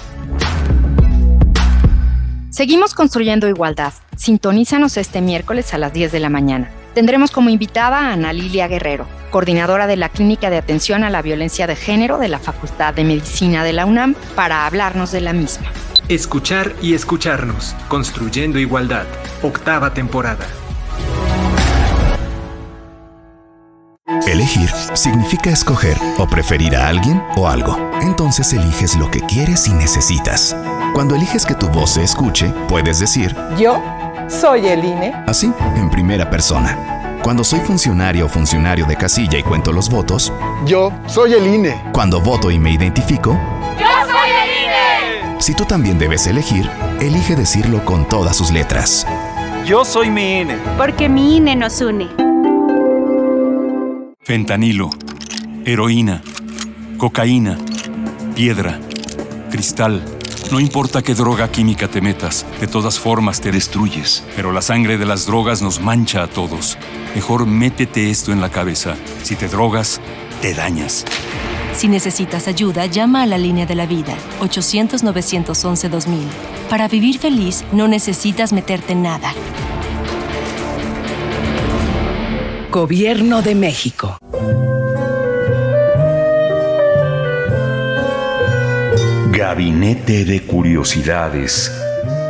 Seguimos construyendo igualdad. Sintonízanos este miércoles a las 10 de la mañana. Tendremos como invitada a Ana Lilia Guerrero, coordinadora de la Clínica de Atención a la Violencia de Género de la Facultad de Medicina de la UNAM, para hablarnos de la misma. Escuchar y escucharnos, construyendo igualdad, octava temporada. Elegir significa escoger o preferir a alguien o algo. Entonces eliges lo que quieres y necesitas. Cuando eliges que tu voz se escuche, puedes decir, yo soy el INE. Así, en primera persona. Cuando soy funcionario o funcionario de casilla y cuento los votos, yo soy el INE. Cuando voto y me identifico, yo soy el INE. Si tú también debes elegir, elige decirlo con todas sus letras. Yo soy mi INE. Porque mi INE nos une. Fentanilo, heroína, cocaína, piedra, cristal. No importa qué droga química te metas, de todas formas te destruyes. Pero la sangre de las drogas nos mancha a todos. Mejor métete esto en la cabeza. Si te drogas, te dañas. Si necesitas ayuda, llama a la línea de la vida, 800-911-2000. Para vivir feliz, no necesitas meterte en nada. Gobierno de México. Gabinete de Curiosidades.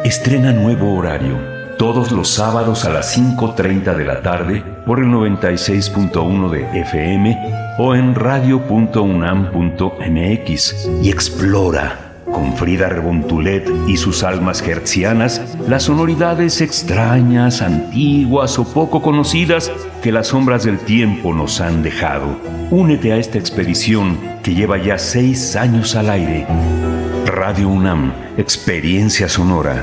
Estrena nuevo horario todos los sábados a las 5.30 de la tarde por el 96.1 de FM o en radio.unam.mx y explora con Frida Rebontulet y sus almas hertzianas las sonoridades extrañas, antiguas o poco conocidas que las sombras del tiempo nos han dejado. Únete a esta expedición que lleva ya seis años al aire. Radio UNAM, Experiencia Sonora.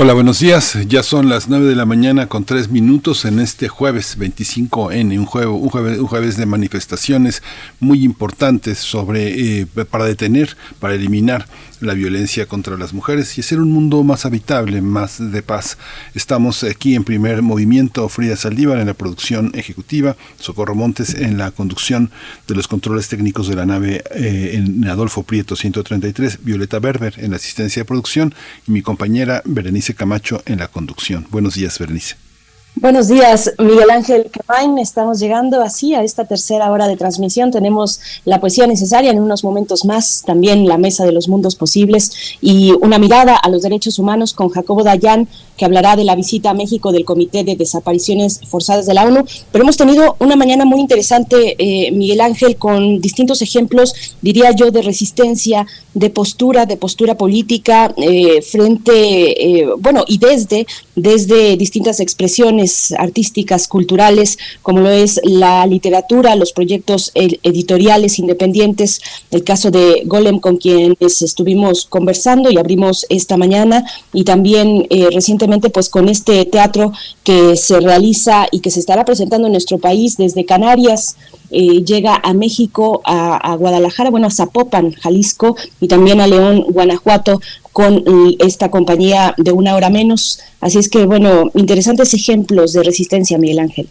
Hola, buenos días. Ya son las 9 de la mañana con 3 minutos en este jueves 25N, un jueves, un jueves, un jueves de manifestaciones muy importantes sobre, eh, para detener, para eliminar la violencia contra las mujeres y hacer un mundo más habitable, más de paz. Estamos aquí en primer movimiento, Frida Saldívar en la producción ejecutiva, Socorro Montes en la conducción de los controles técnicos de la nave eh, en Adolfo Prieto 133, Violeta Berber en la asistencia de producción y mi compañera Berenice Camacho en la conducción. Buenos días, Berenice. Buenos días, Miguel Ángel. Estamos llegando así a esta tercera hora de transmisión. Tenemos la poesía necesaria en unos momentos más, también la mesa de los mundos posibles y una mirada a los derechos humanos con Jacobo Dayan, que hablará de la visita a México del Comité de Desapariciones Forzadas de la ONU. Pero hemos tenido una mañana muy interesante, eh, Miguel Ángel, con distintos ejemplos, diría yo, de resistencia, de postura, de postura política eh, frente, eh, bueno, y desde, desde distintas expresiones artísticas, culturales, como lo es la literatura, los proyectos editoriales independientes, el caso de Golem con quienes estuvimos conversando y abrimos esta mañana, y también recientemente pues con este teatro que se realiza y que se estará presentando en nuestro país desde Canarias, eh, llega a México, a, Guadalajara, bueno, a Zapopan, Jalisco y también a León, Guanajuato con esta compañía de una hora menos. Así es que, bueno, interesantes ejemplos de resistencia, Miguel Ángel.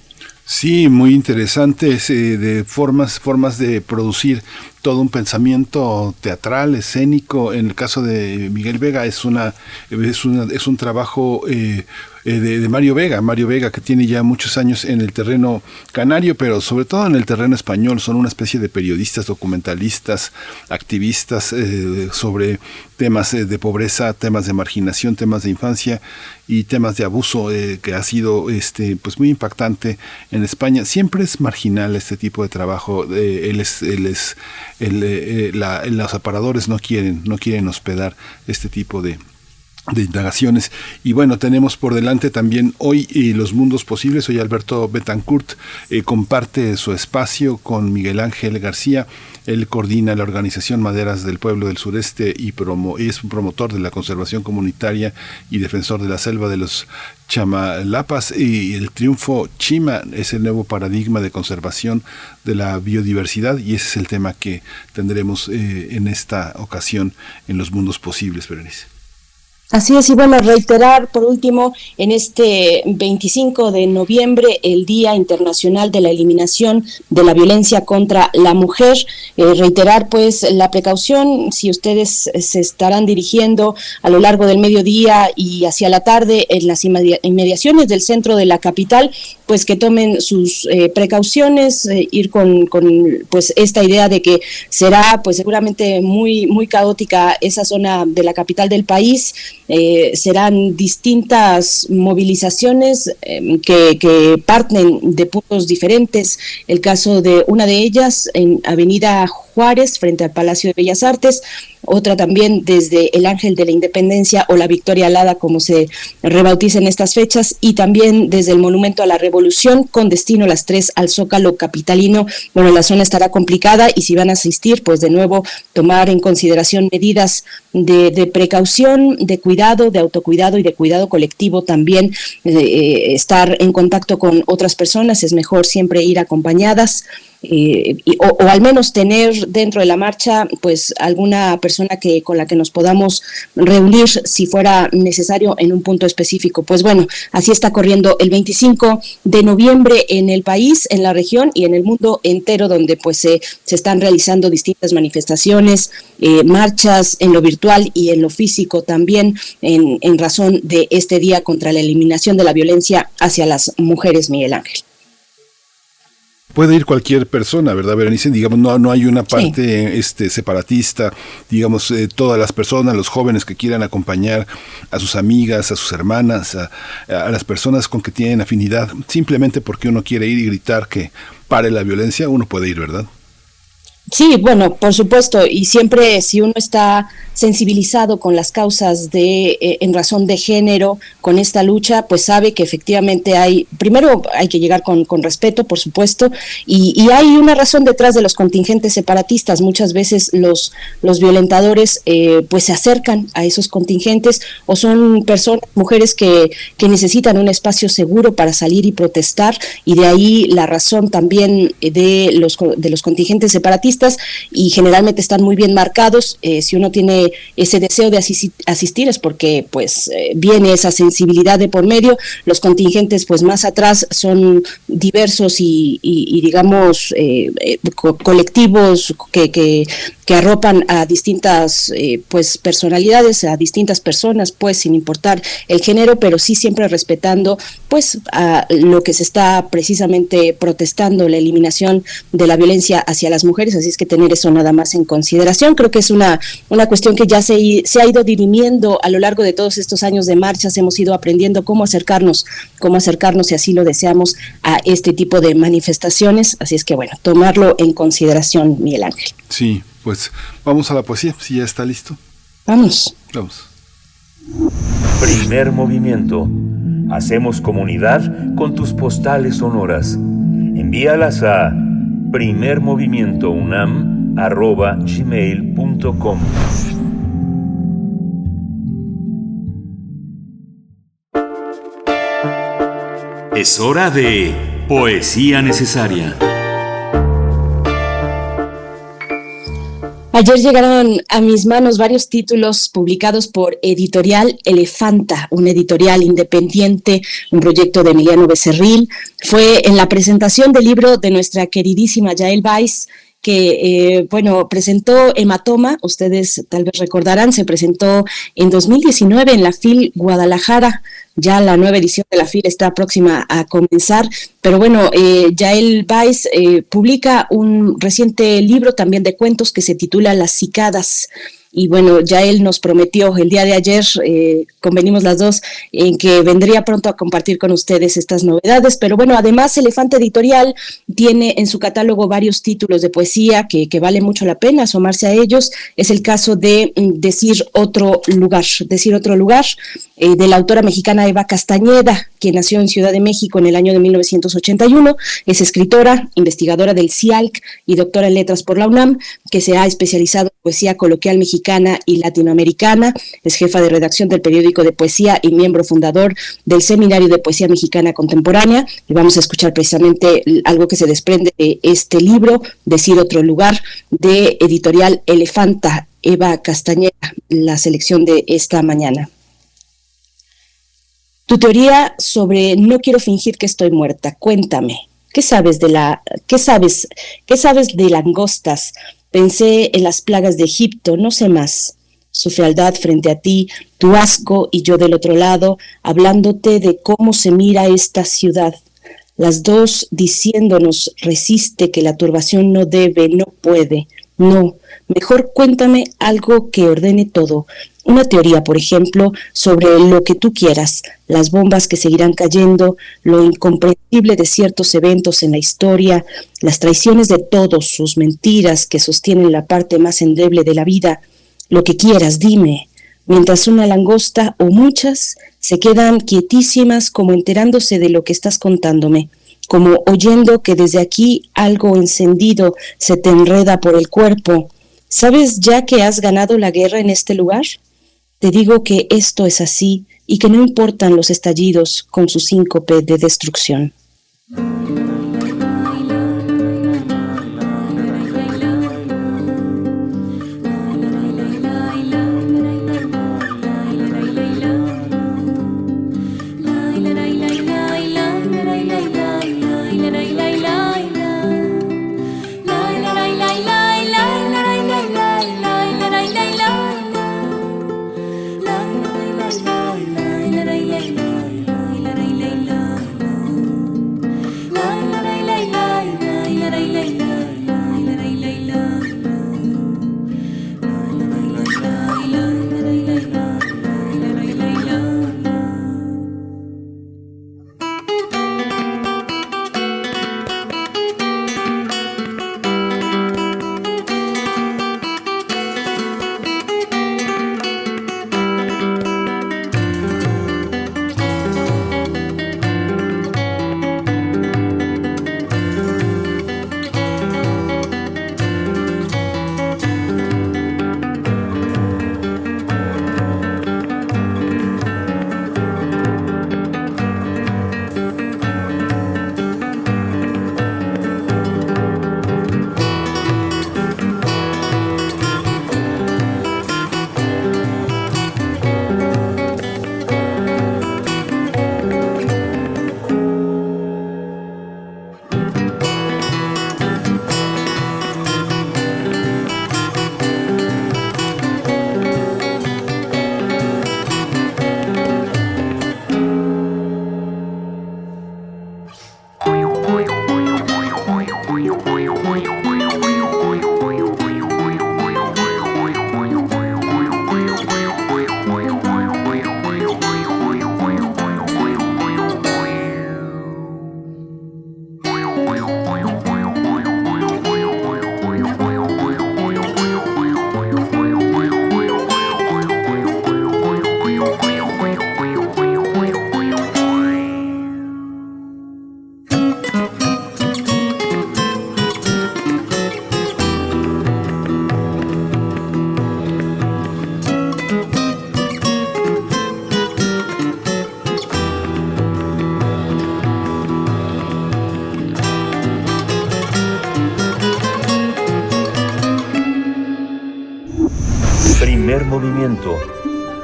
Sí, muy interesantes eh, de formas, formas de producir todo un pensamiento teatral, escénico. En el caso de Miguel Vega es una es, una, es un trabajo eh, eh, de, Mario Vega, Mario Vega que tiene ya muchos años en el terreno canario, pero sobre todo en el terreno español, son una especie de periodistas, documentalistas, activistas eh, sobre temas de pobreza, temas de marginación, temas de infancia y temas de abuso que ha sido este pues muy impactante en España. Siempre es marginal este tipo de trabajo. él es él es eh, eh, los aparadores no quieren, no quieren hospedar este tipo de, de indagaciones. Y bueno, tenemos por delante también hoy y los mundos posibles. Hoy Alberto Betancourt eh, comparte su espacio con Miguel Ángel García. Él coordina la organización Maderas del Pueblo del Sureste y es un promotor de la conservación comunitaria y defensor de la selva de los Chamalapas y el triunfo Chima es el nuevo paradigma de conservación de la biodiversidad y ese es el tema que tendremos eh, en esta ocasión en los mundos posibles, Berenice. Así es, y bueno, reiterar por último en este 25 de noviembre, el Día Internacional de la Eliminación de la Violencia contra la Mujer, eh, reiterar pues la precaución, si ustedes se estarán dirigiendo a lo largo del mediodía y hacia la tarde en las inmediaciones del centro de la capital, pues que tomen sus eh, precauciones, eh, ir con, con, pues esta idea de que será pues seguramente muy, muy caótica esa zona de la capital del país, eh, serán distintas movilizaciones em, que, que, parten de puntos diferentes. El caso de una de ellas en Avenida frente al Palacio de Bellas Artes, otra también desde el Ángel de la Independencia o la Victoria Alada, como se rebautiza en estas fechas, y también desde el Monumento a la Revolución, con destino a las tres al Zócalo Capitalino. Bueno, la zona estará complicada y si van a asistir, pues de nuevo tomar en consideración medidas de, precaución, de cuidado, de autocuidado y de cuidado colectivo también, eh, estar en contacto con otras personas, es mejor siempre ir acompañadas. Eh, o, al menos tener dentro de la marcha pues alguna persona que con la que nos podamos reunir si fuera necesario en un punto específico. Pues bueno, así está corriendo el 25 de noviembre en el país, en la región y en el mundo entero donde pues se, se están realizando distintas manifestaciones, eh, marchas en lo virtual y en lo físico también en, en razón de este día contra la eliminación de la violencia hacia las mujeres, Miguel Ángel puede ir cualquier persona, ¿verdad, Berenice? Digamos, no, no hay una parte este, separatista, digamos, eh, todas las personas, los jóvenes que quieran acompañar a sus amigas, a sus hermanas, a, a las personas con que tienen afinidad, simplemente porque uno quiere ir y gritar que pare la violencia, uno puede ir, ¿verdad? Sí, bueno, por supuesto, y siempre si uno está sensibilizado con las causas de eh, en razón de género, con esta lucha, pues sabe que efectivamente hay, primero hay que llegar con, con respeto, por supuesto, y, y, hay una razón detrás de los contingentes separatistas. Muchas veces los, los violentadores eh, pues se acercan a esos contingentes o son personas, mujeres que, que necesitan un espacio seguro para salir y protestar, y de ahí la razón también de los, de los contingentes separatistas y generalmente están muy bien marcados. Eh, si uno tiene ese deseo de asistir es porque pues eh, viene esa sensibilidad de por medio. Los contingentes pues más atrás son diversos y, digamos eh, colectivos que, que, que arropan a distintas eh, pues personalidades, a distintas personas, pues sin importar el género, pero sí siempre respetando pues a lo que se está precisamente protestando, la eliminación de la violencia hacia las mujeres, así es que tener eso nada más en consideración. Creo que es una, una cuestión que ya se, se ha ido dirimiendo a lo largo de todos estos años de marchas, hemos ido aprendiendo cómo acercarnos, cómo acercarnos, si así lo deseamos, a este tipo de manifestaciones, así es que bueno, tomarlo en consideración, Miguel Ángel. Sí, pues vamos a la poesía, si ya está listo. Vamos. Vamos. Primer movimiento. Hacemos comunidad con tus postales sonoras. Envíalas a primermovimientounam.gmail.com Es hora de Poesía Necesaria. Ayer llegaron a mis manos varios títulos publicados por Editorial Elefanta, un editorial independiente, un proyecto de Emiliano Becerril. Fue en la presentación del libro de nuestra queridísima Yael Weiss que, eh, bueno, presentó Hematoma, ustedes tal vez recordarán, se presentó en 2019 en la FIL Guadalajara, ya la nueva edición de la FIL está próxima a comenzar, pero bueno, eh, Yael Weiss eh, publica un reciente libro también de cuentos que se titula Las cicadas y bueno, ya él nos prometió el día de ayer, eh, convenimos las dos, en que vendría pronto a compartir con ustedes estas novedades, pero bueno, además Elefante Editorial tiene en su catálogo varios títulos de poesía que, que vale mucho la pena asomarse a ellos, es el caso de mm, Decir otro lugar, Decir otro lugar, eh, de la autora mexicana Eva Castañeda, quien nació en Ciudad de México en el año de 1981, es escritora, investigadora del CIALC y doctora en letras por la UNAM, que se ha especializado en poesía coloquial mexicana y latinoamericana, es jefa de redacción del periódico de poesía y miembro fundador del Seminario de Poesía Mexicana Contemporánea. Y vamos a escuchar precisamente algo que se desprende de este libro, Decir otro lugar, de editorial Elefanta, Eva Castañeda, la selección de esta mañana. Tu teoría sobre no quiero fingir que estoy muerta, cuéntame. ¿Qué sabes de la qué sabes qué sabes de langostas, Pensé en las plagas de Egipto, no sé más. Su fealdad frente a ti, tu asco y yo del otro lado, hablándote de cómo se mira esta ciudad. Las dos diciéndonos, resiste que la turbación no debe, no puede. No, mejor cuéntame algo que ordene todo, una teoría, por ejemplo, sobre lo que tú quieras, las bombas que seguirán cayendo, lo incomprensible de ciertos eventos en la historia, las traiciones de todos, sus mentiras que sostienen la parte más endeble de la vida, lo que quieras, dime, mientras una langosta o muchas se quedan quietísimas como enterándose de lo que estás contándome, como oyendo que desde aquí algo encendido se te enreda por el cuerpo. ¿Sabes ya que has ganado la guerra en este lugar? Te digo que esto es así y que no importan los estallidos con su síncope de destrucción.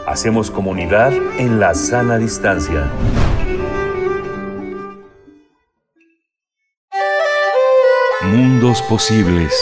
Hacemos comunidad en la sana distancia. Mundos posibles.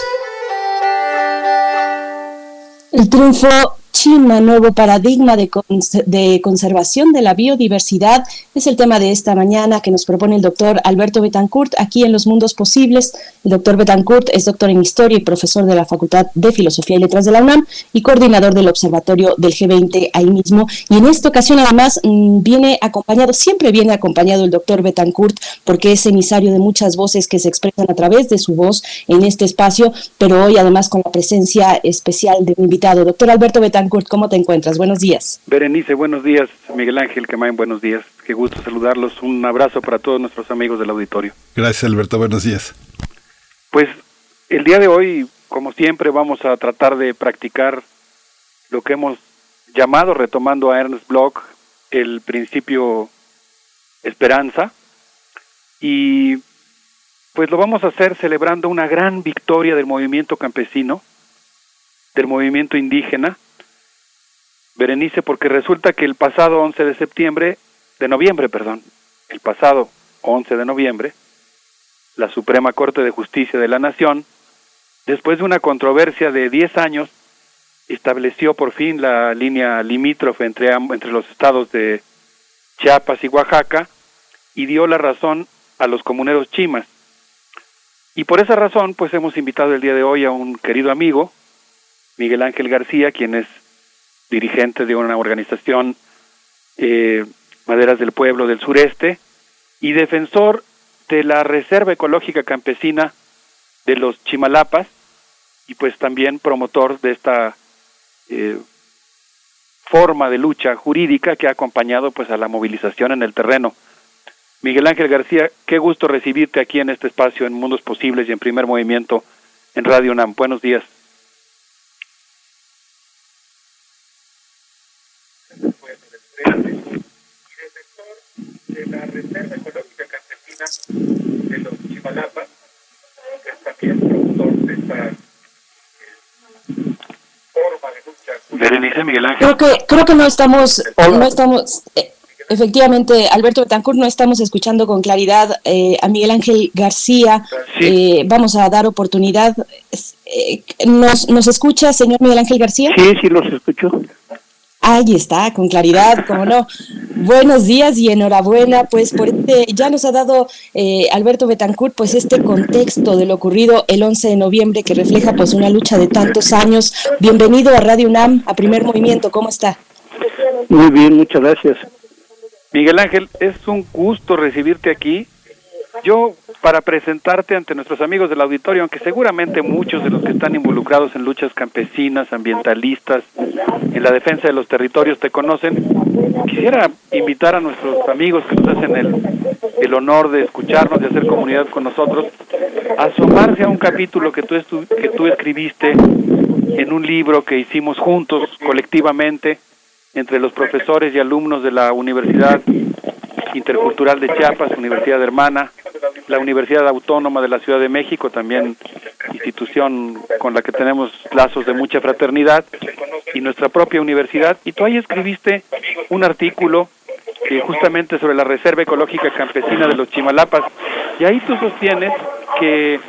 El triunfo China, nuevo paradigma de, conservación de la biodiversidad, es el tema de esta mañana que nos propone el doctor Alberto Betancourt aquí en Los Mundos Posibles. El doctor Betancourt es doctor en Historia y profesor de la Facultad de Filosofía y Letras de la UNAM y coordinador del Observatorio del G20 ahí mismo. Y en esta ocasión además mm, viene acompañado, siempre viene acompañado el doctor Betancourt porque es emisario de muchas voces que se expresan a través de su voz en este espacio, pero hoy además con la presencia especial de un invitado. Doctor Alberto Betancourt, ¿cómo te encuentras? Buenos días. Berenice, buenos días. Miguel Ángel Quemain, buenos días. Qué gusto saludarlos. Un abrazo para todos nuestros amigos del auditorio. Gracias, Alberto. Buenos días. Pues el día de hoy, como siempre, vamos a tratar de practicar lo que hemos llamado, retomando a Ernst Bloch, el principio esperanza. Y pues lo vamos a hacer celebrando una gran victoria del movimiento campesino, del movimiento indígena, Berenice, porque resulta que el pasado 11 de septiembre, de noviembre, perdón, el pasado 11 de noviembre, la Suprema Corte de Justicia de la Nación, después de una controversia de 10 años, estableció por fin la línea limítrofe entre, entre los estados de Chiapas y Oaxaca y dio la razón a los comuneros chimas. Y por esa razón, pues hemos invitado el día de hoy a un querido amigo, Miguel Ángel García, quien es dirigente de una organización eh, Maderas del Pueblo del Sureste y defensor de la Reserva Ecológica Campesina de los Chimalapas y pues también promotor de esta eh, forma de lucha jurídica que ha acompañado pues a la movilización en el terreno. Miguel Ángel García, qué gusto recibirte aquí en este espacio en Mundos Posibles y en Primer Movimiento en Radio UNAM. Buenos días. de la Reserva Ecológica Campesina de los Chimalapas, que es también productor de esta eh, forma de lucha. Berenice Miguel Ángel. Creo que, creo que no estamos, no estamos, eh, efectivamente, Alberto Betancourt, no estamos escuchando con claridad eh, a Miguel Ángel García. Sí. Eh, vamos a dar oportunidad. Eh, ¿nos, ¿Nos escucha, señor Miguel Ángel García? Sí, sí, los escucho. Ahí está, con claridad, como no. Buenos días y enhorabuena, pues por este, ya nos ha dado eh, Alberto Betancourt, pues este contexto de lo ocurrido el 11 de noviembre que refleja pues una lucha de tantos años. Bienvenido a Radio UNAM, a Primer Movimiento, ¿cómo está? Muy bien, muchas gracias. Miguel Ángel, es un gusto recibirte aquí. Yo, para presentarte ante nuestros amigos del auditorio, aunque seguramente muchos de los que están involucrados en luchas campesinas, ambientalistas, en la defensa de los territorios te conocen, quisiera invitar a nuestros amigos que nos hacen el, el honor de escucharnos, de hacer comunidad con nosotros, a asomarse a un capítulo que tú, que tú escribiste en un libro que hicimos juntos, colectivamente, entre los profesores y alumnos de la Universidad Intercultural de Chiapas, Universidad Hermana, la Universidad Autónoma de la Ciudad de México, también institución con la que tenemos lazos de mucha fraternidad, y nuestra propia universidad. Y tú ahí escribiste un artículo eh, justamente sobre la Reserva Ecológica Campesina de los Chimalapas, y ahí tú sostienes que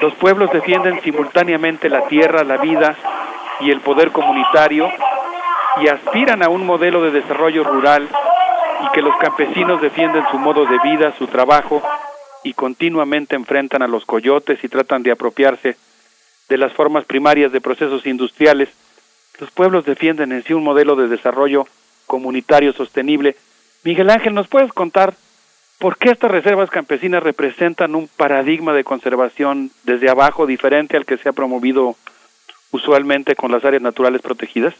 los pueblos defienden simultáneamente la tierra, la vida y el poder comunitario y aspiran a un modelo de desarrollo rural y que los campesinos defienden su modo de vida, su trabajo y continuamente enfrentan a los coyotes y tratan de apropiarse de las formas primarias de procesos industriales. Los pueblos defienden en sí un modelo de desarrollo comunitario sostenible. Miguel Ángel, ¿nos puedes contar por qué estas reservas campesinas representan un paradigma de conservación desde abajo diferente al que se ha promovido usualmente con las áreas naturales protegidas?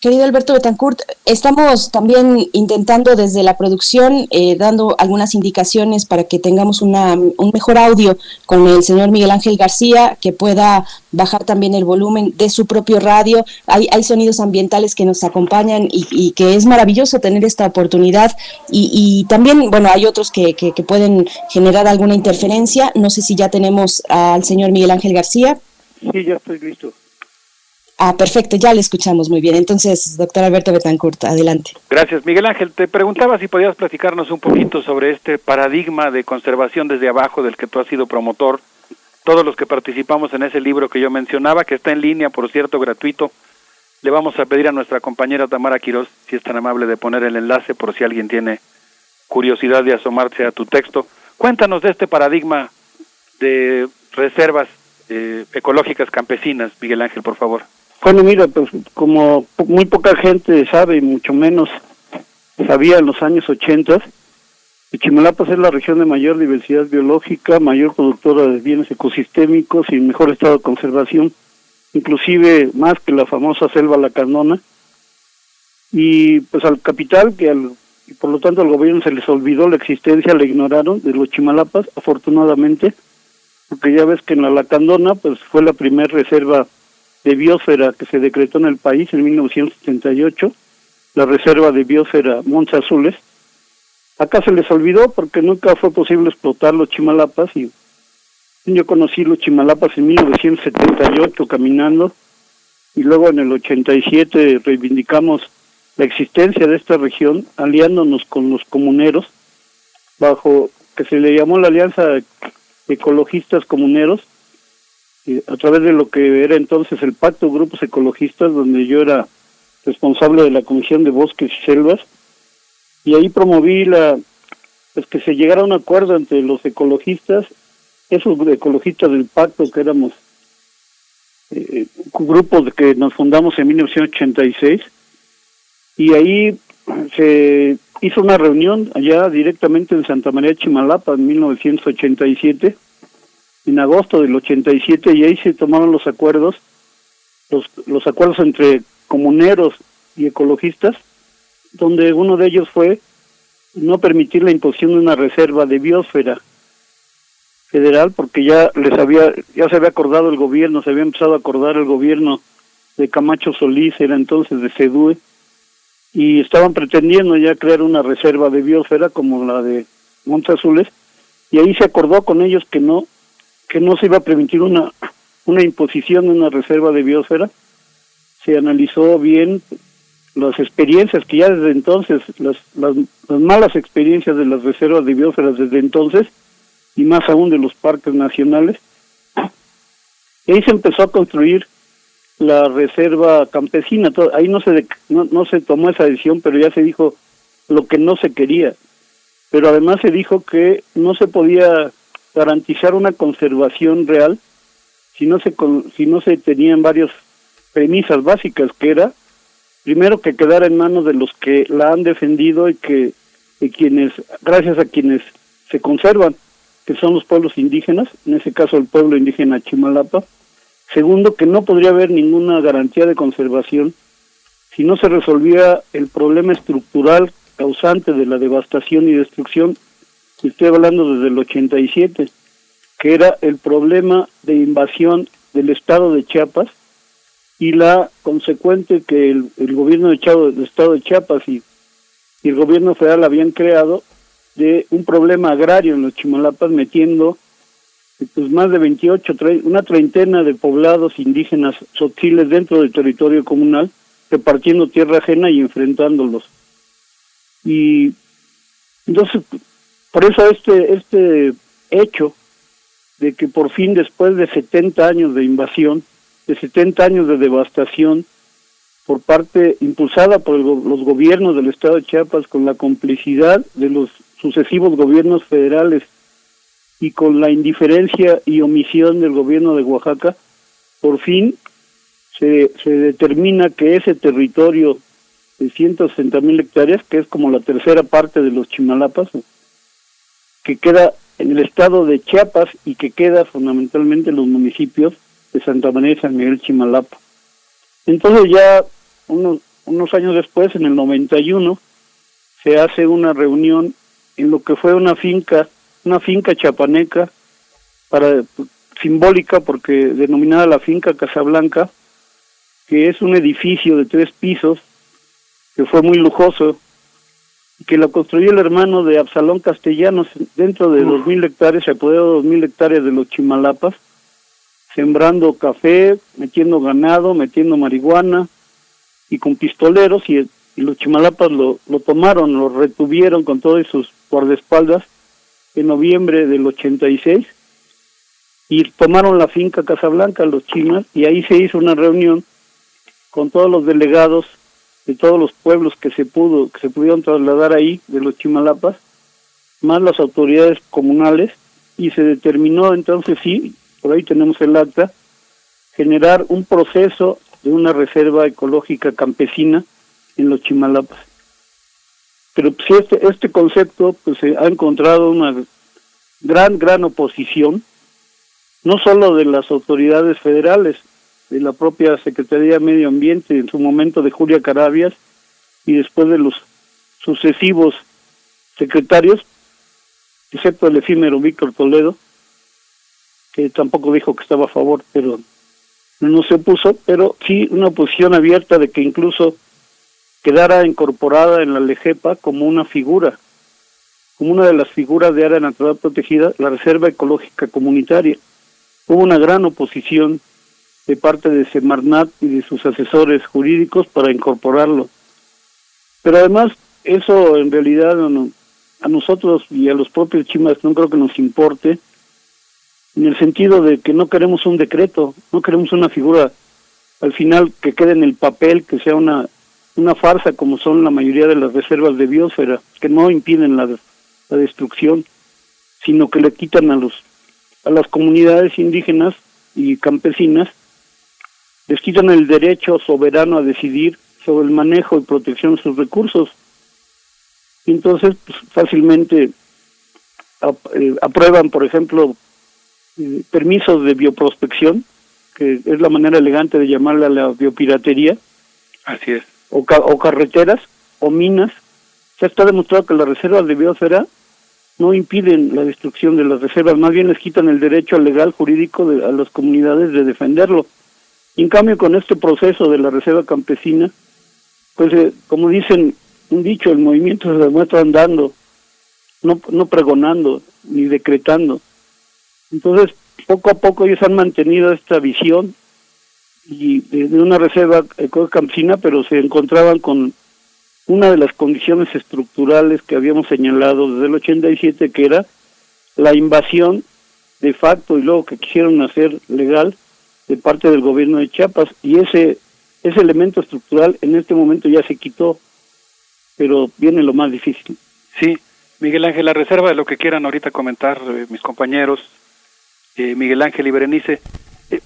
Querido Alberto Betancourt, estamos también intentando desde la producción, eh, dando algunas indicaciones para que tengamos una, un mejor audio con el señor Miguel Ángel García, que pueda bajar también el volumen de su propio radio. Hay, hay sonidos ambientales que nos acompañan y, que es maravilloso tener esta oportunidad. Y, también, bueno, hay otros que, que, que pueden generar alguna interferencia. No sé si ya tenemos al señor Miguel Ángel García. Sí, ya estoy listo. Ah, perfecto, ya le escuchamos muy bien. Entonces, doctor Alberto Betancourt, adelante. Gracias, Miguel Ángel. Te preguntaba si podías platicarnos un poquito sobre este paradigma de conservación desde abajo del que tú has sido promotor. Todos los que participamos en ese libro que yo mencionaba, que está en línea, por cierto, gratuito, le vamos a pedir a nuestra compañera Tamara Quiroz, si es tan amable de poner el enlace por si alguien tiene curiosidad de asomarse a tu texto. Cuéntanos de este paradigma de reservas eh, ecológicas campesinas, Miguel Ángel, por favor. Bueno, mira, pues como muy poca gente sabe, y mucho menos sabía en los años 80, Chimalapas es la región de mayor diversidad biológica, mayor productora de bienes ecosistémicos y mejor estado de conservación, inclusive más que la famosa selva lacandona. Y pues al capital, que al, y por lo tanto al gobierno se les olvidó la existencia, le ignoraron de los Chimalapas, afortunadamente, porque ya ves que en la lacandona pues fue la primera reserva de biosfera que se decretó en el país en 1978, la reserva de biosfera Montes Azules. Acá se les olvidó porque nunca fue posible explotar los chimalapas y yo conocí los chimalapas en 1978 caminando y luego en el 87 reivindicamos la existencia de esta región aliándonos con los comuneros bajo que se le llamó la Alianza Ecologistas Comuneros a través de lo que era entonces el Pacto Grupos Ecologistas, donde yo era responsable de la Comisión de Bosques y Selvas, y ahí promoví la pues que se llegara a un acuerdo entre los ecologistas, esos ecologistas del pacto que éramos eh, grupos que nos fundamos en 1986, y ahí se hizo una reunión allá directamente en Santa María de Chimalapa en 1987 en agosto del 87 y ahí se tomaron los acuerdos, los, los acuerdos entre comuneros y ecologistas, donde uno de ellos fue no permitir la imposición de una reserva de biosfera federal porque ya les había ya se había acordado el gobierno, se había empezado a acordar el gobierno de Camacho Solís, era entonces de CEDUE, y estaban pretendiendo ya crear una reserva de biosfera como la de Montes Azules, y ahí se acordó con ellos que no, que no se iba a permitir una, una imposición de una reserva de biosfera. Se analizó bien las experiencias que ya desde entonces, las, las, malas experiencias de las reservas de biosfera desde entonces, y más aún de los parques nacionales. Y ahí se empezó a construir la reserva campesina. Ahí no se, no, no se tomó esa decisión, pero ya se dijo lo que no se quería. Pero además se dijo que no se podía garantizar una conservación real si no se si no se tenían varias premisas básicas que era primero que quedara en manos de los que la han defendido y que y quienes gracias a quienes se conservan que son los pueblos indígenas en ese caso el pueblo indígena Chimalapa. Segundo que no podría haber ninguna garantía de conservación si no se resolvía el problema estructural causante de la devastación y destrucción estoy hablando desde el 87, que era el problema de invasión del estado de Chiapas y la consecuente que el, gobierno de del estado de Chiapas y, el gobierno federal habían creado de un problema agrario en los Chimalapas metiendo pues más de 28, una treintena de poblados indígenas sotiles dentro del territorio comunal, repartiendo tierra ajena y enfrentándolos. Y entonces por eso este, este hecho de que por fin después de 70 años de invasión, de 70 años de devastación, por parte impulsada por los gobiernos del estado de Chiapas con la complicidad de los sucesivos gobiernos federales y con la indiferencia y omisión del gobierno de Oaxaca, por fin se, se determina que ese territorio de 160 mil hectáreas, que es como la tercera parte de los Chimalapas, que queda en el estado de Chiapas y que queda fundamentalmente en los municipios de Santa María y San Miguel Chimalapa. Entonces ya unos, unos años después, en el 91, se hace una reunión en lo que fue una finca, una finca chapaneca, para simbólica porque denominada la finca Casablanca, que es un edificio de tres pisos, que fue muy lujoso, que lo construyó el hermano de Absalón Castellanos dentro de dos mil hectáreas, se apoderó dos mil hectáreas de los Chimalapas, sembrando café, metiendo ganado, metiendo marihuana y con pistoleros y, los chimalapas lo, lo tomaron, lo retuvieron con todos sus guardaespaldas en noviembre del 86 y tomaron la finca Casablanca los chimas y ahí se hizo una reunión con todos los delegados de todos los pueblos que se pudo que se pudieron trasladar ahí de los chimalapas más las autoridades comunales y se determinó entonces sí por ahí tenemos el acta generar un proceso de una reserva ecológica campesina en los chimalapas. Pero pues, este este concepto pues se ha encontrado una gran gran oposición no solo de las autoridades federales de la propia Secretaría de Medio Ambiente, en su momento de Julia Carabias, y después de los sucesivos secretarios, excepto el efímero Víctor Toledo, que tampoco dijo que estaba a favor, pero no se opuso, pero sí una posición abierta de que incluso quedara incorporada en la LEGEPA como una figura, como una de las figuras de área natural protegida, la Reserva Ecológica Comunitaria. Hubo una gran oposición de parte de Semarnat y de sus asesores jurídicos para incorporarlo. Pero además, eso en realidad a nosotros y a los propios chimas no creo que nos importe, en el sentido de que no queremos un decreto, no queremos una figura al final que quede en el papel, que sea una, una farsa como son la mayoría de las reservas de biosfera, que no impiden la, la destrucción, sino que le quitan a los a las comunidades indígenas y campesinas les quitan el derecho soberano a decidir sobre el manejo y protección de sus recursos. entonces, pues, fácilmente eh, aprueban, por ejemplo, eh, permisos de bioprospección, que es la manera elegante de llamarla la biopiratería. Así es. O, o carreteras, o minas. Se está demostrado que las reservas de biosfera no impiden la destrucción de las reservas, más bien les quitan el derecho legal jurídico de, a las comunidades de defenderlo en cambio, con este proceso de la reserva campesina, pues eh, como dicen un dicho, el movimiento se demuestra andando, no, no pregonando ni decretando. Entonces, poco a poco ellos han mantenido esta visión y de, una reserva campesina, pero se encontraban con una de las condiciones estructurales que habíamos señalado desde el 87, que era la invasión de facto y luego que quisieron hacer legal de parte del gobierno de Chiapas y ese ese elemento estructural en este momento ya se quitó, pero viene lo más difícil. Sí, Miguel Ángel, la reserva de lo que quieran ahorita comentar eh, mis compañeros, eh, Miguel Ángel y Berenice. Eh,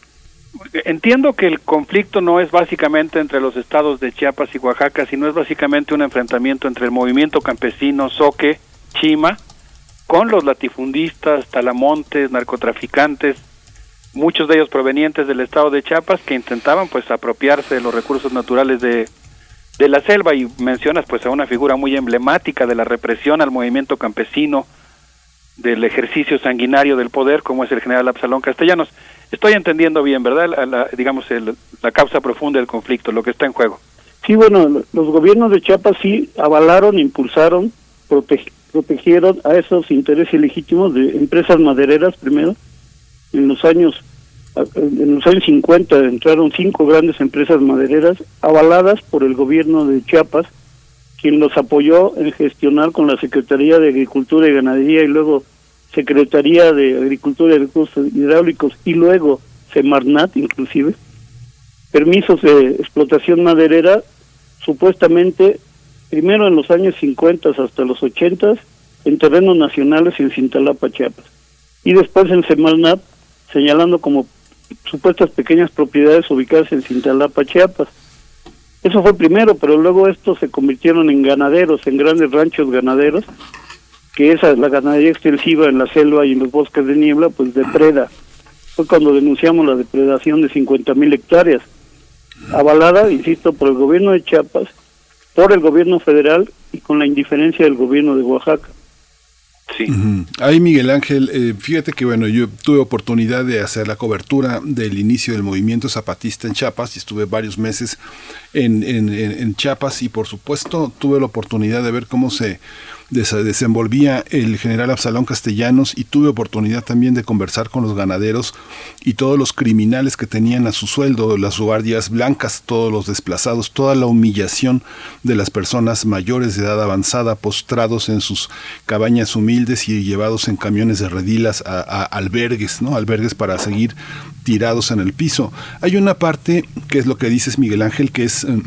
entiendo que el conflicto no es básicamente entre los estados de Chiapas y Oaxaca, sino es básicamente un enfrentamiento entre el movimiento campesino Soque, Chima, con los latifundistas, talamontes, narcotraficantes, muchos de ellos provenientes del estado de Chiapas que intentaban pues apropiarse de los recursos naturales de, de la selva y mencionas pues a una figura muy emblemática de la represión al movimiento campesino del ejercicio sanguinario del poder como es el general Absalón Castellanos. Estoy entendiendo bien, ¿verdad? La, digamos la causa profunda del conflicto, lo que está en juego. Sí, bueno, los gobiernos de Chiapas sí avalaron, impulsaron, protegieron a esos intereses legítimos de empresas madereras primero, en los años en los años 50 entraron cinco grandes empresas madereras avaladas por el gobierno de Chiapas, quien los apoyó en gestionar con la Secretaría de Agricultura y Ganadería y luego Secretaría de Agricultura y Recursos Hidráulicos y luego Semarnat inclusive, permisos de explotación maderera supuestamente primero en los años 50 hasta los 80 en terrenos nacionales en Cintalapa, Chiapas, y después en Semarnat señalando como supuestas pequeñas propiedades ubicadas en Cintalapa, Chiapas. Eso fue primero, pero luego estos se convirtieron en ganaderos, en grandes ranchos ganaderos, que esa la ganadería extensiva en la selva y en los bosques de niebla, pues depreda. Fue cuando denunciamos la depredación de 50 mil hectáreas, avalada, insisto, por el gobierno de Chiapas, por el gobierno federal y con la indiferencia del gobierno de Oaxaca. Sí. Ahí Miguel Ángel, eh, fíjate que bueno, yo tuve oportunidad de hacer la cobertura del inicio del movimiento zapatista en Chiapas y estuve varios meses en, en, en Chiapas y por supuesto tuve la oportunidad de ver cómo se desenvolvía el general Absalón Castellanos y tuve oportunidad también de conversar con los ganaderos y todos los criminales que tenían a su sueldo, las guardias blancas, todos los desplazados, toda la humillación de las personas mayores de edad avanzada postrados en sus cabañas humildes y llevados en camiones de redilas a, a albergues, ¿no? Albergues para seguir tirados en el piso. Hay una parte que es lo que dices Miguel Ángel, que es eh,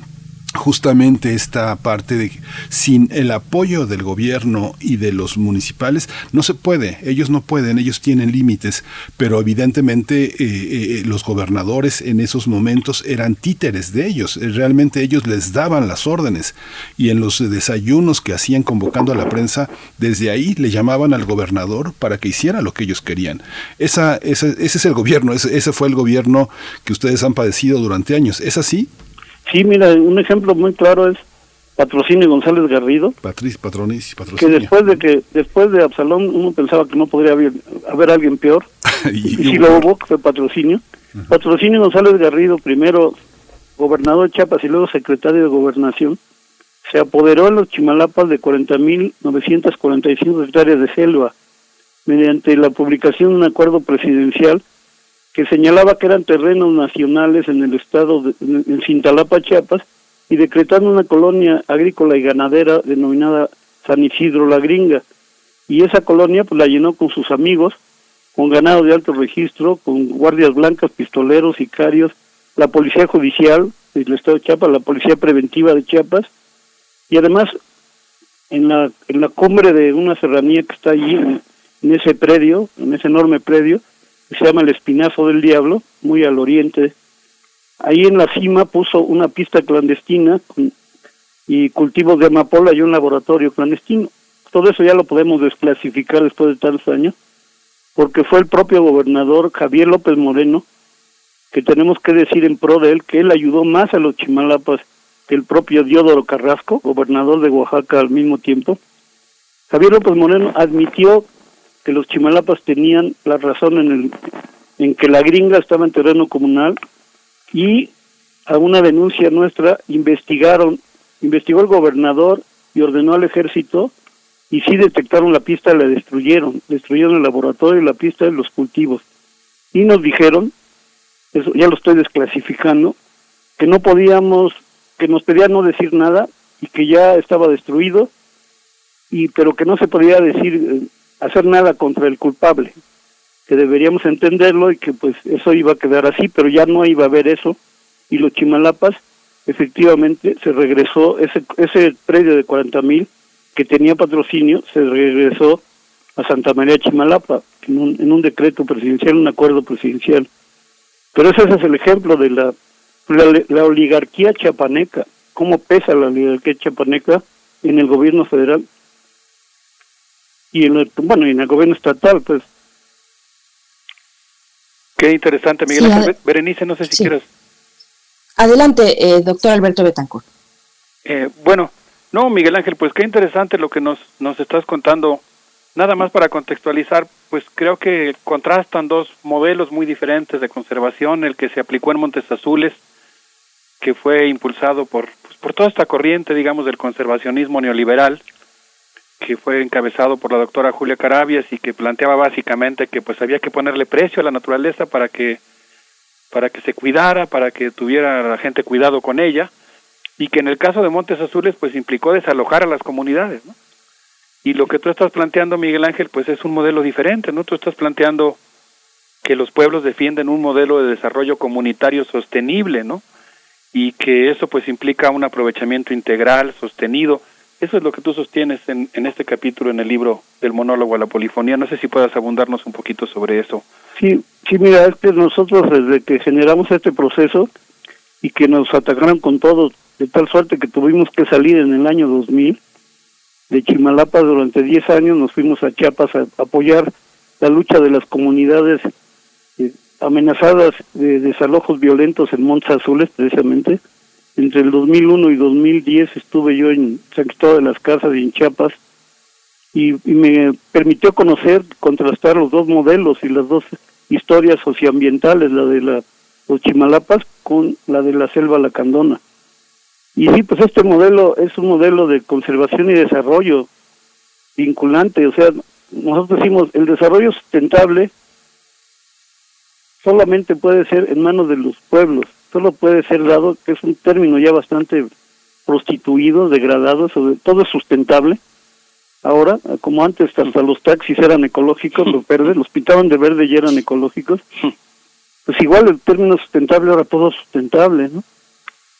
justamente esta parte de sin el apoyo del gobierno y de los municipales no se puede, ellos no pueden, ellos tienen límites, pero evidentemente eh, eh, los gobernadores en esos momentos eran títeres de ellos, eh, realmente ellos les daban las órdenes. Y en los desayunos que hacían convocando a la prensa, desde ahí le llamaban al gobernador para que hiciera lo que ellos querían. Esa, ese es el gobierno, ese, ese fue el gobierno que ustedes han padecido durante años, ¿es así? Sí, mira, un ejemplo muy claro es Patrocinio González Garrido. Patriz, Patronis, Que después de que después de Absalón uno pensaba que no podría haber, haber alguien peor. y, si lo hubo, fue Patrocinio. Patrocinio González Garrido, primero gobernador de Chiapas y luego secretario de Gobernación, se apoderó en los Chimalapas de 40.945 hectáreas de selva mediante la publicación de un acuerdo presidencial que señalaba que eran terrenos nacionales en el estado de en Cintalapa, Chiapas, y decretando una colonia agrícola y ganadera denominada San Isidro La Gringa. Y esa colonia pues la llenó con sus amigos, con ganado de alto registro, con guardias blancas, pistoleros, sicarios, la policía judicial del estado de Chiapas, la policía preventiva de Chiapas, y además en la, en la cumbre de una serranía que está allí, en ese predio, en ese enorme predio, se llama el Espinazo del Diablo, muy al oriente. Ahí en la cima puso una pista clandestina y cultivos de amapola y un laboratorio clandestino. Todo eso ya lo podemos desclasificar después de tantos años, porque fue el propio gobernador Javier López Moreno, que tenemos que decir en pro de él, que él ayudó más a los chimalapas que el propio Diodoro Carrasco, gobernador de Oaxaca al mismo tiempo. Javier López Moreno admitió que los chimalapas tenían la razón en, el, en que la gringa estaba en terreno comunal y a una denuncia nuestra investigaron, investigó el gobernador y ordenó al ejército y sí detectaron la pista, la destruyeron, destruyeron el laboratorio, la pista de los cultivos. Y nos dijeron, eso ya lo estoy desclasificando, que no podíamos, que nos pedían no decir nada y que ya estaba destruido, y pero que no se podía decir eh, hacer nada contra el culpable, que deberíamos entenderlo y que pues eso iba a quedar así, pero ya no iba a haber eso y los Chimalapas efectivamente se regresó ese ese predio de 40 mil que tenía patrocinio se regresó a Santa María Chimalapa en un, en un decreto presidencial, un acuerdo presidencial. Pero ese es el ejemplo de la, la, la oligarquía chapaneca, cómo pesa la oligarquía chapaneca en el gobierno federal y en el, bueno, en el gobierno estatal, pues. Qué interesante, Miguel Ángel. Berenice, no sé si quieres. Adelante, eh, doctor Alberto Betancourt. Eh, bueno, no, Miguel Ángel, pues qué interesante lo que nos, nos estás contando. Nada más para contextualizar, pues creo que contrastan dos modelos muy diferentes de conservación, el que se aplicó en Montes Azules, que fue impulsado por, pues, por toda esta corriente, digamos, del conservacionismo neoliberal, que fue encabezado por la doctora Julia Carabias y que planteaba básicamente que pues había que ponerle precio a la naturaleza para que para que se cuidara, para que tuviera la gente cuidado con ella y que en el caso de Montes Azules pues implicó desalojar a las comunidades, ¿no? Y lo que tú estás planteando, Miguel Ángel, pues es un modelo diferente, ¿no? Tú estás planteando que los pueblos defienden un modelo de desarrollo comunitario sostenible, ¿no? Y que eso pues implica un aprovechamiento integral, sostenido, eso es lo que tú sostienes en, en este capítulo, en el libro del monólogo a la polifonía. No sé si puedas abundarnos un poquito sobre eso. Sí, sí, mira, es que nosotros desde que generamos este proceso y que nos atacaron con todo, de tal suerte que tuvimos que salir en el año 2000 de Chimalapa durante 10 años, nos fuimos a Chiapas a apoyar la lucha de las comunidades eh, amenazadas de desalojos violentos en Montes Azules, precisamente, entre el 2001 y 2010 estuve yo en San Cristóbal de las Casas y en Chiapas y, me permitió conocer, contrastar los dos modelos y las dos historias socioambientales, la de la, los Chimalapas con la de la selva lacandona. Y sí, pues este modelo es un modelo de conservación y desarrollo vinculante. O sea, nosotros decimos, el desarrollo sustentable solamente puede ser en manos de los pueblos, solo puede ser dado, que es un término ya bastante prostituido, degradado, sobre, todo es sustentable. Ahora, como antes hasta los taxis eran ecológicos, los verdes, los pintaban de verde y eran ecológicos, pues igual el término sustentable ahora todo es sustentable, ¿no?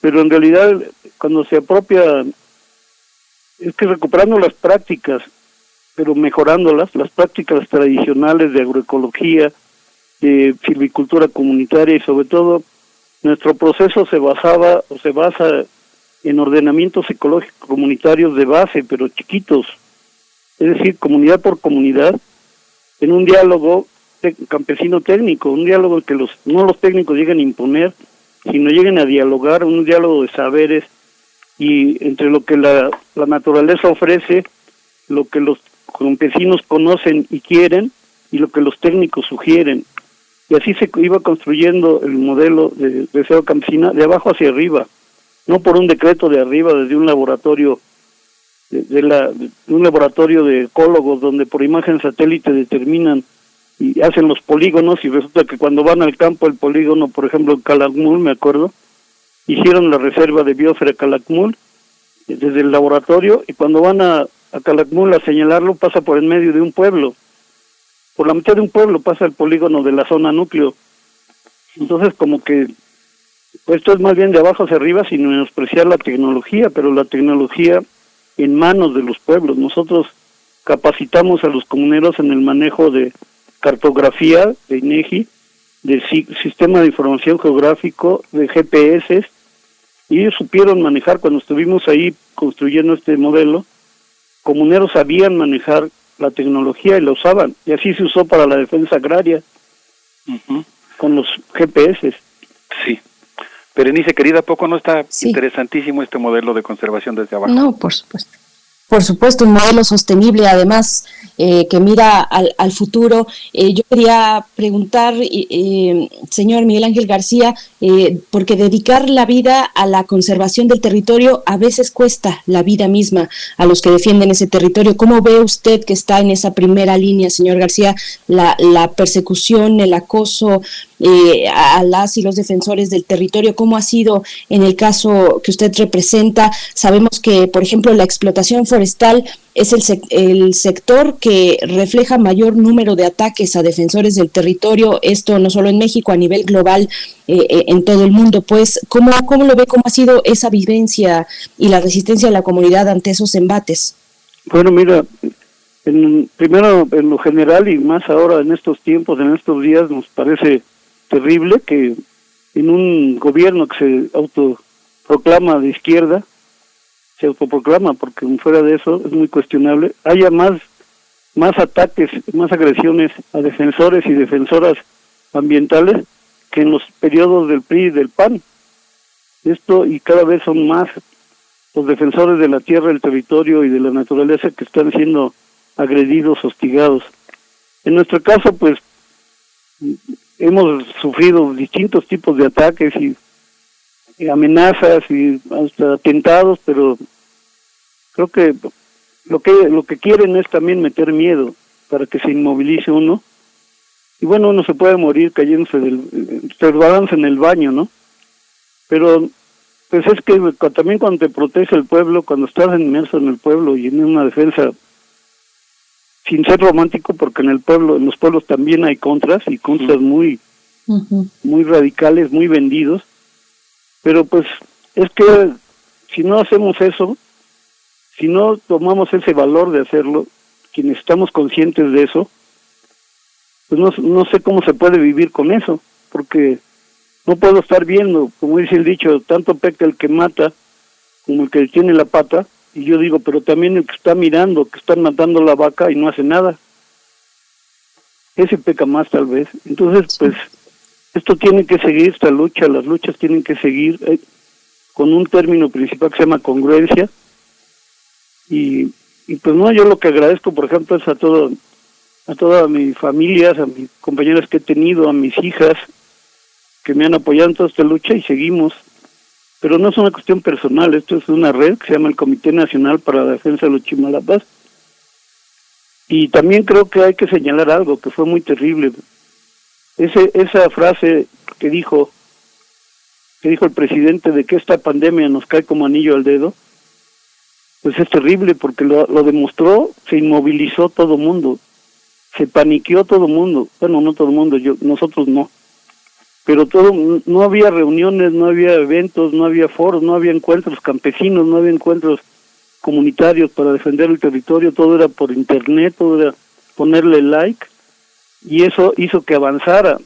Pero en realidad cuando se apropia, es que recuperando las prácticas, pero mejorándolas, las prácticas tradicionales de agroecología, de silvicultura comunitaria y sobre todo nuestro proceso se basaba o se basa en ordenamientos ecológicos comunitarios de base, pero chiquitos, es decir, comunidad por comunidad, en un diálogo campesino técnico, un diálogo que los no los técnicos lleguen a imponer, sino lleguen a dialogar, un diálogo de saberes y entre lo que la naturaleza ofrece, lo que los campesinos conocen y quieren y lo que los técnicos sugieren. Y así se iba construyendo el modelo de deseo campesina de abajo hacia arriba, no por un decreto de arriba desde un laboratorio de, la, un laboratorio de ecólogos donde por imagen satélite determinan y hacen los polígonos y resulta que cuando van al campo el polígono, por ejemplo en Calakmul, me acuerdo, hicieron la reserva de biosfera Calakmul desde el laboratorio y cuando van a, a Calakmul a señalarlo pasa por en medio de un pueblo. Por la mitad de un pueblo pasa el polígono de la zona núcleo. Entonces como que pues esto es más bien de abajo hacia arriba sin menospreciar la tecnología, pero la tecnología en manos de los pueblos. Nosotros capacitamos a los comuneros en el manejo de cartografía de INEGI, del sistema de información geográfico, de GPS, y ellos supieron manejar cuando estuvimos ahí construyendo este modelo, comuneros sabían manejar la tecnología y la usaban, y así se usó para la defensa agraria, con los GPS. Sí. Berenice, querida, ¿poco no está interesantísimo este modelo de conservación desde abajo? No, por supuesto. Por supuesto, un modelo sostenible, además, eh, que mira al, al futuro. Eh, yo quería preguntar, eh, señor Miguel Ángel García, porque dedicar la vida a la conservación del territorio a veces cuesta la vida misma a los que defienden ese territorio. ¿Cómo ve usted que está en esa primera línea, señor García, la, la persecución, el acoso? Eh, a las y los defensores del territorio, ¿cómo ha sido en el caso que usted representa. Sabemos que, por ejemplo, la explotación forestal es el, el sector que refleja mayor número de ataques a defensores del territorio, esto no solo en México, a nivel global, eh, eh, en todo el mundo. Pues, ¿cómo, ¿cómo lo ve? ¿Cómo ha sido esa vivencia y la resistencia de la comunidad ante esos embates? Bueno, mira, en, primero en lo general y más ahora en estos tiempos, en estos días, nos parece terrible que en un gobierno que se autoproclama de izquierda, se autoproclama porque fuera de eso es muy cuestionable, haya más, más ataques, más agresiones a defensores y defensoras ambientales que en los periodos del PRI y del PAN. Esto y cada vez son más los defensores de la tierra, el territorio y de la naturaleza que están siendo agredidos, hostigados. En nuestro caso, pues hemos sufrido distintos tipos de ataques y, amenazas y hasta atentados, pero creo que lo que lo que quieren es también meter miedo para que se inmovilice uno. Y bueno uno se puede morir cayéndose del se en el baño no pero pues es que también cuando te protege el pueblo cuando estás inmerso en el pueblo y en una defensa sin ser romántico porque en el pueblo en los pueblos también hay contras y contras muy muy radicales muy vendidos pero pues es que si no hacemos eso si no tomamos ese valor de hacerlo quienes estamos conscientes de eso pues no, no sé cómo se puede vivir con eso porque no puedo estar viendo como dice el dicho tanto peca el que mata como el que tiene la pata y yo digo, pero también el que está mirando, que están matando la vaca y no hace nada. Ese peca más tal vez. Entonces, pues, esto tiene que seguir, esta lucha, las luchas tienen que seguir eh, con un término principal que se llama congruencia. Y, pues no, yo lo que agradezco, por ejemplo, es a todo a toda mi familia, a mis compañeras que he tenido, a mis hijas, que me han apoyado en toda esta lucha y seguimos pero no es una cuestión personal, esto es una red que se llama el Comité Nacional para la Defensa de los Chimalapas, Y también creo que hay que señalar algo que fue muy terrible. Ese, esa frase que dijo que dijo el presidente de que esta pandemia nos cae como anillo al dedo, pues es terrible porque lo, lo demostró, se inmovilizó todo mundo, se paniqueó todo mundo, bueno, no todo mundo, yo, nosotros no, pero todo, no había reuniones, no había eventos, no había foros, no había encuentros campesinos, no había encuentros comunitarios para defender el territorio, todo era por internet, todo era ponerle like, y eso hizo que avanzara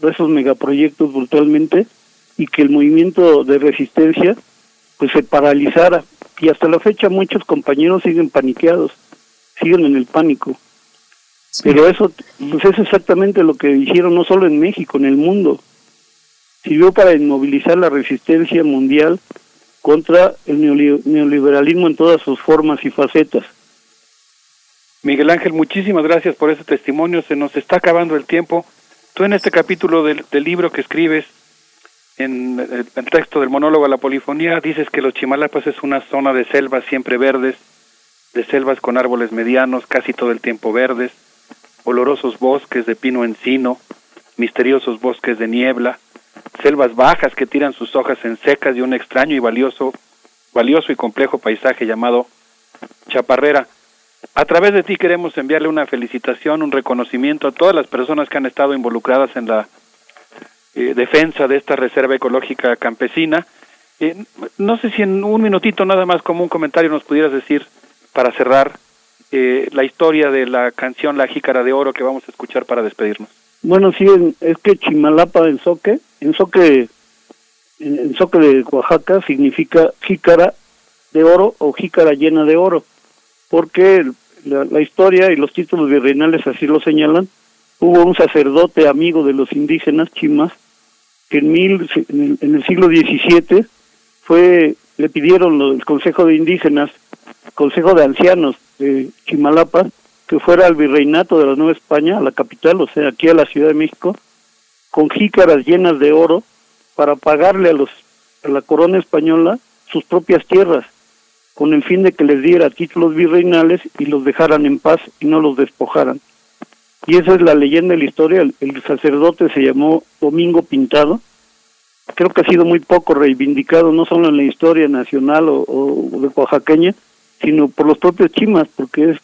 esos megaproyectos brutalmente y que el movimiento de resistencia pues se paralizara y hasta la fecha muchos compañeros siguen paniqueados, siguen en el pánico. Pero eso pues es exactamente lo que hicieron no solo en México, en el mundo. Sirvió para inmovilizar la resistencia mundial contra el neoliberalismo en todas sus formas y facetas. Miguel Ángel, muchísimas gracias por ese testimonio. Se nos está acabando el tiempo. Tú en este capítulo del, del libro que escribes en el texto del monólogo a la polifonía dices que los Chimalapas es una zona de selvas siempre verdes, de selvas con árboles medianos, casi todo el tiempo verdes, olorosos bosques de pino encino, misteriosos bosques de niebla, selvas bajas que tiran sus hojas en secas y un extraño y valioso, valioso y complejo paisaje llamado Chaparrera. A través de ti queremos enviarle una felicitación, un reconocimiento a todas las personas que han estado involucradas en la eh, defensa de esta reserva ecológica campesina. Eh, no sé si en un minutito nada más como un comentario nos pudieras decir para cerrar eh, la historia de la canción La Jícara de Oro que vamos a escuchar para despedirnos. Bueno, sí, es que Chimalapa en Soque, en Soque, en, Soque de Oaxaca significa jícara de oro o jícara llena de oro, porque la, historia y los títulos virreinales así lo señalan. Hubo un sacerdote amigo de los indígenas chimas que en, mil, en, el, siglo XVII fue, le pidieron el Consejo de Indígenas, Consejo de Ancianos de Chimalapa, que fuera al virreinato de la Nueva España, a la capital, o sea, aquí a la Ciudad de México, con jícaras llenas de oro para pagarle a los a la corona española sus propias tierras, con el fin de que les diera títulos virreinales y los dejaran en paz y no los despojaran. Y esa es la leyenda de la historia. El, sacerdote se llamó Domingo Pintado. Creo que ha sido muy poco reivindicado, no solo en la historia nacional o, de oaxaqueña, sino por los propios chimas, porque es,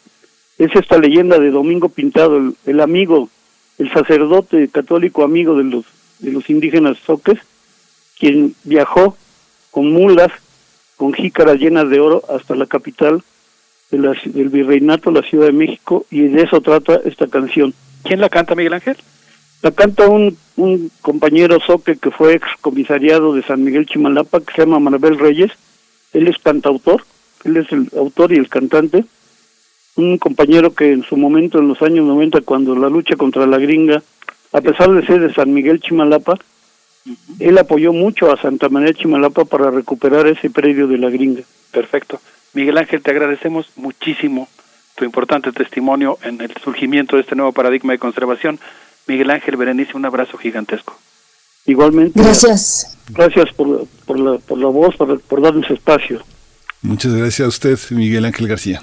es esta leyenda de Domingo Pintado, el, amigo, el sacerdote católico amigo de los, de los indígenas soques, quien viajó con mulas, con jícaras llenas de oro hasta la capital del virreinato, la Ciudad de México, y de eso trata esta canción. ¿Quién la canta, Miguel Ángel? La canta un, un compañero soque que fue ex comisariado de San Miguel Chimalapa, que se llama Marabel Reyes. Él es cantautor, él es el autor y el cantante. Un compañero que en su momento, en los años 90, cuando la lucha contra la gringa, a pesar de ser de San Miguel Chimalapa, él apoyó mucho a Santa María Chimalapa para recuperar ese predio de la gringa. Perfecto. Miguel Ángel, te agradecemos muchísimo tu importante testimonio en el surgimiento de este nuevo paradigma de conservación. Miguel Ángel Berenice, un abrazo gigantesco. Igualmente. Gracias. Gracias por, por, la, por la voz, por, por darnos espacio. Muchas gracias a usted, Miguel Ángel García.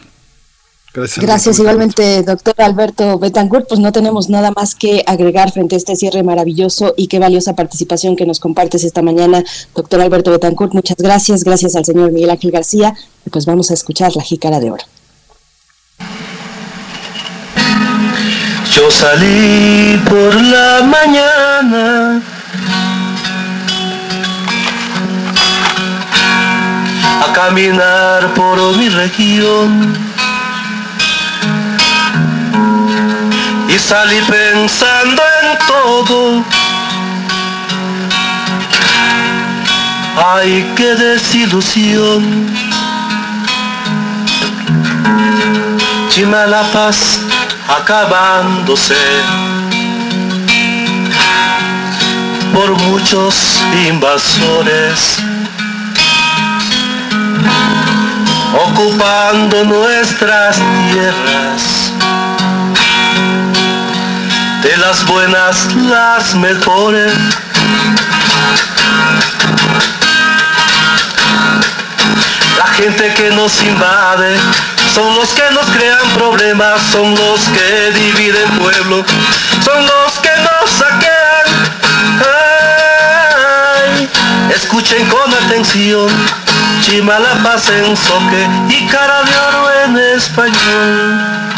Gracias. Gracias igualmente, doctor Alberto Betancourt. Pues no tenemos nada más que agregar frente a este cierre maravilloso y qué valiosa participación que nos compartes esta mañana, doctor Alberto Betancourt. Muchas gracias. Gracias al señor Miguel Ángel García. Y pues vamos a escuchar la jícara de oro. Yo salí por la mañana a caminar por mi región salí pensando en todo. Ay, qué desilusión. Chimalapas acabándose por muchos invasores ocupando nuestras tierras de las buenas las mejores. La gente que nos invade son los que nos crean problemas, son los que dividen pueblo, son los que nos saquean. Escuchen con atención, Chimalapa en soque y cara de oro en español.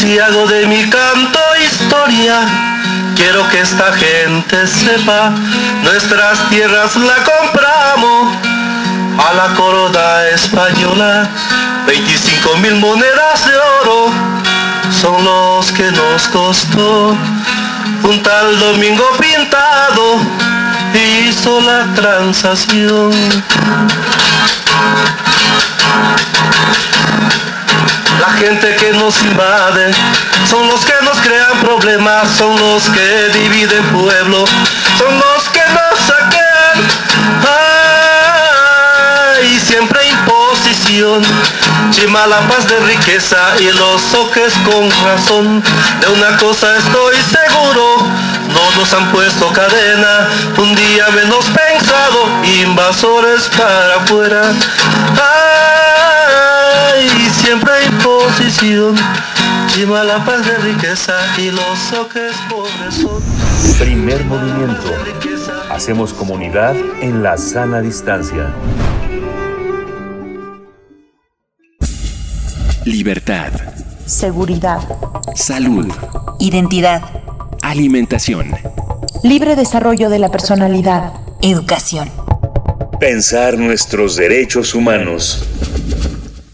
Si hago de mi canto historia, quiero que esta gente sepa, nuestras tierras la compramos a la corona española, 25 mil monedas de oro son los que nos costó. Un tal domingo pintado hizo la transacción. La gente que nos invade son los que nos crean problemas, son los que dividen pueblo, son los que nos saquean. Ay, siempre imposición, paz de riqueza y los soques con razón. De una cosa estoy seguro, no nos han puesto cadena, un día menos pensado, invasores para afuera. Siempre imposición, paz de riqueza y los soques pobres son. Primer movimiento. Hacemos comunidad en la sana distancia. Libertad. Seguridad. Salud. Identidad. Alimentación. Libre desarrollo de la personalidad. Educación. Pensar nuestros derechos humanos.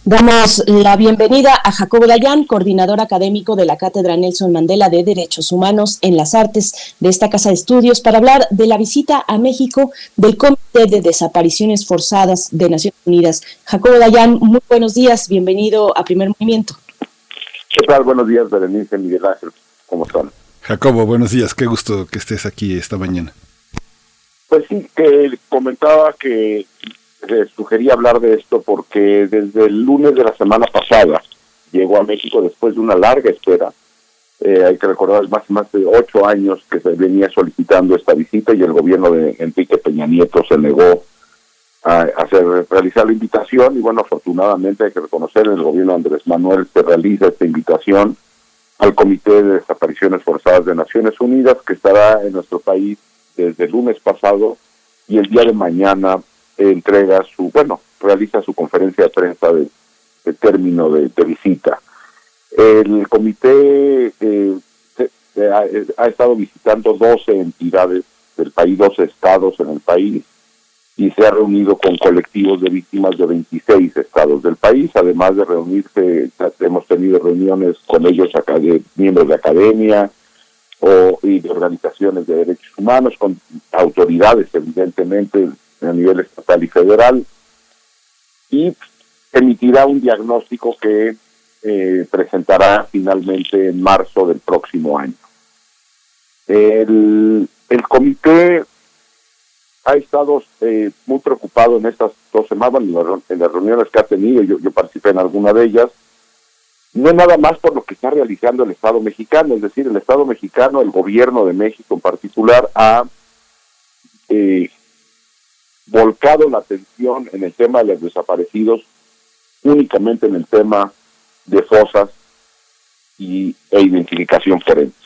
Damos la bienvenida a Jacobo Dayan, coordinador académico de la Cátedra Nelson Mandela de Derechos Humanos en las Artes de esta Casa de Estudios, para hablar de la visita a México del Comité de Desapariciones Forzadas de Naciones Unidas. Jacobo Dayan, muy buenos días, bienvenido a Primer Movimiento. ¿Qué tal? Buenos días, Berenice, Miguel Ángel, ¿cómo están? Jacobo, buenos días, qué gusto que estés aquí esta mañana. Pues sí, que comentaba que eh, sugería hablar de esto porque desde el lunes de la semana pasada llegó a México después de una larga espera. Eh, hay que recordar, más, más de ocho años que se venía solicitando esta visita y el gobierno de Enrique Peña Nieto se negó a, hacer, realizar la invitación y bueno, afortunadamente hay que reconocer, el gobierno de Andrés Manuel se realiza esta invitación al Comité de Desapariciones Forzadas de Naciones Unidas que estará en nuestro país desde el lunes pasado y el día de mañana entrega su, bueno, realiza su conferencia de prensa de, término de, visita. El comité eh, ha, estado visitando 12 entidades del país, 12 estados en el país, y se ha reunido con colectivos de víctimas de 26 estados del país, además de reunirse, hemos tenido reuniones con ellos, acá de miembros de academia o, y de organizaciones de derechos humanos, con autoridades, evidentemente, a nivel estatal y federal y emitirá un diagnóstico que eh, presentará finalmente en marzo del próximo año. El, el comité ha estado eh, muy preocupado en estas dos semanas, en las reuniones que ha tenido, yo, participé en alguna de ellas, no nada más por lo que está realizando el Estado mexicano, es decir, el Estado mexicano, el gobierno de México en particular, ha eh, volcado la atención en el tema de los desaparecidos únicamente en el tema de fosas y, e identificación forense.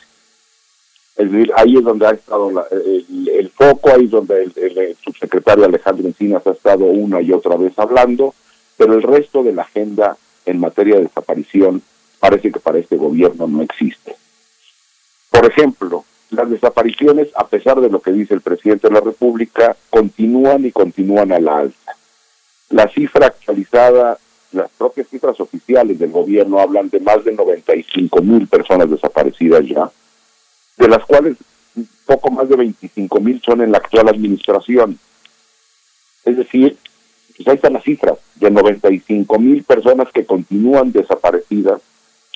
Es decir, ahí es donde ha estado el, foco, ahí es donde el, subsecretario Alejandro Encinas ha estado una y otra vez hablando, pero el resto de la agenda en materia de desaparición parece que para este gobierno no existe. Por ejemplo, las desapariciones, a pesar de lo que dice el presidente de la República, continúan y continúan a la alza. La cifra actualizada, las propias cifras oficiales del gobierno hablan de más de 95 mil personas desaparecidas ya, de las cuales poco más de 25 mil son en la actual administración. Es decir, pues ahí están las cifras, de 95 mil personas que continúan desaparecidas,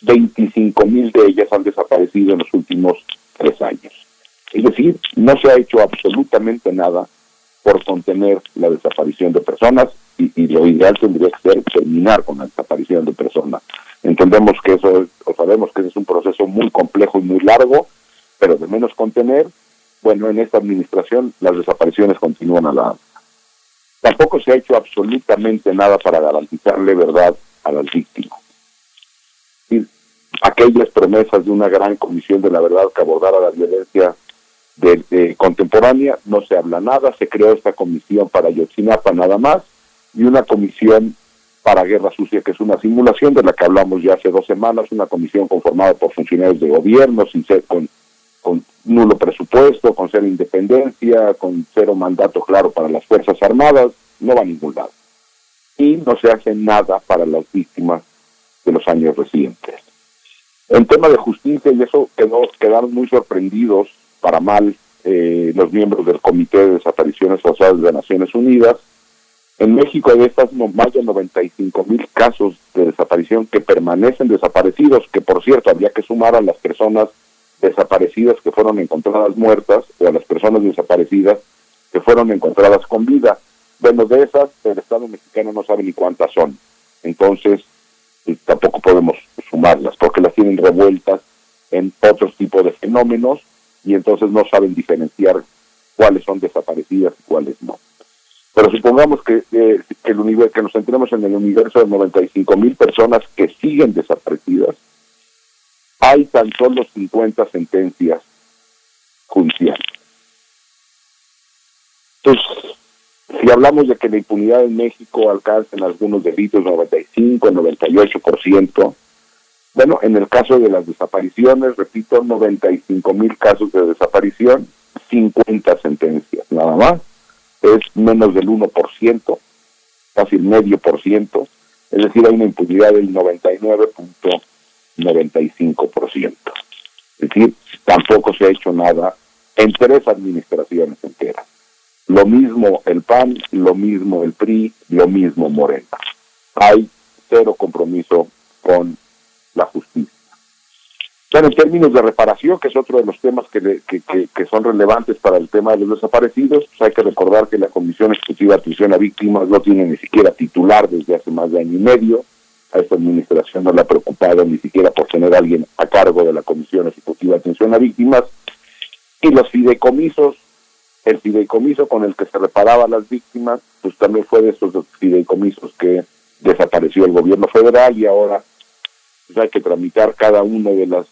25 mil de ellas han desaparecido en los últimos tres años. Es decir, no se ha hecho absolutamente nada por contener la desaparición de personas y, lo ideal tendría que ser terminar con la desaparición de personas. Entendemos que eso, o sabemos que ese es un proceso muy complejo y muy largo, pero de menos contener, bueno, en esta administración las desapariciones continúan a la Tampoco se ha hecho absolutamente nada para garantizarle verdad a las víctimas. Aquellas promesas de una gran comisión de la verdad que abordara la violencia contemporánea, no se habla nada, se creó esta comisión para Yotzinapa nada más, y una comisión para Guerra Sucia, que es una simulación de la que hablamos ya hace dos semanas, una comisión conformada por funcionarios de gobierno, sin ser con, con nulo presupuesto, con cero independencia, con cero mandato claro para las Fuerzas Armadas, no va a ningún lado. Y no se hace nada para las víctimas de los años recientes. En tema de justicia, y eso quedó, quedaron muy sorprendidos para mal eh, los miembros del Comité de Desapariciones Forzadas de Naciones Unidas. En México hay estas más de 95 mil casos de desaparición que permanecen desaparecidos, que por cierto habría que sumar a las personas desaparecidas que fueron encontradas muertas o a las personas desaparecidas que fueron encontradas con vida. Bueno, de esas el Estado mexicano no sabe ni cuántas son. Entonces, pues, tampoco podemos sumarlas porque las tienen revueltas en otros tipos de fenómenos y entonces no saben diferenciar cuáles son desaparecidas y cuáles no. Pero supongamos que, que, el universo, que nos centremos en el universo de 95 mil personas que siguen desaparecidas, hay tan solo 50 sentencias judiciales. Entonces, si hablamos de que la impunidad en México alcanza en algunos delitos 95, 98%, bueno, en el caso de las desapariciones, repito, 95 mil casos de desaparición, 50 sentencias, nada más. Es menos del 1%, casi el medio por ciento. Es decir, hay una impunidad del 99.95%. Es decir, tampoco se ha hecho nada en tres administraciones enteras. Lo mismo el PAN, lo mismo el PRI, lo mismo Morena. Hay cero compromiso con la justicia. Bueno, en términos de reparación, que es otro de los temas que, que, son relevantes para el tema de los desaparecidos, pues hay que recordar que la Comisión Ejecutiva de Atención a Víctimas no tiene ni siquiera titular desde hace más de año y medio. A esta administración no le ha preocupado ni siquiera por tener a alguien a cargo de la Comisión Ejecutiva de Atención a Víctimas. Y los fideicomisos, el fideicomiso con el que se reparaba las víctimas, pues también fue de esos fideicomisos que desapareció el gobierno federal y ahora pues hay que tramitar cada una de las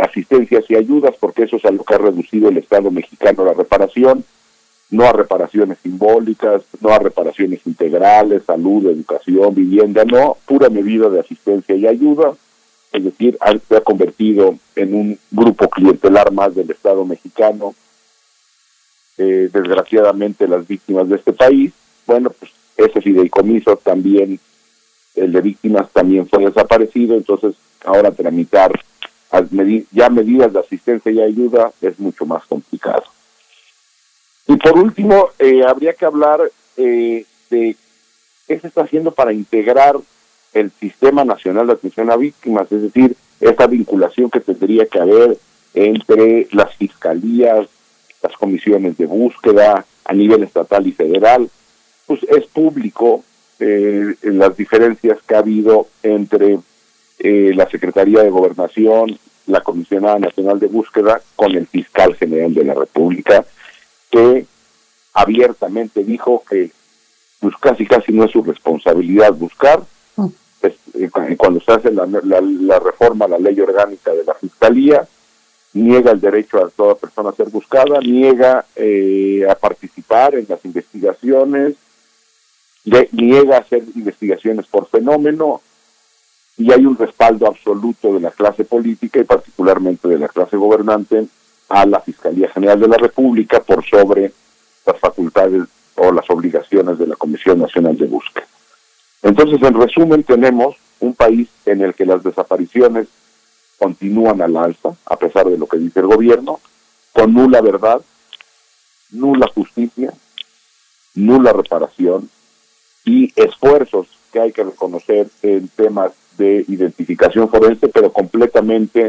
asistencias y ayudas, porque eso es a lo que ha reducido el Estado mexicano la reparación, no a reparaciones simbólicas, no a reparaciones integrales, salud, educación, vivienda, no, pura medida de asistencia y ayuda, es decir, se ha convertido en un grupo clientelar más del Estado mexicano. Eh, desgraciadamente las víctimas de este país, bueno, pues ese fideicomiso también el de víctimas también fue desaparecido, entonces ahora tramitar ya medidas de asistencia y ayuda es mucho más complicado. Y por último, eh, habría que hablar eh, de qué se está haciendo para integrar el Sistema Nacional de Atención a Víctimas, es decir, esa vinculación que tendría que haber entre las fiscalías, las comisiones de búsqueda a nivel estatal y federal, pues es público eh, las diferencias que ha habido entre eh, la Secretaría de Gobernación, la Comisionada Nacional de Búsqueda, con el fiscal general de la República, que abiertamente dijo que pues casi casi no es su responsabilidad buscar. Mm. Eh, cuando se hace la, la, reforma a la ley orgánica de la Fiscalía, niega el derecho a toda persona a ser buscada, niega eh, a participar en las investigaciones, niega hacer investigaciones por fenómeno y hay un respaldo absoluto de la clase política y particularmente de la clase gobernante a la Fiscalía General de la República por sobre las facultades o las obligaciones de la Comisión Nacional de Búsqueda. Entonces, en resumen, tenemos un país en el que las desapariciones continúan al alza, a pesar de lo que dice el gobierno, con nula verdad, nula justicia, nula reparación, y esfuerzos que hay que reconocer en temas de identificación forense, pero completamente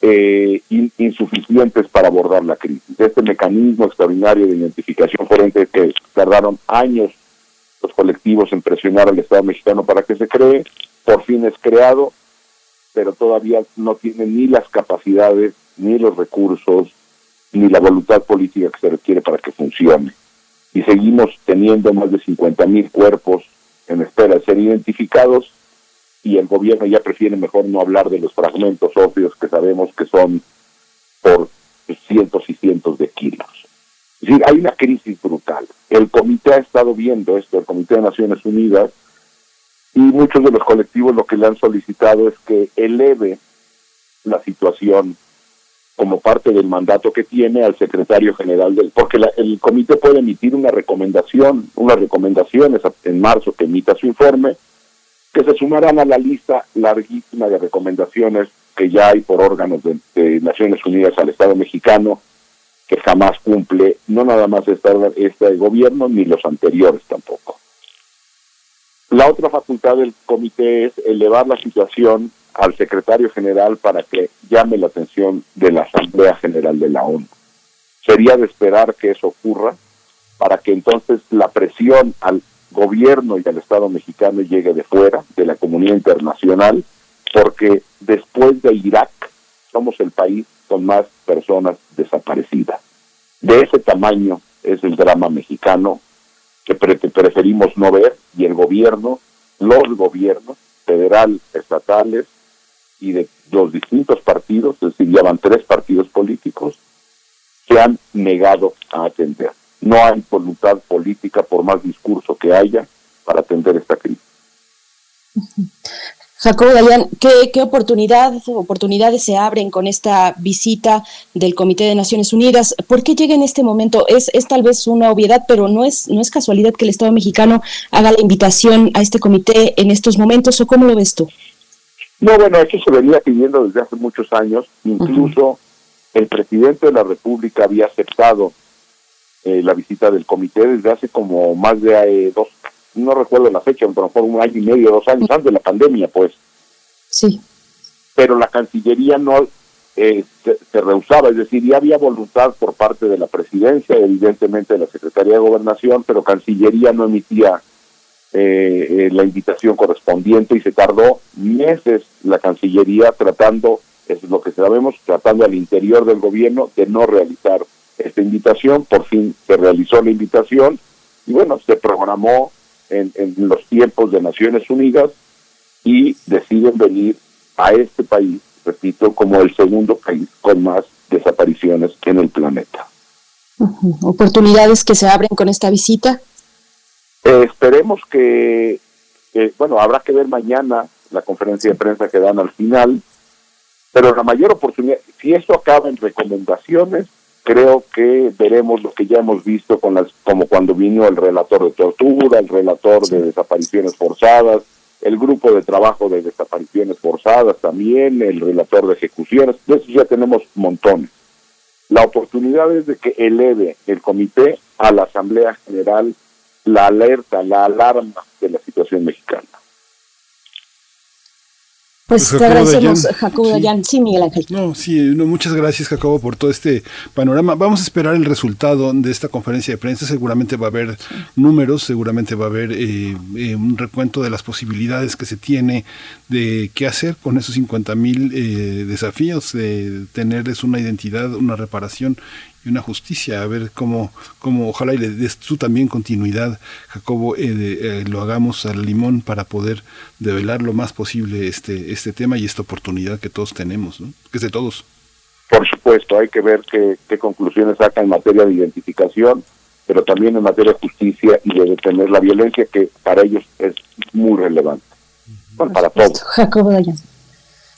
eh, insuficientes para abordar la crisis. Este mecanismo extraordinario de identificación forense que tardaron años los colectivos en presionar al Estado mexicano para que se cree, por fin es creado, pero todavía no tiene ni las capacidades, ni los recursos, ni la voluntad política que se requiere para que funcione. y seguimos teniendo más de 50 mil cuerpos en espera de ser identificados y el gobierno ya prefiere mejor no hablar de los fragmentos óseos que sabemos que son por cientos y cientos de kilos. Es decir, hay una crisis brutal. El comité ha estado viendo esto, el Comité de Naciones Unidas, y muchos de los colectivos lo que le han solicitado es que eleve la situación como parte del mandato que tiene al secretario general del porque el comité puede emitir una recomendación unas recomendaciones en marzo que emita su informe que se sumarán a la lista larguísima de recomendaciones que ya hay por órganos de, Naciones Unidas al Estado mexicano que jamás cumple no nada más este, este gobierno ni los anteriores tampoco la otra facultad del comité es elevar la situación al secretario general para que llame la atención de la Asamblea General de la ONU. Sería de esperar que eso ocurra para que entonces la presión al gobierno y al Estado mexicano llegue de fuera, de la comunidad internacional, porque después de Irak somos el país con más personas desaparecidas. De ese tamaño es el drama mexicano que preferimos no ver y el gobierno, los gobiernos federal, estatales, y de los distintos partidos, es decir, ya van tres partidos políticos, se han negado a atender. No hay voluntad política, por más discurso que haya, para atender esta crisis. Jacobo Dayan, ¿qué, qué oportunidad, oportunidades se abren con esta visita del Comité de Naciones Unidas? ¿Por qué llega en este momento? Es, es tal vez una obviedad, pero no es, no es casualidad que el Estado mexicano haga la invitación a este comité en estos momentos, ¿o cómo lo ves tú? No, bueno, eso se venía pidiendo desde hace muchos años. Incluso el presidente de la República había aceptado eh, la visita del comité desde hace como más de eh, dos, no recuerdo la fecha, pero por un año y medio, dos años antes de la pandemia, pues. Sí. Pero la Cancillería no eh, se, se, rehusaba, es decir, ya había voluntad por parte de la presidencia, evidentemente de la Secretaría de Gobernación, pero Cancillería no emitía eh, eh, la invitación correspondiente y se tardó meses la Cancillería tratando, eso es lo que sabemos, tratando al interior del gobierno de no realizar esta invitación. Por fin se realizó la invitación y bueno, se programó en, en los tiempos de Naciones Unidas y deciden venir a este país, repito, como el segundo país con más desapariciones en el planeta. ¿Oportunidades que se abren con esta visita? Eh, esperemos que, bueno, habrá que ver mañana la conferencia de prensa que dan al final, pero la mayor oportunidad, si esto acaba en recomendaciones, creo que veremos lo que ya hemos visto con las, como cuando vino el relator de tortura, el relator de desapariciones forzadas, el grupo de trabajo de desapariciones forzadas también, el relator de ejecuciones, de eso ya tenemos montones. La oportunidad es de que eleve el comité a la Asamblea General la alerta, la alarma de la situación mexicana. Pues, pues te agradecemos, Jacobo Dayan. Sí. Miguel Ángel. No, sí, muchas gracias, Jacobo, por todo este panorama. Vamos a esperar el resultado de esta conferencia de prensa. Seguramente va a haber números, seguramente va a haber eh, eh, un recuento de las posibilidades que se tiene de qué hacer con esos 50 mil eh, desafíos, de tenerles una identidad, una reparación y una justicia, a ver cómo, cómo ojalá y le des tú también continuidad, Jacobo, eh, eh, lo hagamos al limón para poder develar lo más posible este, este tema y esta oportunidad que todos tenemos, ¿no? que es de todos. Por supuesto, hay que ver qué, qué conclusiones saca en materia de identificación, pero también en materia de justicia y de detener la violencia, que para ellos es muy relevante. Bueno, para todos. Jacobo Dayan.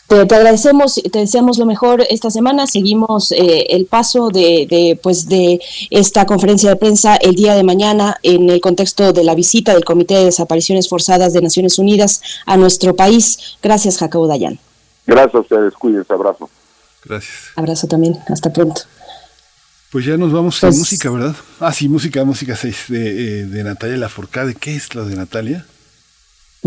Te, agradecemos y te deseamos lo mejor esta semana. Seguimos eh, el paso de, de, pues de esta conferencia de prensa el día de mañana en el contexto de la visita del Comité de Desapariciones Forzadas de Naciones Unidas a nuestro país. Gracias, Jacobo Dayan. Gracias a ustedes. Cuídense. Abrazo. Gracias. Abrazo también. Hasta pronto. Pues ya nos vamos a pues música, ¿verdad? Ah, sí, música, música de, eh, de Natalia Laforcade. ¿Qué es lo de Natalia?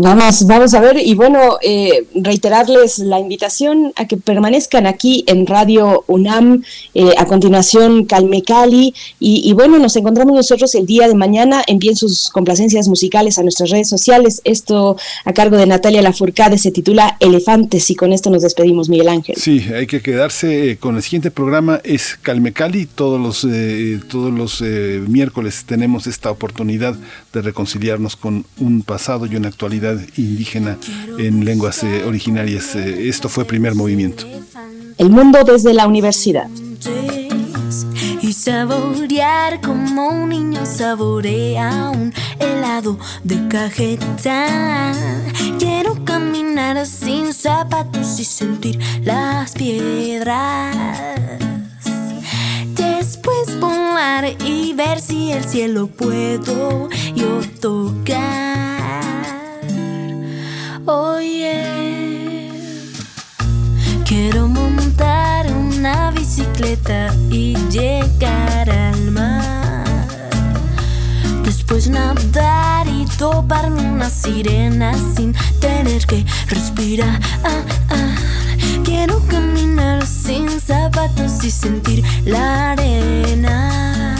Vamos, vamos a ver y bueno, eh, reiterarles la invitación a que permanezcan aquí en Radio UNAM. Eh, a continuación, Calme Cali. Y, bueno, nos encontramos nosotros el día de mañana. Envíen sus complacencias musicales a nuestras redes sociales. Esto a cargo de Natalia Lafourcade se titula Elefantes y con esto nos despedimos, Miguel Ángel. Sí, hay que quedarse con el siguiente programa. Es Calme Cali. Todos los, eh, todos los miércoles tenemos esta oportunidad de reconciliarnos con un pasado y una actualidad indígena en lenguas eh, originarias. Eh, esto fue primer movimiento. El mundo desde la universidad. Y saborear como un niño saborea un helado de cajeta. Quiero caminar sin zapatos y sentir las piedras. Después volar y ver si el cielo puedo yo tocar. Oye, quiero montar una bicicleta y llegar al mar. Después nadar y toparme una sirena sin tener que respirar. Quiero caminar sin zapatos y sentir la arena.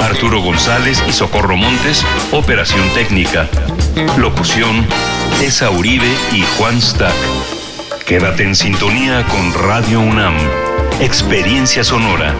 Arturo González y Socorro Montes, operación técnica. Locución, Esa Uribe y Juan Stack. Quédate en sintonía con Radio UNAM. Experiencia sonora.